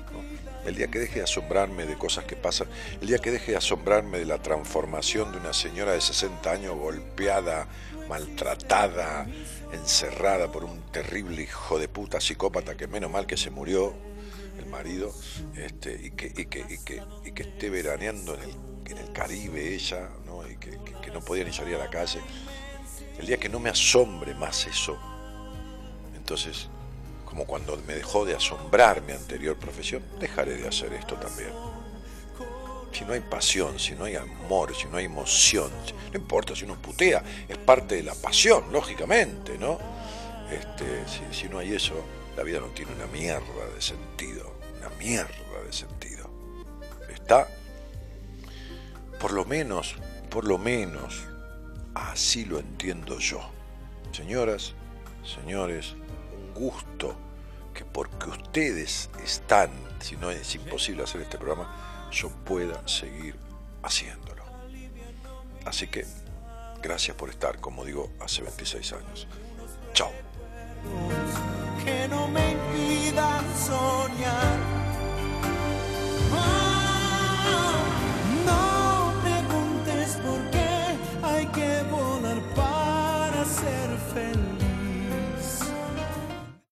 El día que deje de asombrarme de cosas que pasan, el día que deje de asombrarme de la transformación de una señora de 60 años golpeada, maltratada, encerrada por un terrible hijo de puta psicópata que menos mal que se murió el marido este, y, que, y, que, y, que, y que esté veraneando en el, en el Caribe ella ¿no? y que, que no podía ni salir a la calle el día que no me asombre más eso entonces como cuando me dejó de asombrar mi anterior profesión dejaré de hacer esto también si no hay pasión, si no hay amor, si no hay emoción, no importa si uno putea, es parte de la pasión, lógicamente, ¿no? Este, si, no hay eso, la vida no tiene una mierda de sentido, una mierda de sentido. Está, por lo menos, por lo menos, así lo entiendo yo. Señoras, señores, gusto que porque ustedes están, si no es imposible hacer este programa, yo pueda seguir haciéndolo. Así que, gracias por estar, como digo, hace 26 años. Chao.